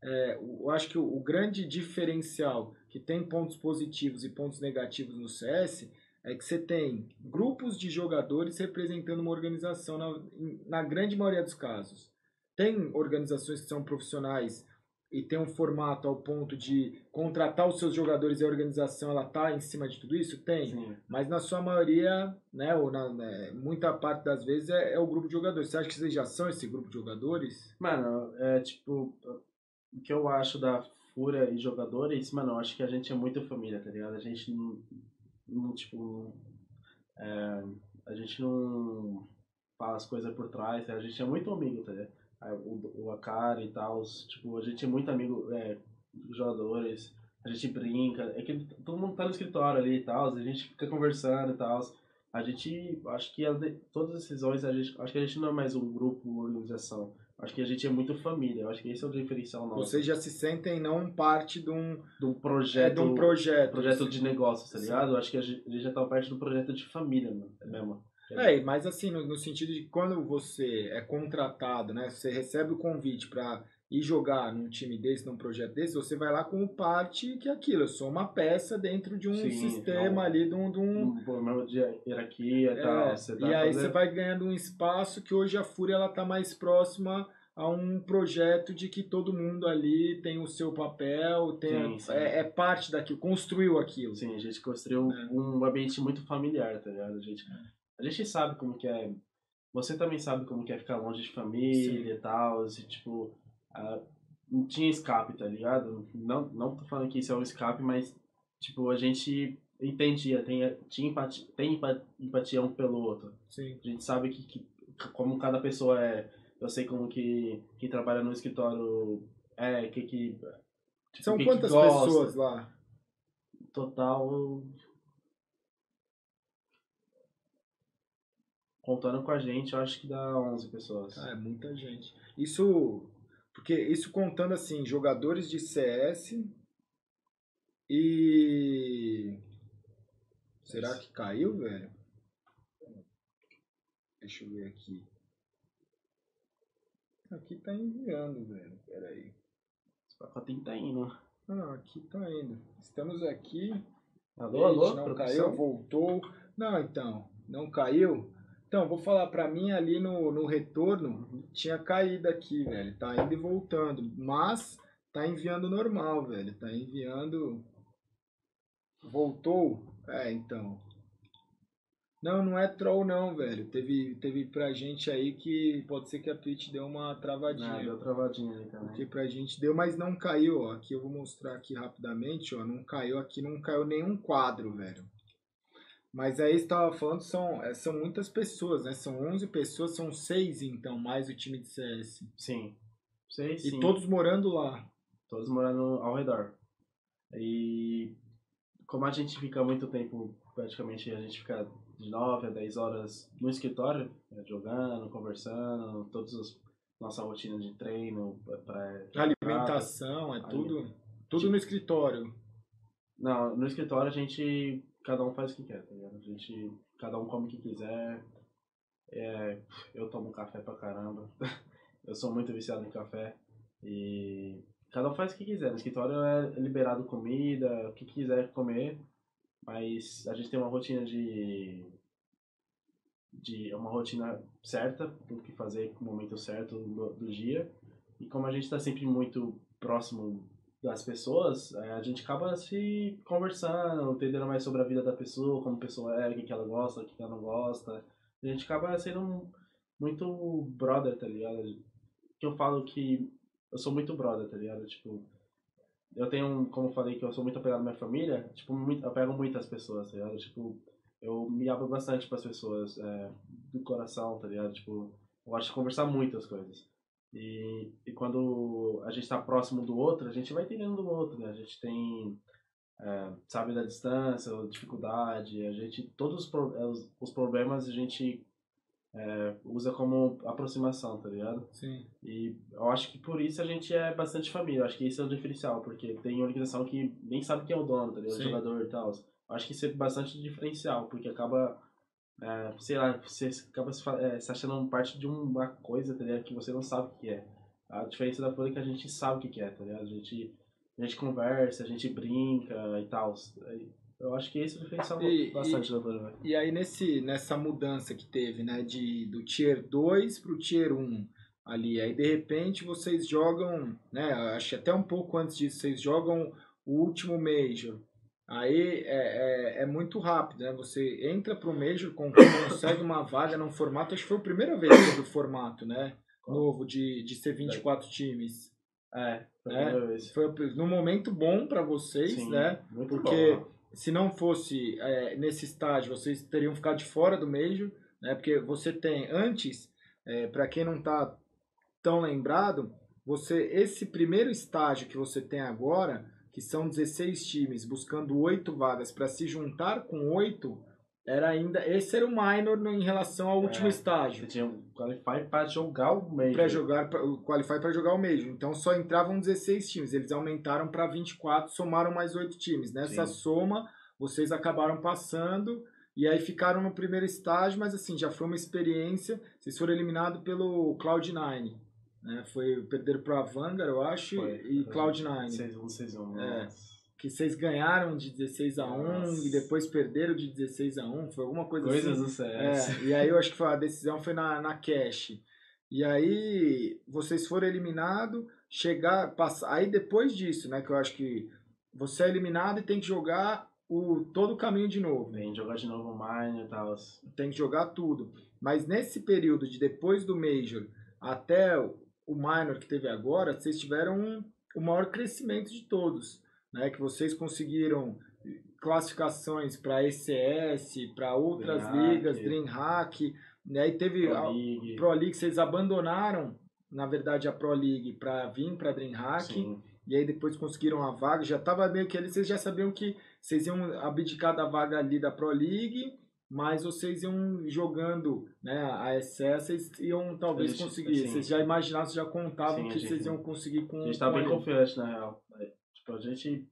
É, eu acho que o, o grande diferencial que tem pontos positivos e pontos negativos no CS é que você tem grupos de jogadores representando uma organização na, na grande maioria dos casos. Tem organizações que são profissionais e tem um formato ao ponto de contratar os seus jogadores e a organização ela tá em cima de tudo isso? Tem. Sim. Mas na sua maioria, né, ou na né, muita parte das vezes é, é, o grupo de jogadores. Você acha que vocês já são esse grupo de jogadores? Mano, é tipo, o que eu acho da Fúria e jogadores, mano, eu acho que a gente é muito família, tá ligado? A gente não, não tipo, é, a gente não fala as coisas por trás, tá? a gente é muito amigo, tá ligado? o, o Akari e tal, tipo, a gente é muito amigo é, jogadores, a gente brinca, é que todo mundo tá no escritório ali e tal, a gente fica conversando e tal. A gente, acho que todas as decisões, a gente, acho que a gente não é mais um grupo, uma organização. Acho que a gente é muito família, eu acho que esse é o diferencial nosso. Vocês já se sentem não parte de um, de um projeto, é, de um projeto, projeto de negócio, tá ligado? Acho que a gente já tá parte do projeto de família, mano, é mesmo. É, mas assim, no, no, sentido de quando você é contratado, né? Você recebe o convite para ir jogar num time desse, num projeto desse, você vai lá como parte que é aquilo. Eu sou uma peça dentro de um Sim, sistema não, ali, de um. De um... um problema de hierarquia e é, tal. Você e aí fazer... você vai ganhando um espaço que hoje a Fúria ela tá mais próxima a um projeto de que todo mundo ali tem o seu papel, tem sim, sim. É, é, parte daquilo, construiu aquilo. Sim, a gente construiu é. um ambiente muito familiar, tá ligado? A gente. A gente sabe como que é. Você também sabe como que é ficar longe de família Sim. e tal. E, tipo, uh, não tinha escape, tá ligado? Não, não tô falando que isso é um escape, mas, tipo, a gente entendia, tem, tinha empatia, tem empatia um pelo outro. Sim. A gente sabe que, que como cada pessoa é. Eu sei como que quem trabalha no escritório é, que que. Tipo, São que quantas que pessoas lá? Total, contando com a gente, eu acho que dá 11 pessoas. Ah, é muita gente. Isso, porque isso contando assim, jogadores de CS e será que caiu, velho? Deixa eu ver aqui. Aqui tá enviando, velho. Pera aí. Esse pacotinho tá indo. Ah, aqui tá indo. Estamos aqui. Alô, alô, não produção? caiu, voltou. Não, então, não caiu. Então, vou falar, pra mim ali no, no retorno, tinha caído aqui, velho. Tá indo e voltando. Mas tá enviando normal, velho. Tá enviando. Voltou? É, então. Não, não é troll não, velho. Teve, teve pra gente aí que pode ser que a Twitch deu uma travadinha. Ah, deu travadinha aí também. Porque pra gente deu, mas não caiu, ó. Aqui eu vou mostrar aqui rapidamente, ó. Não caiu aqui, não caiu nenhum quadro, velho. Mas aí estava falando, são, é, são muitas pessoas, né? São 11 pessoas, são 6 então, mais o time de CS. Sim. Seis, e sim. todos morando lá. Todos morando ao redor. E como a gente fica muito tempo, praticamente a gente fica de 9 a 10 horas no escritório, né, jogando, conversando, todas as nossa rotina de treino, pra, alimentação, é tudo, tudo no escritório. Não, no escritório a gente cada um faz o que quer, tá ligado? A gente, cada um come o que quiser. É, eu tomo café pra caramba. eu sou muito viciado em café. E cada um faz o que quiser. No escritório é liberado comida, o que quiser comer. Mas a gente tem uma rotina de. de uma rotina certa do que fazer no momento certo do, do dia. E como a gente está sempre muito próximo das pessoas, é, a gente acaba se conversando, entendendo mais sobre a vida da pessoa, como a pessoa é, o que, ela gosta, o que, ela não gosta. A gente acaba sendo muito brother, tá ligado? Que eu falo que eu sou muito brother, tá ligado? Tipo, eu tenho, como eu falei, que eu sou muito apegado à minha família, tipo, muito, eu pego muitas pessoas, tá ligado? Tipo, eu me abro bastante para as pessoas, é, do coração, tá ligado? Tipo, eu gosto de conversar muitas coisas. E, e quando a gente está próximo do outro, a gente vai entendendo do outro, né? A gente tem, é, sabe da distância, dificuldade, a gente, todos os, é, os, os problemas a gente é, usa como aproximação, tá ligado? Sim. E eu acho que por isso a gente é bastante família, eu acho que isso é o diferencial, porque tem organização que nem sabe quem é o dono, tá ligado? O jogador e tal. acho que isso é bastante diferencial, porque acaba, é, sei lá, você acaba se, é, se achando parte de uma coisa, tá ligado? Que você não sabe o que é. A diferença da Folha é que a gente sabe o que é, tá ligado? A gente, a gente conversa, a gente brinca e tal. Eu acho que isso diferencial E- bastante da Folha, velho. E aí nesse, nessa mudança que teve, né, de, do Tier 2 pro Tier 1 ali, aí de repente vocês jogam, né, acho que até um pouco antes disso, vocês jogam o último Major. Aí é, é, é muito rápido, né? Você entra pro Major, con- consegue uma vaga num formato, acho que foi a primeira vez que teve o formato, né? Novo de, de ser 24 times. É, foi É, a primeira vez. Foi num momento bom para vocês, Sim, né? muito porque- bom. se não fosse é, nesse estágio, vocês teriam ficado de fora do Major, né? Porque você tem antes, para quem não está tão lembrado, você esse primeiro estágio que você tem agora, que são 16 times buscando oito vagas para se juntar com oito, era ainda esse era o minor no- em relação ao último É, estágio. Você tinha um qualify pra jogar o meio. Para jogar, o qualify para jogar o Major. Então só entravam 16 times. Eles aumentaram para 24, somaram mais 8 times. Nessa Sim. soma, vocês acabaram passando e aí ficaram no primeiro estágio, mas assim, já foi uma experiência. Vocês foram eliminados pelo Cloud9. Né? Foi perder para a Vanguard, eu acho, Foi, e foi. Cloud9. 6-1, 6-1. É. nossa. Que vocês ganharam de 16 a 1 Nossa. e depois perderam de 16 a 1. Foi alguma coisa assim. Coisas do CS. É, e aí eu acho que foi- a decisão foi na, na cash. E aí vocês foram eliminados, chegar, passar. Aí depois disso, né, que eu acho que você é eliminado e tem que jogar o todo o caminho de novo. Vem jogar de novo o Mine e tal. Tem que jogar tudo. Mas nesse período de depois do Major até o Minor que teve agora, vocês tiveram um- o maior crescimento de todos. Né? Que vocês conseguiram classificações para ECS, para outras Dreamhack. ligas, Dreamhack. Né? E teve Pro a League. Pro League, vocês abandonaram, na verdade, a Pro League para vir para Dreamhack. Sim. E aí depois conseguiram a vaga. Já tava meio que ali, vocês já sabiam que vocês iam abdicar da vaga ali da Pro League, mas vocês iam jogando né, a SS, vocês iam talvez gente- conseguir. sim. Vocês já imaginavam, vocês já contavam Sim, que gente- vocês iam conseguir com A gente tá bem ele. confiante, na real. É, Tipo, a gente.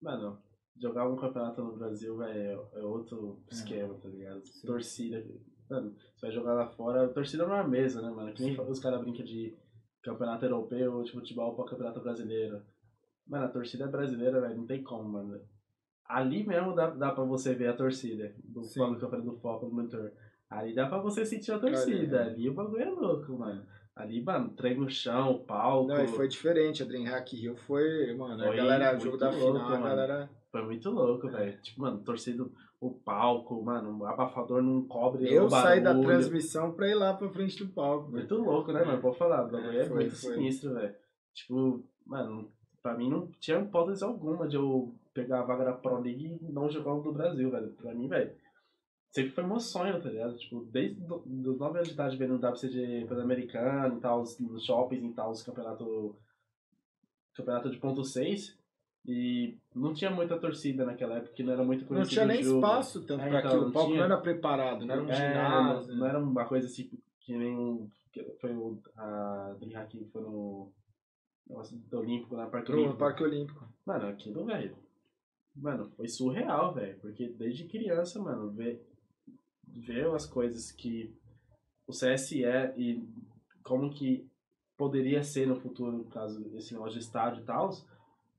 Mano, jogar um campeonato no Brasil, velho, é outro esquema, tá ligado? Sim. Torcida. Mano, você vai jogar lá fora, torcida não é a mesa, né, mano? Que nem Sim. os caras brincam de campeonato europeu, de futebol pra campeonato brasileiro. Mano, a torcida é brasileira, velho, não tem como, mano. Ali mesmo dá, dá pra você ver a torcida. Do Sim. do campeonato do Foco, do Monitor. Ali dá pra você sentir a torcida. Ali, é. Ali o bagulho é louco, mano. Ali, mano, trem no chão, palco. Não, e foi diferente. A Dreamhack Rio foi, mano, a Foi galera, muito jogo da louco, final, a mano. galera. Foi muito louco, velho. Tipo, mano, torcida, o palco, mano, o abafador não cobre Eu o saí da transmissão pra ir lá pra frente do palco. Muito louco, né, mano? Pode falar, o bagulho é, Foi, muito foi. sinistro, velho. Tipo, mano, pra mim não tinha hipótese alguma de eu pegar a vaga da Pro League e não jogar o do Brasil, velho. Pra mim, velho, sempre foi meu sonho, tá ligado? Tipo, desde dos 9 anos de idade vendo o WCG Pan-Americano e tal, os- nos shoppings e tal, os campeonato, campeonato de ponto 6. E não tinha muita torcida naquela época, que não era muito Não conhecido tinha o nem espaço tanto É, pra então, aquilo. não O palco tinha. não era preparado, não era um É, ginásio. Não, não era uma coisa assim que nem um- que foi o a Dreamhack que foi no negócio do Olímpico, na Parque Pro Olímpico. Parque Olímpico. Mano, aquilo, velho. Mano, foi surreal, velho. Porque desde criança, mano, ver, ver as coisas que o CS é e como que poderia ser no futuro, caso esse negócio de estádio e tal,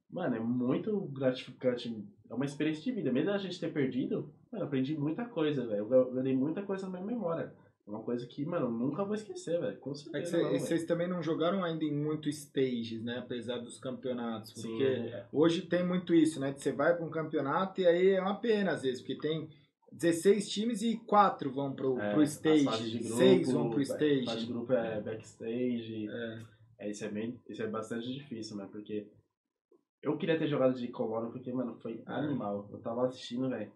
mano, é muito gratificante. É uma experiência de vida. Mesmo a gente ter perdido, mano, aprendi muita coisa, velho. Eu ganhei muita coisa na minha memória. É uma coisa que, mano, nunca vou esquecer, velho. Com É que certeza. não, velho. vocês também não jogaram ainda em muitos stages, né? Apesar dos campeonatos. Sim, Porque é. hoje tem muito isso, né? Você vai para um campeonato e aí é uma pena, às vezes, porque tem 16 times e 4 vão pro, É, pro stage, grupo, 6 vão pro ba- Fase de stage. grupo é backstage. É, É, isso é bem. Isso é bastante difícil, né? Porque eu queria ter jogado de Colônia porque, mano, foi É. animal. Eu tava assistindo, velho.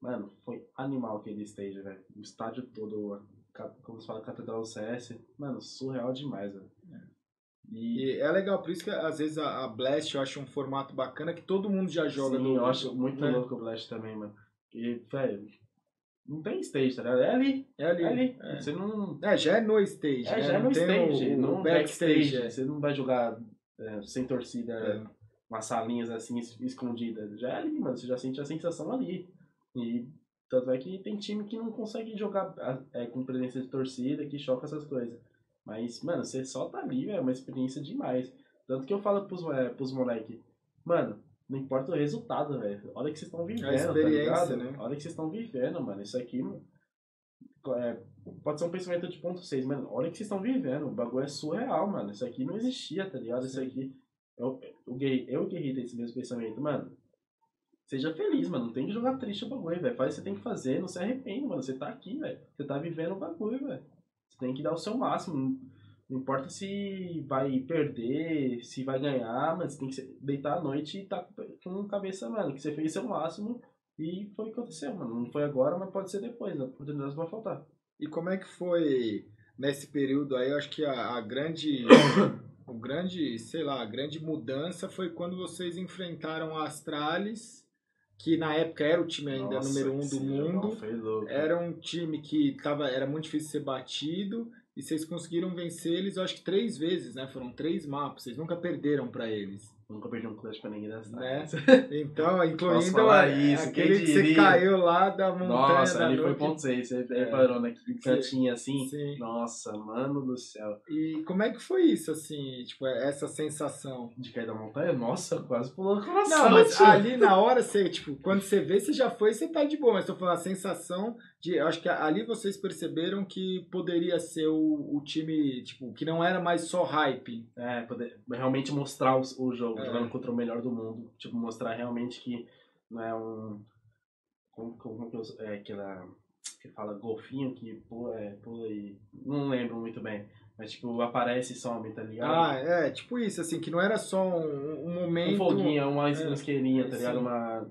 Mano, foi animal aquele stage, velho. O estádio todo, como se fala, Catedral do CS. Mano, surreal demais, velho. E, E é legal, por isso que às vezes a, a Blast eu acho um formato bacana que todo mundo já joga sim, no eu acho muito né? louco o Blast também, mano. E, velho, não tem stage, tá ligado? É ali. É ali. É ali. É. Você não. É, já é no stage. É, né? já é no stage, o, backstage. backstage. é. Você não vai jogar é, sem torcida, É. umas salinhas assim es- escondidas. Já é ali, mano. Você já sente a sensação ali. E tanto é que tem time que não consegue jogar é, com presença de torcida, que choca essas coisas. Mas, mano, você só tá ali, é uma experiência demais. Tanto que eu falo pros, é, pros moleque, mano, não importa o resultado, velho. Olha que vocês estão vivendo, a tá ligado? né? Olha que vocês estão vivendo, mano. Isso aqui é, pode ser um pensamento de ponto 6, mano. Olha que vocês estão vivendo. O bagulho é surreal, mano. Isso aqui não existia, tá ligado? Isso aqui. Eu, eu, eu que irrita esse mesmo pensamento, mano. Seja feliz, mano. Não tem que jogar triste o bagulho, velho. Faz o que você tem que fazer, não se arrepende, mano. Você tá aqui, velho. Você tá vivendo o bagulho, velho. Você tem que dar o seu máximo. Não importa se vai perder, se vai ganhar, mas tem que deitar à noite e tá com cabeça, mano, que você fez seu máximo e foi o que aconteceu, mano. Não foi agora, mas pode ser depois, a oportunidade vai faltar. E como é que foi nesse período aí? Eu acho que a, a grande. o grande, sei lá, a grande mudança foi quando vocês enfrentaram a Astralis que na época era o time ainda Nossa, número um do mundo. Era um time que tava, era muito difícil ser batido e vocês conseguiram vencer eles, eu acho que três vezes, né? Foram três mapas, vocês nunca perderam para eles. Nunca perdi um clutch pra ninguém dessa. Né? Então, incluindo a, isso, aquele que você caiu lá da montanha. Nossa, da ali foi ponto 6. Você é. reparou, né? Que cantinho assim. Sim. Nossa, mano do céu. E como é que foi isso, assim? Tipo, essa sensação? De cair da montanha? Nossa, quase pulou o coração. Não, mas ali na hora, você, tipo, quando você vê, você já foi, você tá de boa. Mas tô falando a sensação de. Acho que ali vocês perceberam que poderia ser o, o time, tipo, que não era mais só hype. É, poder, realmente mostrar o, o jogo é. jogando contra o melhor do mundo. Tipo, mostrar realmente que não é um. Como, como que eu, é aquela. Que fala golfinho que pula, é, pula e. Não lembro muito bem. Mas, tipo, aparece e some, tá ligado? Ah, é, tipo isso, assim, que não era só um, um momento. Um foguinho, uma é, isqueirinha, tá ligado? Uma.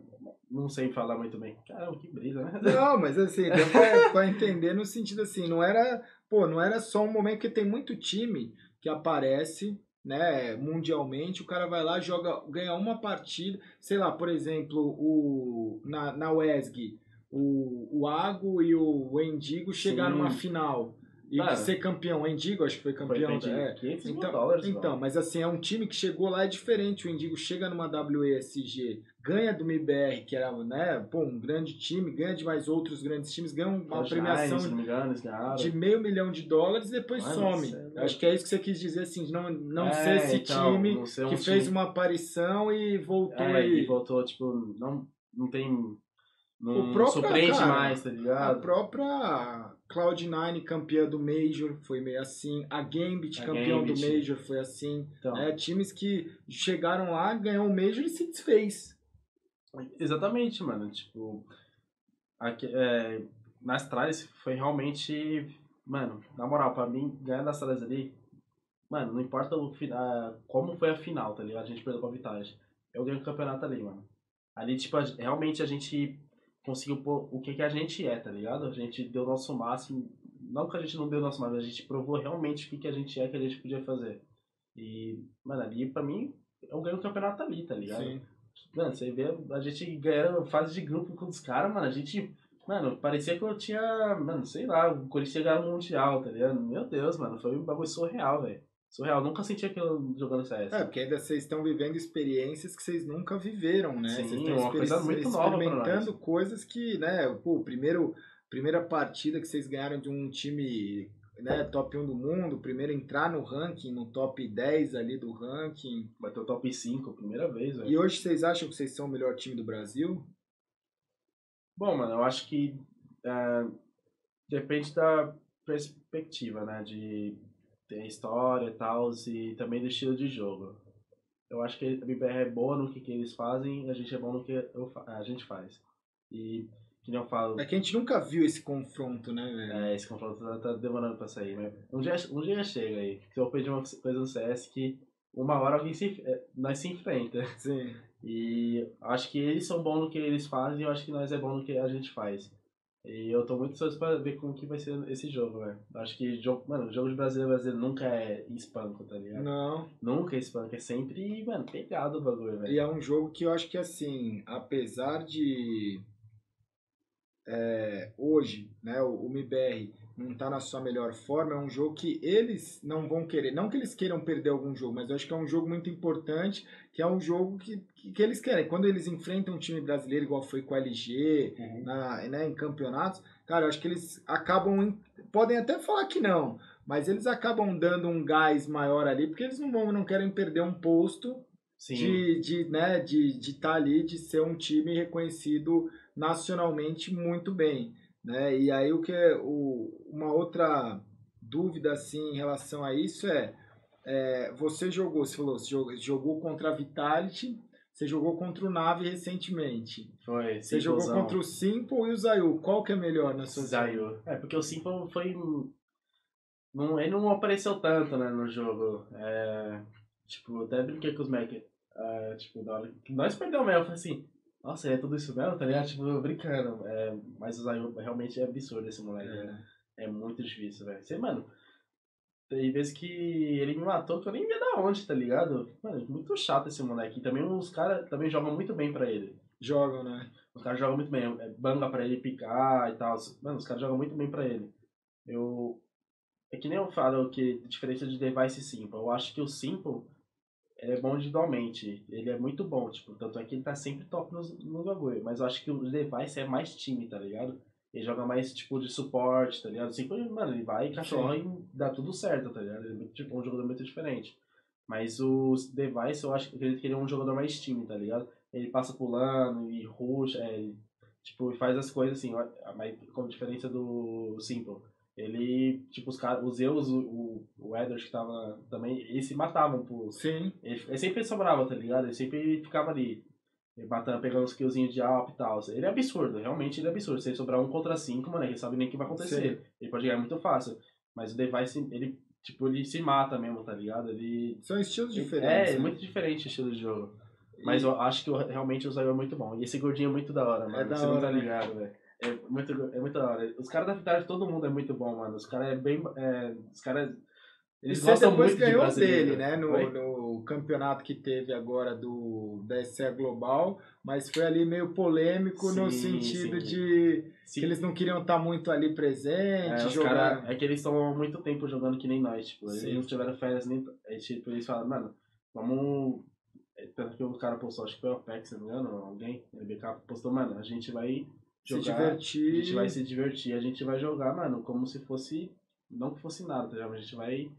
Não sei falar muito bem. Caramba, que brisa, né? Não, mas assim, deu pra, pra entender no sentido assim, não era. Pô, não era só um momento que tem muito time que aparece né, mundialmente, o cara vai lá, joga, ganha uma partida, sei lá, por exemplo, o na, na WESG, o, o Ago e o Wendigo chegaram numa final. E Cara, ser campeão, o Endigo acho que foi campeão. Foi é. 500 então, dólares. Então, mas assim, é um time que chegou lá é diferente. O Endigo chega numa WESG, ganha do MBR, que era, né, pô, um grande time, ganha de mais outros grandes times, ganha uma Os premiação engano, de meio milhão de dólares e depois Mano, some. É acho que é isso que você quis dizer, assim, não, não é, ser esse então, time ser um que time... fez uma aparição e voltou é, e... e voltou, tipo, não, não tem não o próprio, surpreende cara, mais, tá ligado? A própria Cloud9 campeã do Major foi meio assim. A Gambit a campeão Gambit. do Major foi assim. Então. É, times que chegaram lá, ganhou o Major e se desfez. Exatamente, mano. Tipo, aqui, é, na Astralis foi realmente. Mano, na moral, pra mim, ganhar na Astralis ali. Mano, não importa o, a, como foi a final, tá ligado? A gente perdeu pra Vitage. Eu ganhei o campeonato ali, mano. Ali, tipo, realmente a gente conseguiu pôr o que, que a gente é, tá ligado? A gente deu o nosso máximo. Não que a gente não deu o nosso máximo, a gente provou realmente o que, que a gente é que a gente podia fazer. E, mano, ali pra mim, eu ganho o campeonato ali, tá ligado? Sim. Mano, você vê a gente ganhando fase de grupo com os caras, mano, a gente. Mano, parecia que eu tinha. Mano, sei lá, o Corinthians ganhar no Mundial, tá ligado? Meu Deus, mano, foi um bagulho surreal, velho. Surreal, nunca senti aquilo jogando CS. É, porque ainda vocês estão vivendo experiências que vocês nunca viveram, né? Sim, vocês estão uma coisa muito nova experimentando coisas que, né, pô, primeiro primeira partida que vocês ganharam de um time né, top 1 do mundo, primeiro entrar no ranking, no top 10 ali do ranking. Bateu top 5, primeira vez, velho. E hoje vocês acham que vocês são o melhor time do Brasil? Bom, mano, eu acho que é, depende da perspectiva, né, de tem a história e tal, e também do estilo de jogo. Eu acho que a BBR é boa no que, que eles fazem, a gente é bom no que eu, a gente faz. E, que nem eu falo... É que a gente nunca viu esse confronto, né, velho? É, esse confronto tá, tá demorando pra sair, mas um dia, um dia chega aí. Se eu pedir uma coisa no CS que uma hora alguém se, é, nós se enfrenta. Sim. E acho que eles são bons no que eles fazem e eu acho que nós é bom no que a gente faz. E eu tô muito ansioso pra ver como que vai ser esse jogo, velho. Acho que, jogo, mano, o jogo de brasileiro brasileiro nunca é espanco, tá ligado? Não. Nunca é espanco, é sempre, mano, pegado o bagulho, velho. E é um jogo que eu acho que, assim, apesar de. É, hoje, né, o, o MBR não tá na sua melhor forma, é um jogo que eles não vão querer. Não que eles queiram perder algum jogo, mas eu acho que é um jogo muito importante, que é um jogo que, que, que eles querem. Quando eles enfrentam um time brasileiro, igual foi com a LG, Uhum. na, né, em campeonatos, cara, eu acho que eles acabam. em- podem até falar que não, mas eles acabam dando um gás maior ali, porque eles não vão, não querem perder um posto Sim. de de né, de de estar ali, de ser um time reconhecido nacionalmente muito bem, né? E aí o que é o, uma outra dúvida assim em relação a isso é, é, você jogou, você falou, você jogou, jogou contra a Vitality, você jogou contra o Nave recentemente. Foi. Você jogou contra o Simple e o Zayu. Qual que é melhor na sua Zayu. É, porque o Simple foi. Não, ele não apareceu tanto, né, no jogo. É, tipo, até brinquei com os Mac. É, tipo, na hora que nós perdemos mesmo, eu falei assim, nossa, é tudo isso mesmo, tá ligado? Tipo, brincando. É, mas o Zayu realmente é absurdo esse moleque, né? É muito difícil, velho. Você, mano, tem vezes que ele me matou que eu nem via da onde, tá ligado? Mano, muito chato esse moleque. E também os caras também jogam muito bem pra ele. Jogam, né? Os caras jogam muito bem. É banga pra ele picar e tal. Mano, os caras jogam muito bem pra ele. Eu. É que nem eu falo que diferença de Device e Simple. Eu acho que o Simple ele é bom individualmente. Ele é muito bom, tipo, tanto é que ele tá sempre top no, no bagulho. Mas eu acho que o Device é mais time, tá ligado? Ele joga mais tipo de suporte, tá ligado? Simple, mano, ele vai, cachorro e dá tudo certo, tá ligado? Ele é tipo, um jogador muito diferente. Mas o Device, eu acho que ele ele é um jogador mais time, tá ligado? Ele passa pulando e ruxa, é, ele, tipo, faz as coisas assim, mas com diferença do Simple. Ele, tipo, os caras, os Zeus, o, o, o Edward que tava também, eles se matavam por. Sim. Ele, ele sempre sobrava, tá ligado? Ele sempre ficava ali. Ele Batendo, pegando os killzinhos de alp e tal. Ele é absurdo, realmente ele é absurdo. Se ele sobrar um contra cinco, mano, ele sabe nem o que vai acontecer. Ele pode ganhar muito fácil. Mas o Device, ele, tipo, ele se mata mesmo, tá ligado? Ele. São estilos É, diferentes. é né? muito diferente o estilo de jogo. Mas E- eu acho que realmente o Zayu é muito bom. E esse gordinho é muito da hora, mano. É da Você não hora, tá né? ligado, velho. É muito, é muito da hora. Os caras da Vitality, todo mundo é muito bom, mano. Os caras é bem. é, os caras. E Eles você gostam depois de ganhou brasileiro. dele, né? No, no campeonato que teve agora do da Global, mas foi ali meio polêmico no Sim, sentido sim. de Sim. que eles não queriam estar muito ali É, presente, os jogar. cara, é que eles estão há muito tempo jogando que nem nós, tipo, eles não tiveram férias nem. é, tipo, eles falaram, mano, vamos. é, Tanto que o cara postou, acho que foi o Apex, se não me engano, alguém, o BK postou, mano, a gente vai se jogar. divertir. A gente vai se divertir, a gente vai jogar, mano, como se fosse. Não que fosse nada, tá ligado? A gente vai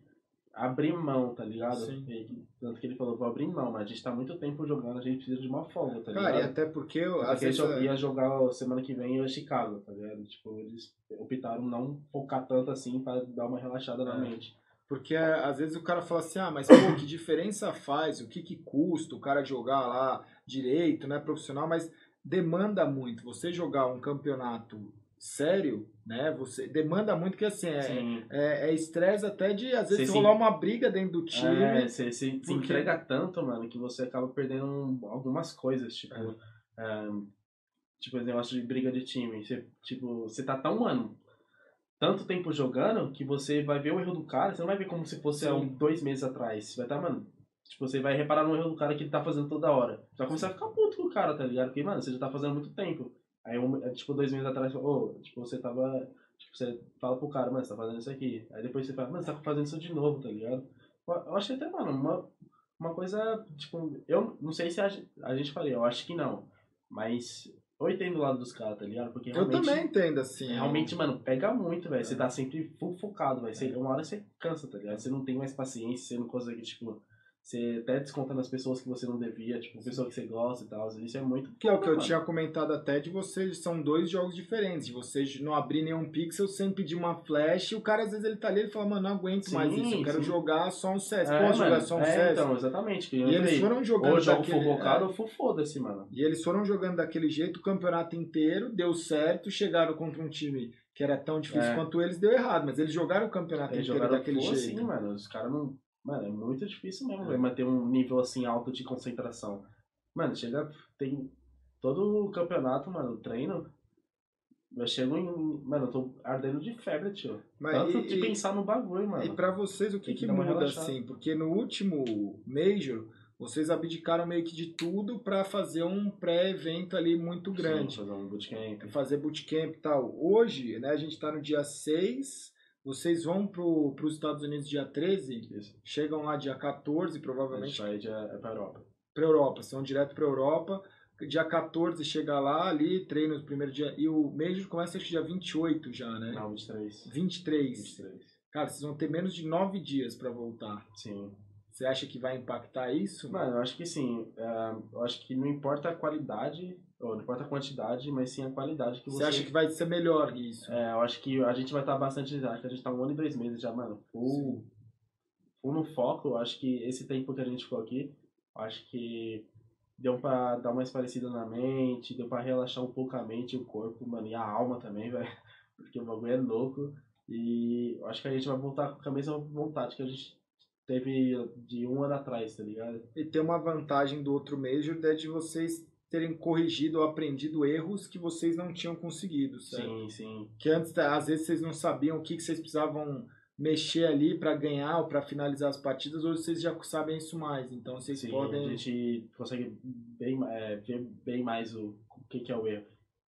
abrir mão, tá ligado? Sim. E, tanto que ele falou, vou abrir mão, mas a gente tá muito tempo jogando, a gente precisa de uma folga, tá Cara, e ligado? até porque eu, Porque vezes, é ia jogar semana que vem em Chicago, tá ligado? Tipo, eles optaram não focar tanto assim pra dar uma relaxada na É. mente. Porque às vezes o cara fala assim, ah, mas pô, que diferença faz? O que que custa o cara jogar lá direito, né, profissional? Mas demanda muito. Você jogar um campeonato sério, né? Você demanda muito que assim é Sim. é é estresse até de às vezes sim. rolar uma briga dentro do time. É, você se, se porque- entrega tanto, mano, que você acaba perdendo um- algumas coisas, tipo, é, tipo esse negócio de briga de time. Você, tipo, você tá tão, mano, tanto tempo jogando que você vai ver o erro do cara, você não vai ver como se fosse há um, dois meses atrás. Você vai estar, mano, tipo, você vai reparar no erro do cara que ele tá fazendo toda hora. Você vai começar a ficar puto com o cara, tá ligado? Porque, mano, você já tá fazendo muito tempo. Aí, um, é, tipo, dois meses atrás, ô, tipo, você tava. Tipo, você fala pro cara, mano, você tá fazendo isso aqui. Aí depois você fala, mano, você tá fazendo isso de novo, tá ligado? Eu que até, mano, uma, uma coisa, tipo, eu não sei se a, a gente faria, eu acho que não. Mas eu entendo o lado dos caras, tá ligado? Porque Eu também entendo assim. Realmente, mano, pega muito, velho. Você É. tá sempre full focado, velho. Você- Uma hora você cansa, tá ligado? Você não tem mais paciência, você não consegue, tipo. Você até desconta nas pessoas que você não devia, tipo, pessoa que você gosta e tal. Isso é muito. Que é o que eu tinha comentado até de vocês, são dois jogos diferentes. De vocês não abrir nenhum pixel sem pedir uma flash, e o cara às vezes ele tá ali e fala, mano, não aguento Sim, mais isso, eu quero sim. jogar só um CS. É, Posso jogar só um é, CS? então, exatamente. E eles foram jogando Ou jogo daquele- é. ou full foda-se, mano. E eles foram jogando daquele jeito o campeonato inteiro, deu certo, chegaram contra um time que era tão difícil É. quanto eles, deu errado, mas eles jogaram o campeonato Eles inteiro jogaram daquele jeito. assim, mano. Os caras não. Mano, é muito difícil mesmo, É. velho, manter um nível assim alto de concentração. Mano, chega. Tem. Todo o campeonato, mano, treino. Eu chego em. Mano, eu tô ardendo de febre, tio. Mas Tanto e- de e- pensar no bagulho, mano. E pra vocês, o que, que que muda relaxada. assim? Porque no último Major, vocês abdicaram meio que de tudo para fazer um pré-evento ali muito grande. Sim, fazer um bootcamp. Fazer bootcamp e tal. Hoje, né, a gente está no dia 6, vocês vão para os Estados Unidos dia 13, Isso. chegam lá dia 14, A gente provavelmente, vai já é pra Europa. para Europa, são direto para Europa. Dia 14 chega lá, ali, treina no primeiro dia. E o Major começa acho que dia 28 já, né? Não, 23. 23. 23. Cara, vocês vão ter menos de 9 dias para voltar. Sim. Você acha que vai impactar isso? Mano, eu acho que sim. É, eu acho que não importa a qualidade, ou não importa a quantidade, mas sim a qualidade que você... Você acha que vai ser melhor isso? É, eu acho que a gente vai estar bastante. Acho que a gente tá um ano e dois meses já, mano. Full, full no foco. Eu acho que esse tempo que a gente ficou aqui, eu acho que deu pra dar uma esparecida na mente, deu pra relaxar um pouco a mente o corpo, mano, e a alma também, velho. Porque o bagulho é louco. E eu acho que a gente vai voltar com a mesma vontade que a gente teve de um ano atrás, tá ligado? E tem uma vantagem do outro Major é de vocês terem corrigido ou aprendido erros que vocês não tinham conseguido, certo? Sim, sim. Que antes, às vezes, vocês não sabiam o que, que vocês precisavam mexer ali para ganhar ou para finalizar as partidas, hoje vocês já sabem isso mais. Então vocês Sim, podem. a gente consegue bem, é, ver bem mais o, o que, que é o erro.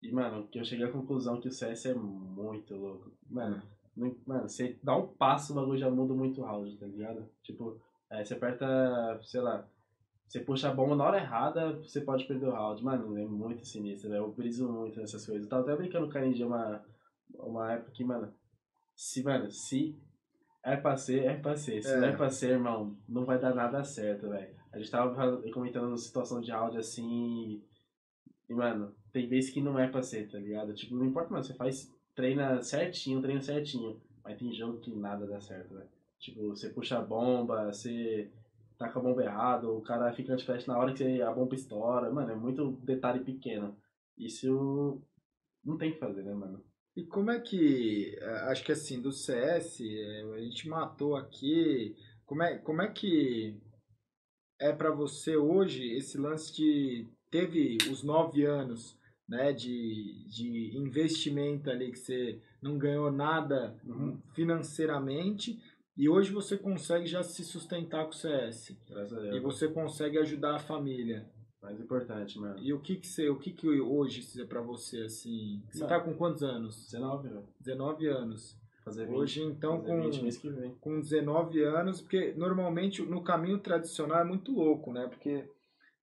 E, mano, que eu cheguei à conclusão que o CS é muito louco. Mano, mano, você dá um passo, o bagulho já muda muito o round, tá ligado? Tipo, é, você aperta, sei lá, você puxa a bomba na hora errada, você pode perder o round. Mano, é muito sinistro, velho. Eu briso muito nessas coisas. Eu tava até brincando com a Ninja uma, uma época que, mano, se, mano, se é pra ser, é pra ser. Se É. não é pra ser, irmão, não vai dar nada certo, velho. A gente tava comentando situação de áudio assim. E, mano, tem vezes que não é pra ser, tá ligado? Tipo, não importa, mano, você faz, treina certinho, treina certinho. Mas tem jogo que nada dá certo, velho. Tipo, você puxa a bomba, você taca a bomba errado, o cara fica de flash na hora que a bomba estoura. Mano, é muito detalhe pequeno. Isso não tem que fazer, né, mano? E como é que. eh, Acho que assim, do CS, eh, a gente matou aqui. Como é, como é que é para você hoje esse lance de. Teve os nove anos né, de, de investimento ali que você não ganhou nada Uhum. financeiramente e hoje você consegue já se sustentar com o CS. Graças a E Deus. você consegue ajudar a família. Mais importante, mano. E o que que você, o que que hoje é para você assim? Você Não. tá com quantos anos? 19, velho. 19 anos. Fazer 20. Hoje, então, com, 20 mês que vem. com 19 anos, porque normalmente no caminho tradicional é muito louco, né? Porque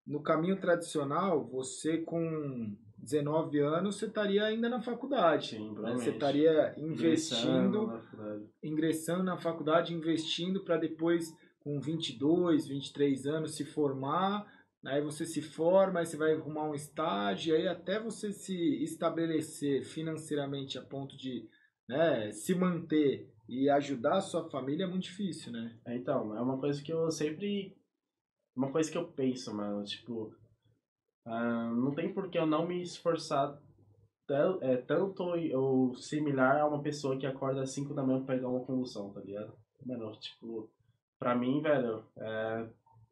no caminho tradicional, você com 19 anos, você estaria ainda na faculdade. Sim, né? Você estaria Ingressando investindo, na faculdade. ingressando na faculdade, investindo para depois, com 22, 23 anos, se formar. Aí você se forma, aí você vai arrumar um estágio, aí até você se estabelecer financeiramente a ponto de né, se manter e ajudar a sua família é muito difícil, né? É, Então, é uma coisa que eu sempre. Uma coisa que eu penso, mano. Tipo, ah, não tem por que eu não me esforçar é, tanto ou similar a uma pessoa que acorda às 5 da manhã pra pegar uma convulsão, tá ligado? Mano, tipo, pra mim, velho, é,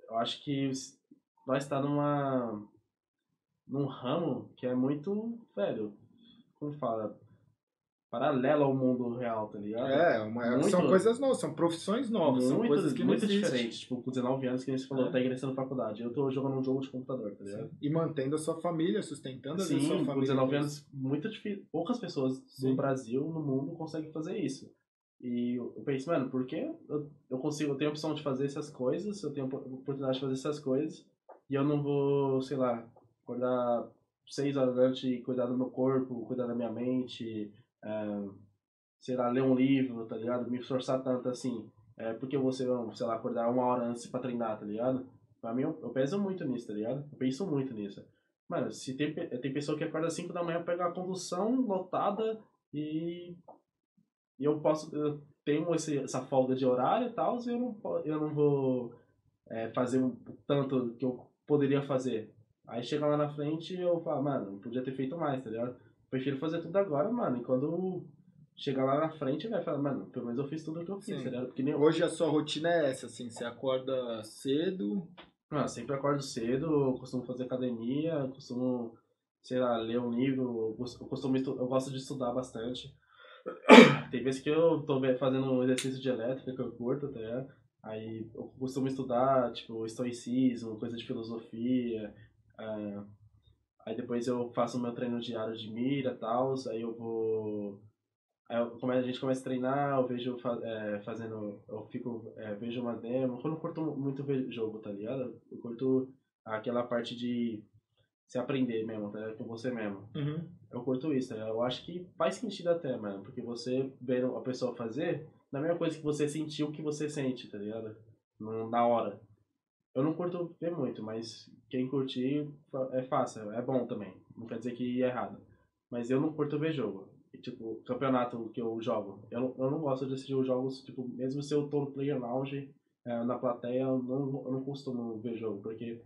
eu acho que nós tá numa. num ramo que é muito, velho, como fala? Paralelo ao mundo real, tá ligado? É, uma- Muito- são coisas novas, são profissões novas, são muito, coisas que não muito existem. diferentes. Tipo, com 19 anos, que nem você falou, É. tá ingressando na faculdade. Eu tô jogando um jogo de computador, tá ligado? E mantendo a sua família, sustentando vezes, a Sim, sua com família. 19 anos, muito difícil. Poucas pessoas Sim. no Brasil, no mundo, conseguem fazer isso. E eu penso, mano, por que eu, eu consigo, eu tenho a opção de fazer essas coisas, eu tenho a oportunidade de fazer essas coisas, e eu não vou, sei lá, acordar seis horas da noite e cuidar do meu corpo, cuidar da minha mente, ah, sei lá, ler um livro, tá ligado? Me esforçar tanto assim. É, porque você, sei lá, acordar uma hora antes pra treinar, tá ligado? Pra mim, eu, eu peso muito nisso, tá ligado? Eu penso muito nisso. Mano, se tem, tem pessoa que acorda às 5 da manhã, pega uma convulsão lotada e. E eu posso. Eu tenho esse, essa folga de horário e tal, e eu não, eu não vou é, fazer o tanto que eu poderia fazer. Aí chega lá na frente e eu falo, mano, podia ter feito mais, tá ligado? Prefiro fazer tudo agora, mano. E quando chegar lá na frente, vai falar, mano, pelo menos eu fiz tudo o que eu fiz, Sim. tá? Porque nem eu. Hoje a sua rotina é essa, assim, você acorda cedo, Ah, sempre acordo cedo, eu costumo fazer academia, eu costumo, sei lá, ler um livro, eu cos- eu costumo eu gosto de estudar bastante. Tem vezes que eu tô fazendo um exercício de elétrica que eu curto, tá ligado? Aí eu costumo estudar, tipo, estoicismo, coisa de filosofia. ah, aí depois eu faço o meu treino diário de mira e tal. Aí eu vou. Aí eu, a gente começa a treinar, eu vejo é, fazendo. Eu fico. é, vejo uma demo. Eu não curto muito ver jogo, tá ligado? Eu curto aquela parte de se aprender mesmo, tá ligado? Com você mesmo. Uhum. Eu curto isso, né? Eu acho que faz sentido até, mano. Porque você ver a pessoa fazer, não é mesma coisa que você sentir o que você sente, tá ligado? Na hora. Eu não curto ver muito, mas quem curtir é fácil, é bom também. Não quer dizer que é errado. Mas eu não curto ver jogo. E, tipo, campeonato que eu jogo. Eu não, eu não gosto de assistir os jogos, tipo, mesmo se eu tô no Player Lounge, é, na plateia, eu não, eu não costumo ver jogo. Porque,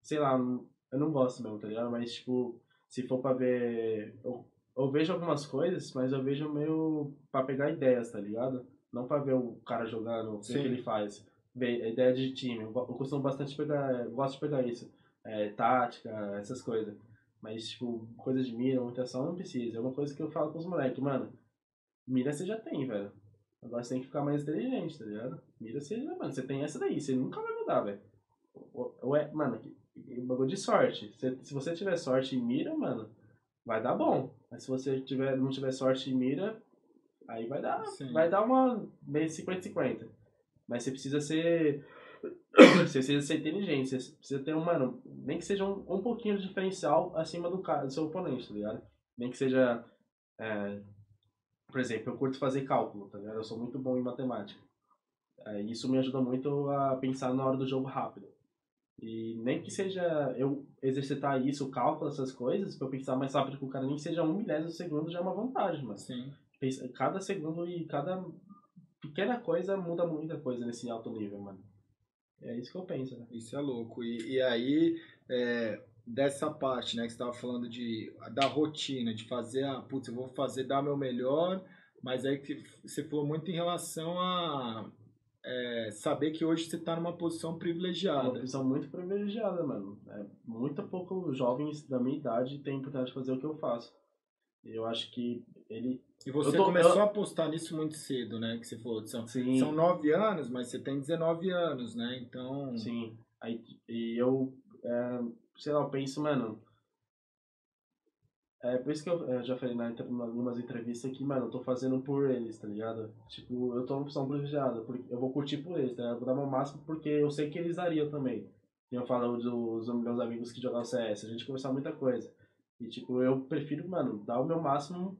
sei lá, eu não gosto mesmo, tá ligado? Mas, tipo, se for pra ver. Eu, eu vejo algumas coisas, mas eu vejo meio pra pegar ideias, tá ligado? Não pra ver o cara jogando, o que ele faz. Ver a ideia de time. Eu, costumo bastante pegar. Gosto de pegar isso. É, tática, essas coisas. Mas, tipo, coisa de mira, mutação, não precisa. É uma coisa que eu falo com os moleques, mano. Mira você já tem, velho. Agora você tem que ficar mais inteligente, tá ligado? Mira você já, mano, você tem essa daí, você nunca vai mudar, velho. Ou- é- Mano, bagulho de sorte. Se, se você tiver sorte em mira, mano, vai dar bom. Mas se você tiver, não tiver sorte em mira, aí vai dar, Sim. vai dar uma meio 50-50. Mas você precisa ser. Você precisa ser inteligente, você precisa ter um, mano, nem que seja um, um pouquinho de diferencial acima do, cara, do seu oponente, tá ligado? Nem que seja. é, por exemplo, eu curto fazer cálculo, tá ligado? Eu sou muito bom em matemática. É, isso me ajuda muito a pensar na hora do jogo rápido. E nem que seja eu exercitar isso, o cálculo, essas coisas, pra eu pensar mais rápido que o cara, nem que seja um milésimo de segundo já é uma vantagem, mas Sim. cada segundo e cada pequena coisa muda muita coisa nesse alto nível, mano. É isso que eu penso, né? Isso é louco. E, e aí, é, dessa parte, né, que você estava falando de, da rotina, de fazer, a, putz, eu vou fazer, dar meu melhor, mas aí que você falou muito em relação a é, saber que hoje você está numa posição É uma privilegiada. posição muito privilegiada, mano. É, muito pouco jovens da minha idade têm oportunidade de fazer o que eu faço. Eu acho que ele. E você Eu tô- começou eu- a apostar nisso muito cedo, né? Que você falou, são, Sim. são nove anos, mas você tem 19 anos, né? Então, Sim. Aí, e eu, é, sei lá, eu penso, mano. É por isso que eu, é, já falei na, em algumas entrevistas que, mano, eu tô fazendo por eles, tá ligado? Tipo, eu tô numa posição privilegiada, porque eu vou curtir por eles, tá ligado? Eu vou dar meu máximo porque eu sei que eles dariam também. E eu falo dos meus amigos que jogam CS, a gente conversar muita coisa. E, tipo, eu prefiro, mano, dar o meu máximo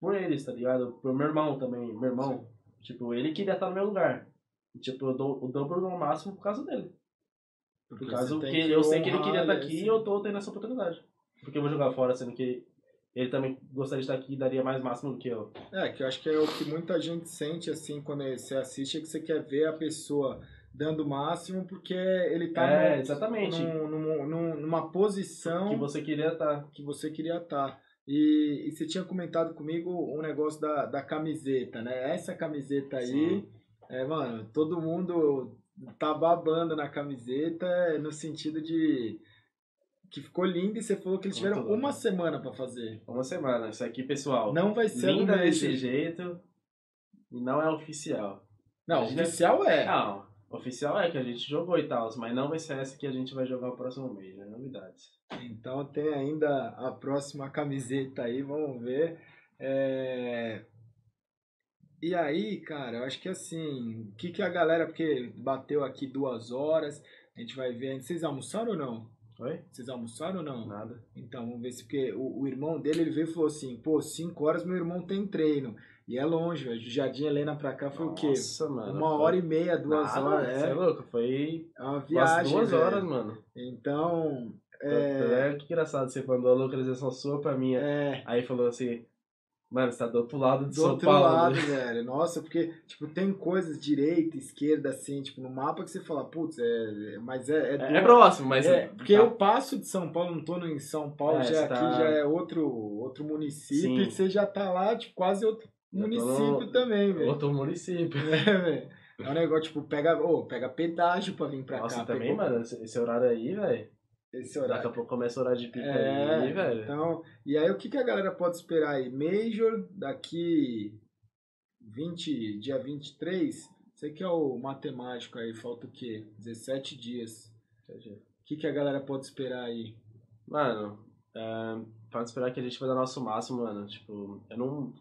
por eles, tá ligado? Pro meu irmão também. Meu irmão, tipo, ele queria estar no meu lugar. E, tipo, eu dou o dobro do máximo por causa dele. porque Por causa que tem eu sei que ele queria estar né, aqui e eu tô tendo essa oportunidade. Porque eu vou jogar fora, sendo que ele também gostaria de estar aqui e daria mais máximo do que eu. É, que eu acho que é o que muita gente sente, assim, quando você assiste, é que você quer ver a pessoa dando o máximo, porque ele tá É, num- exatamente. num- num- numa posição Que você queria estar. que você queria estar. E, e você tinha comentado comigo um negócio da, da camiseta, né? Essa camiseta aí, Sim. é, mano, todo mundo tá babando na camiseta é, no sentido de que ficou linda e você falou que eles tiveram uma semana pra fazer. Uma semana. Isso aqui, pessoal. Não vai ser linda desse jeito. E não é oficial. Não, Imagina- oficial é. Não, oficial é que a gente jogou e tal, mas não vai ser essa que a gente vai jogar o próximo mês, né? Novidades. Então tem ainda a próxima camiseta aí, vamos ver. É, E aí, cara, eu acho que assim, o que, que a galera, porque bateu aqui duas horas, a gente vai ver. Vocês almoçaram ou não? Oi? Vocês almoçaram ou não? Nada. Então, vamos ver se. Porque o, o irmão dele, ele veio e falou assim: pô, cinco horas meu irmão tem treino. E é longe, velho. De Jardim Helena pra cá foi o quê? Nossa, mano. Uma foi- hora e meia, duas Nada, horas. Você é É, louco, foi é uma viagem. duas velho. horas, mano. Então. É... É, Que engraçado, você mandou a localização sua pra mim. é, Aí falou assim, mano, você tá do outro lado de do São outro Paulo. lado, né? velho. Nossa, porque, tipo, tem coisas direita, esquerda, assim, tipo, no mapa que você fala, putz, é. Mas é. É, do- é próximo, mas... É, porque tá- eu passo de São Paulo, não tô em São Paulo, É, já aqui tá- já é outro, outro município, Sim. e você já tá lá, tipo, quase outro município no- também, velho. Outro município. É, velho. É um negócio, tipo, pega, ô, pega pedágio pra vir pra Nossa, cá. também, pegou mano, esse, horário aí, velho. Esse Daqui horário. a pouco começa o horário de pico É, aí, velho. então, e aí o que, que a galera pode esperar aí? Major, daqui 20, dia 23, Você que é o matemático aí, falta o quê? 17 dias. O que, que a galera pode esperar aí? Mano, é, pode esperar que a gente vai dar nosso máximo, mano. Tipo, eu não.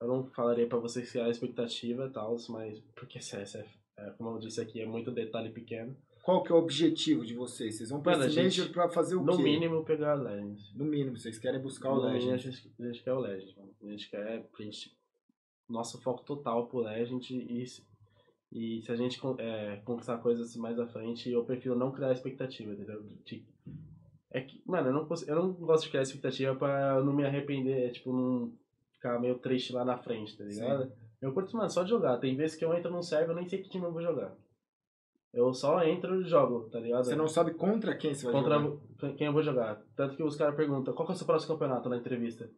Eu não falaria pra vocês criar expectativa e tal, mas. Porque essa é, é, como eu disse aqui, é muito detalhe pequeno. Qual que é o objetivo de vocês? Vocês vão pra Mano, a esse Major pra fazer o no quê? mínimo pegar a Legends. No mínimo, vocês querem buscar o No a Legend. gente, a gente quer o Legend, mano. A gente quer. A gente, nosso foco total pro Legend e, e se a gente é, conquistar coisas mais à frente, eu prefiro não criar expectativa, entendeu? De- é que, mano, eu não, cons- eu não gosto de criar expectativa pra não me arrepender, tipo, não ficar meio triste lá na frente, tá ligado? Eu curto, mano, só de jogar. Tem vezes que eu entro num server e eu nem sei que time eu vou jogar. Eu só entro e jogo, tá ligado? Você não sabe contra quem você vai contra jogar. quem eu vou jogar. Tanto que os caras perguntam, qual que é o seu próximo campeonato na entrevista?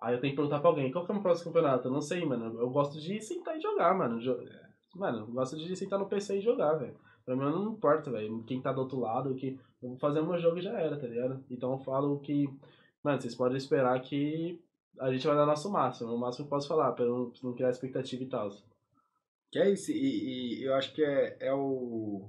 Aí eu tenho que perguntar pra alguém, qual que é o meu próximo campeonato? Eu não sei, mano. Eu gosto de sentar e jogar, mano. Jo- Mano, eu gosto de sentar no PC e jogar, velho. Pra mim não importa, velho. Quem tá do outro lado, que eu vou fazer o meu jogo e já era, tá ligado? Então eu falo que, mano, vocês podem esperar que a gente vai dar nosso máximo. O máximo que eu posso falar, pra não, não criar expectativa e tal. Que é isso, e, e eu acho que é, é o.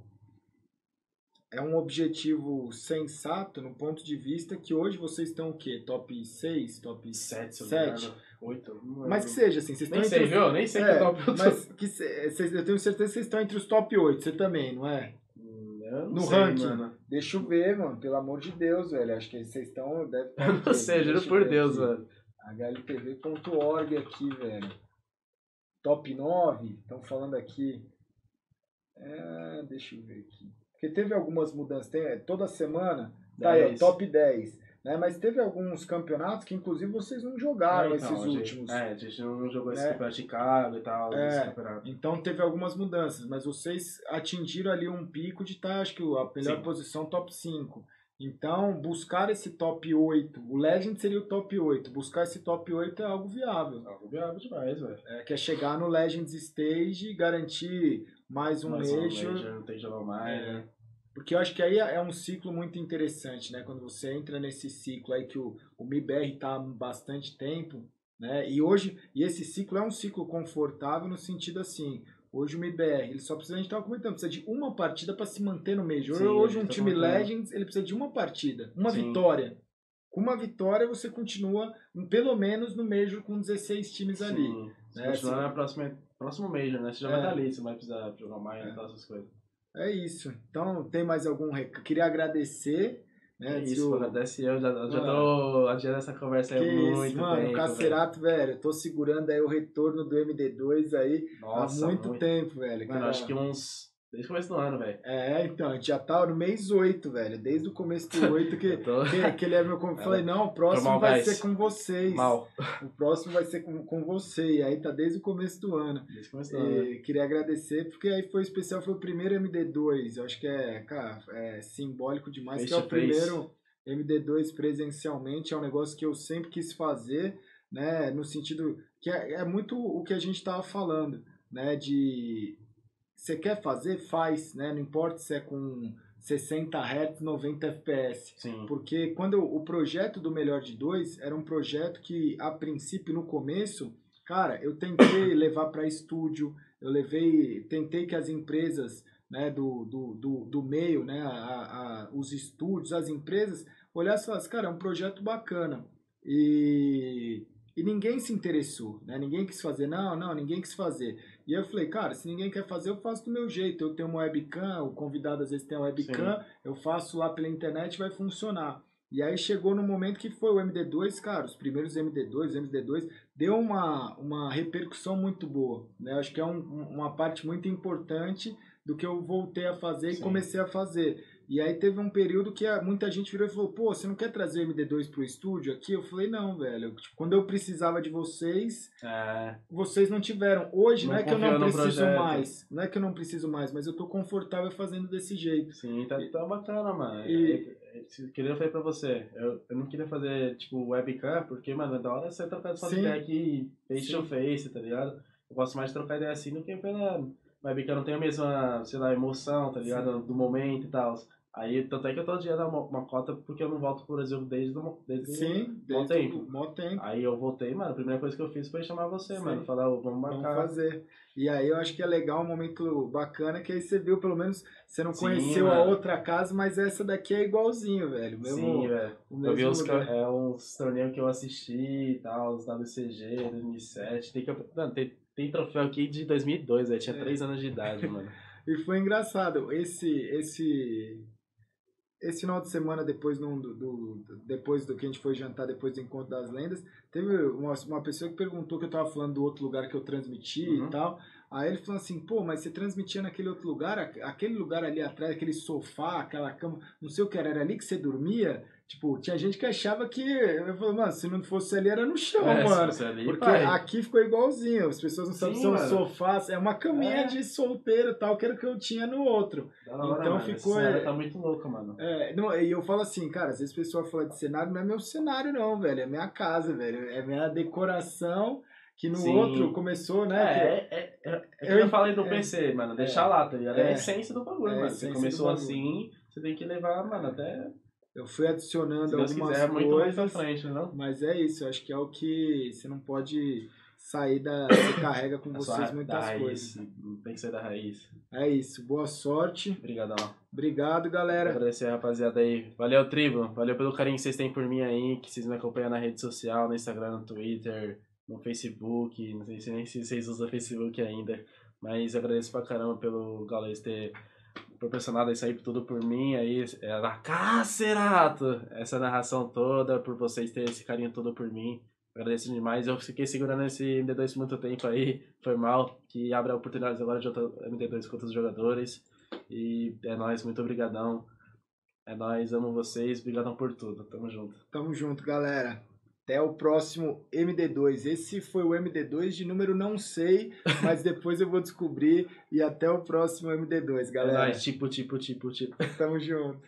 É um objetivo sensato no ponto de vista que hoje vocês estão o quê? Top 6? Top Sete, se eu não me Sete? engano. Oito. não Mas que seja, assim, vocês Nem estão sei, entre os- viu? Nem sei que É, top eu tô. Mas que se- vocês- eu tenho certeza que vocês estão entre os top 8, você também, não é? Hum, No sei, ranking. mano. Deixa eu ver, mano, pelo amor de Deus, velho. Acho que vocês estão. Deve o não sei, juro por Deus, aqui. mano. HLTV.org aqui, velho. Top 9, estão falando aqui. É, deixa eu ver aqui. Porque teve algumas mudanças. Tem, toda semana, tá aí, ó, 10. top 10. Né? Mas teve alguns campeonatos que, inclusive, vocês não jogaram É, então, esses gente- últimos. É, a gente não jogou esse Né? campeonato de Chicago e tal, É. esse. Então teve algumas mudanças, mas vocês atingiram ali um pico de estar, acho que a melhor Sim. posição top 5. Então, buscar esse top 8, o Legend seria o top 8, buscar esse top 8 é algo viável. Algo viável demais, velho. É, que é chegar no Legends Stage e garantir mais um Mais um Major. Não tem mais, É. né? Porque eu acho que aí é um ciclo muito interessante, né? Quando você entra nesse ciclo aí que o, o MIBR está há bastante tempo, né? E hoje, e esse ciclo é um ciclo confortável no sentido assim, hoje o MIBR, ele só precisa, a gente estava comentando, precisa de uma partida para se manter no Major. Sim, hoje um tá time. Legends, ele precisa de uma partida, uma Sim. vitória. Com uma vitória você continua, pelo menos no Major com 16 times ali. Sim. Se É, continuar na próxima, próximo Major, né? Você já É. vai estar ali, você vai precisar jogar mais É. e tal, essas coisas. É isso. Então, tem mais algum recado? Queria agradecer, né? É isso, o- agradece eu, já, já tô adiando essa conversa aí há isso, muito mano, tempo. o velho. Cacerato, velho, eu tô segurando aí o retorno do MD2 aí Nossa, há muito, tempo, velho. Mano, cara. acho que uns. Desde o começo do ano, velho. É, então, a gente já tá no mês 8, velho. Desde o começo do 8 que, tô que, que ele é meu. Eu falei, não, o próximo vai gás. ser com vocês. mal. O próximo vai ser com, com você. E aí tá desde o começo do ano. Desde o começo do ano. né? E queria agradecer, porque aí foi especial, foi o primeiro MD2. Eu acho que é, cara, é simbólico demais, que é o face. primeiro MD2 presencialmente. É um negócio que eu sempre quis fazer, né? No sentido que é, é muito o que a gente tava falando, né? De você quer fazer, faz, né? Não importa se é com 60 Hz, 90 FPS. Sim. Porque quando eu- o projeto do Melhor de Dois era um projeto que, a princípio, no começo, cara, eu tentei levar para estúdio, eu levei, tentei que as empresas né, do, do, do, do meio, né, a, a- os estúdios, as empresas, olhassem e falassem, cara, é um projeto bacana. E, e ninguém se interessou, né? Ninguém quis fazer, não, não, ninguém quis fazer. E eu falei, cara, se ninguém quer fazer, eu faço do meu jeito. Eu tenho uma webcam, o convidado às vezes tem uma webcam, eu faço lá pela internet vai funcionar. E aí chegou no momento que foi o MD2, cara, os primeiros MD2, MD2, deu uma, uma repercussão muito boa. Né? Acho que é um- uma parte muito importante do que eu voltei a fazer e Sim. comecei a fazer. E aí teve um período que muita gente virou e falou, pô, você não quer trazer o MD2 pro estúdio aqui? Eu falei, não, velho. Tipo, quando eu precisava de vocês, É, vocês não tiveram. Hoje não, Não é que eu não preciso mais. Não é que eu não preciso mais, mas eu tô confortável fazendo desse jeito. sim, tá, tá bacana, mano. E- É, é, se- que nem eu falei pra você, eu, eu não queria fazer, tipo, webcam, porque, mano, é da hora você trocar Sim. ideia aqui face Sim. to face, tá ligado? Eu gosto mais de trocar ideia assim do que pela webcam, não tem a mesma, sei lá, emoção, tá ligado? Do momento e tal. Aí, tanto é que eu tô adiando uma, uma cota porque eu não volto pro Brasil desde, o- desde Sim, desde tempo. o mó tempo. Aí eu voltei, mano. A primeira coisa que eu fiz foi chamar você, Sim. mano. Falar, ô, vamos Vamos marcar. fazer. E aí eu acho que é legal, um momento bacana, que aí você viu, pelo menos, você não Sim, conheceu a mano. outra casa, mas essa daqui é igualzinho, velho. Mesmo, Sim, velho. Eu vi uns, é, uns torneios que eu assisti e tal, os WCG, 2007. Tem, campe- mano, tem, tem troféu aqui de 2002, velho. Tinha É. 3 anos de idade, mano. E foi engraçado. Esse, esse, esse final de semana, depois, num do, do- depois do que a gente foi jantar, depois do Encontro das Lendas, teve uma, uma pessoa que perguntou que eu tava falando do outro lugar que eu transmiti Uhum. e tal. Aí ele falou assim, pô, mas você transmitia naquele outro lugar, Aque- aquele lugar ali atrás, aquele sofá, aquela cama, não sei o que era, era ali que você dormia? Tipo, tinha gente que achava que. Eu falei, mano, se não fosse ali era no chão, É, mano. ali, Porque pai. aqui ficou igualzinho, as pessoas não sabem se são mano. sofás, é uma caminha É. de solteiro e tal, que era o que eu tinha no outro. Da hora, então mano. ficou, é- tá muito louco, mano. É, não, e eu falo assim, cara, às vezes o pessoal fala de cenário, não é meu cenário não, velho, é minha casa, velho, é minha decoração, que no Sim. outro começou, né? que- É, é, é, é, é que Eu- eu falei do é. PC, mano. Deixar lá, tá ligado? É, É. a essência do bagulho, É mano. Você começou assim, você tem que levar, mano, até. Eu fui adicionando Se Deus algumas quiser, muito mais coisas, pra frente, não? mas é isso, eu acho que é o que você não pode sair da... Você carrega com sua vocês muitas raiz. coisas. Tem que ser da raiz. É isso, boa sorte, Obrigadão. obrigado, galera. Agradecer a rapaziada aí. Valeu, tribo. Valeu pelo carinho que vocês têm por mim aí, que vocês me acompanham na rede social, no Instagram, no Twitter, no Facebook. Não sei se nem se vocês usam Facebook ainda. Mas agradeço pra caramba pelo Gaules ter proporcionado isso aí tudo por mim. Aí, é a Cacerato! Essa narração toda, por vocês terem esse carinho todo por mim. Agradeço demais. Eu fiquei segurando esse MD2 por muito tempo aí. Foi mal. Que abre oportunidades agora de outro MD2 com outros jogadores. E é nóis, muito obrigadão. É nóis, amo vocês, obrigadão por tudo. Tamo junto. Tamo junto, galera. Até o próximo MD2. Esse foi o MD2 de número não sei, mas depois eu vou descobrir. E até o próximo MD2, É galera. nóis, tipo, tipo, tipo, tipo. Tamo junto.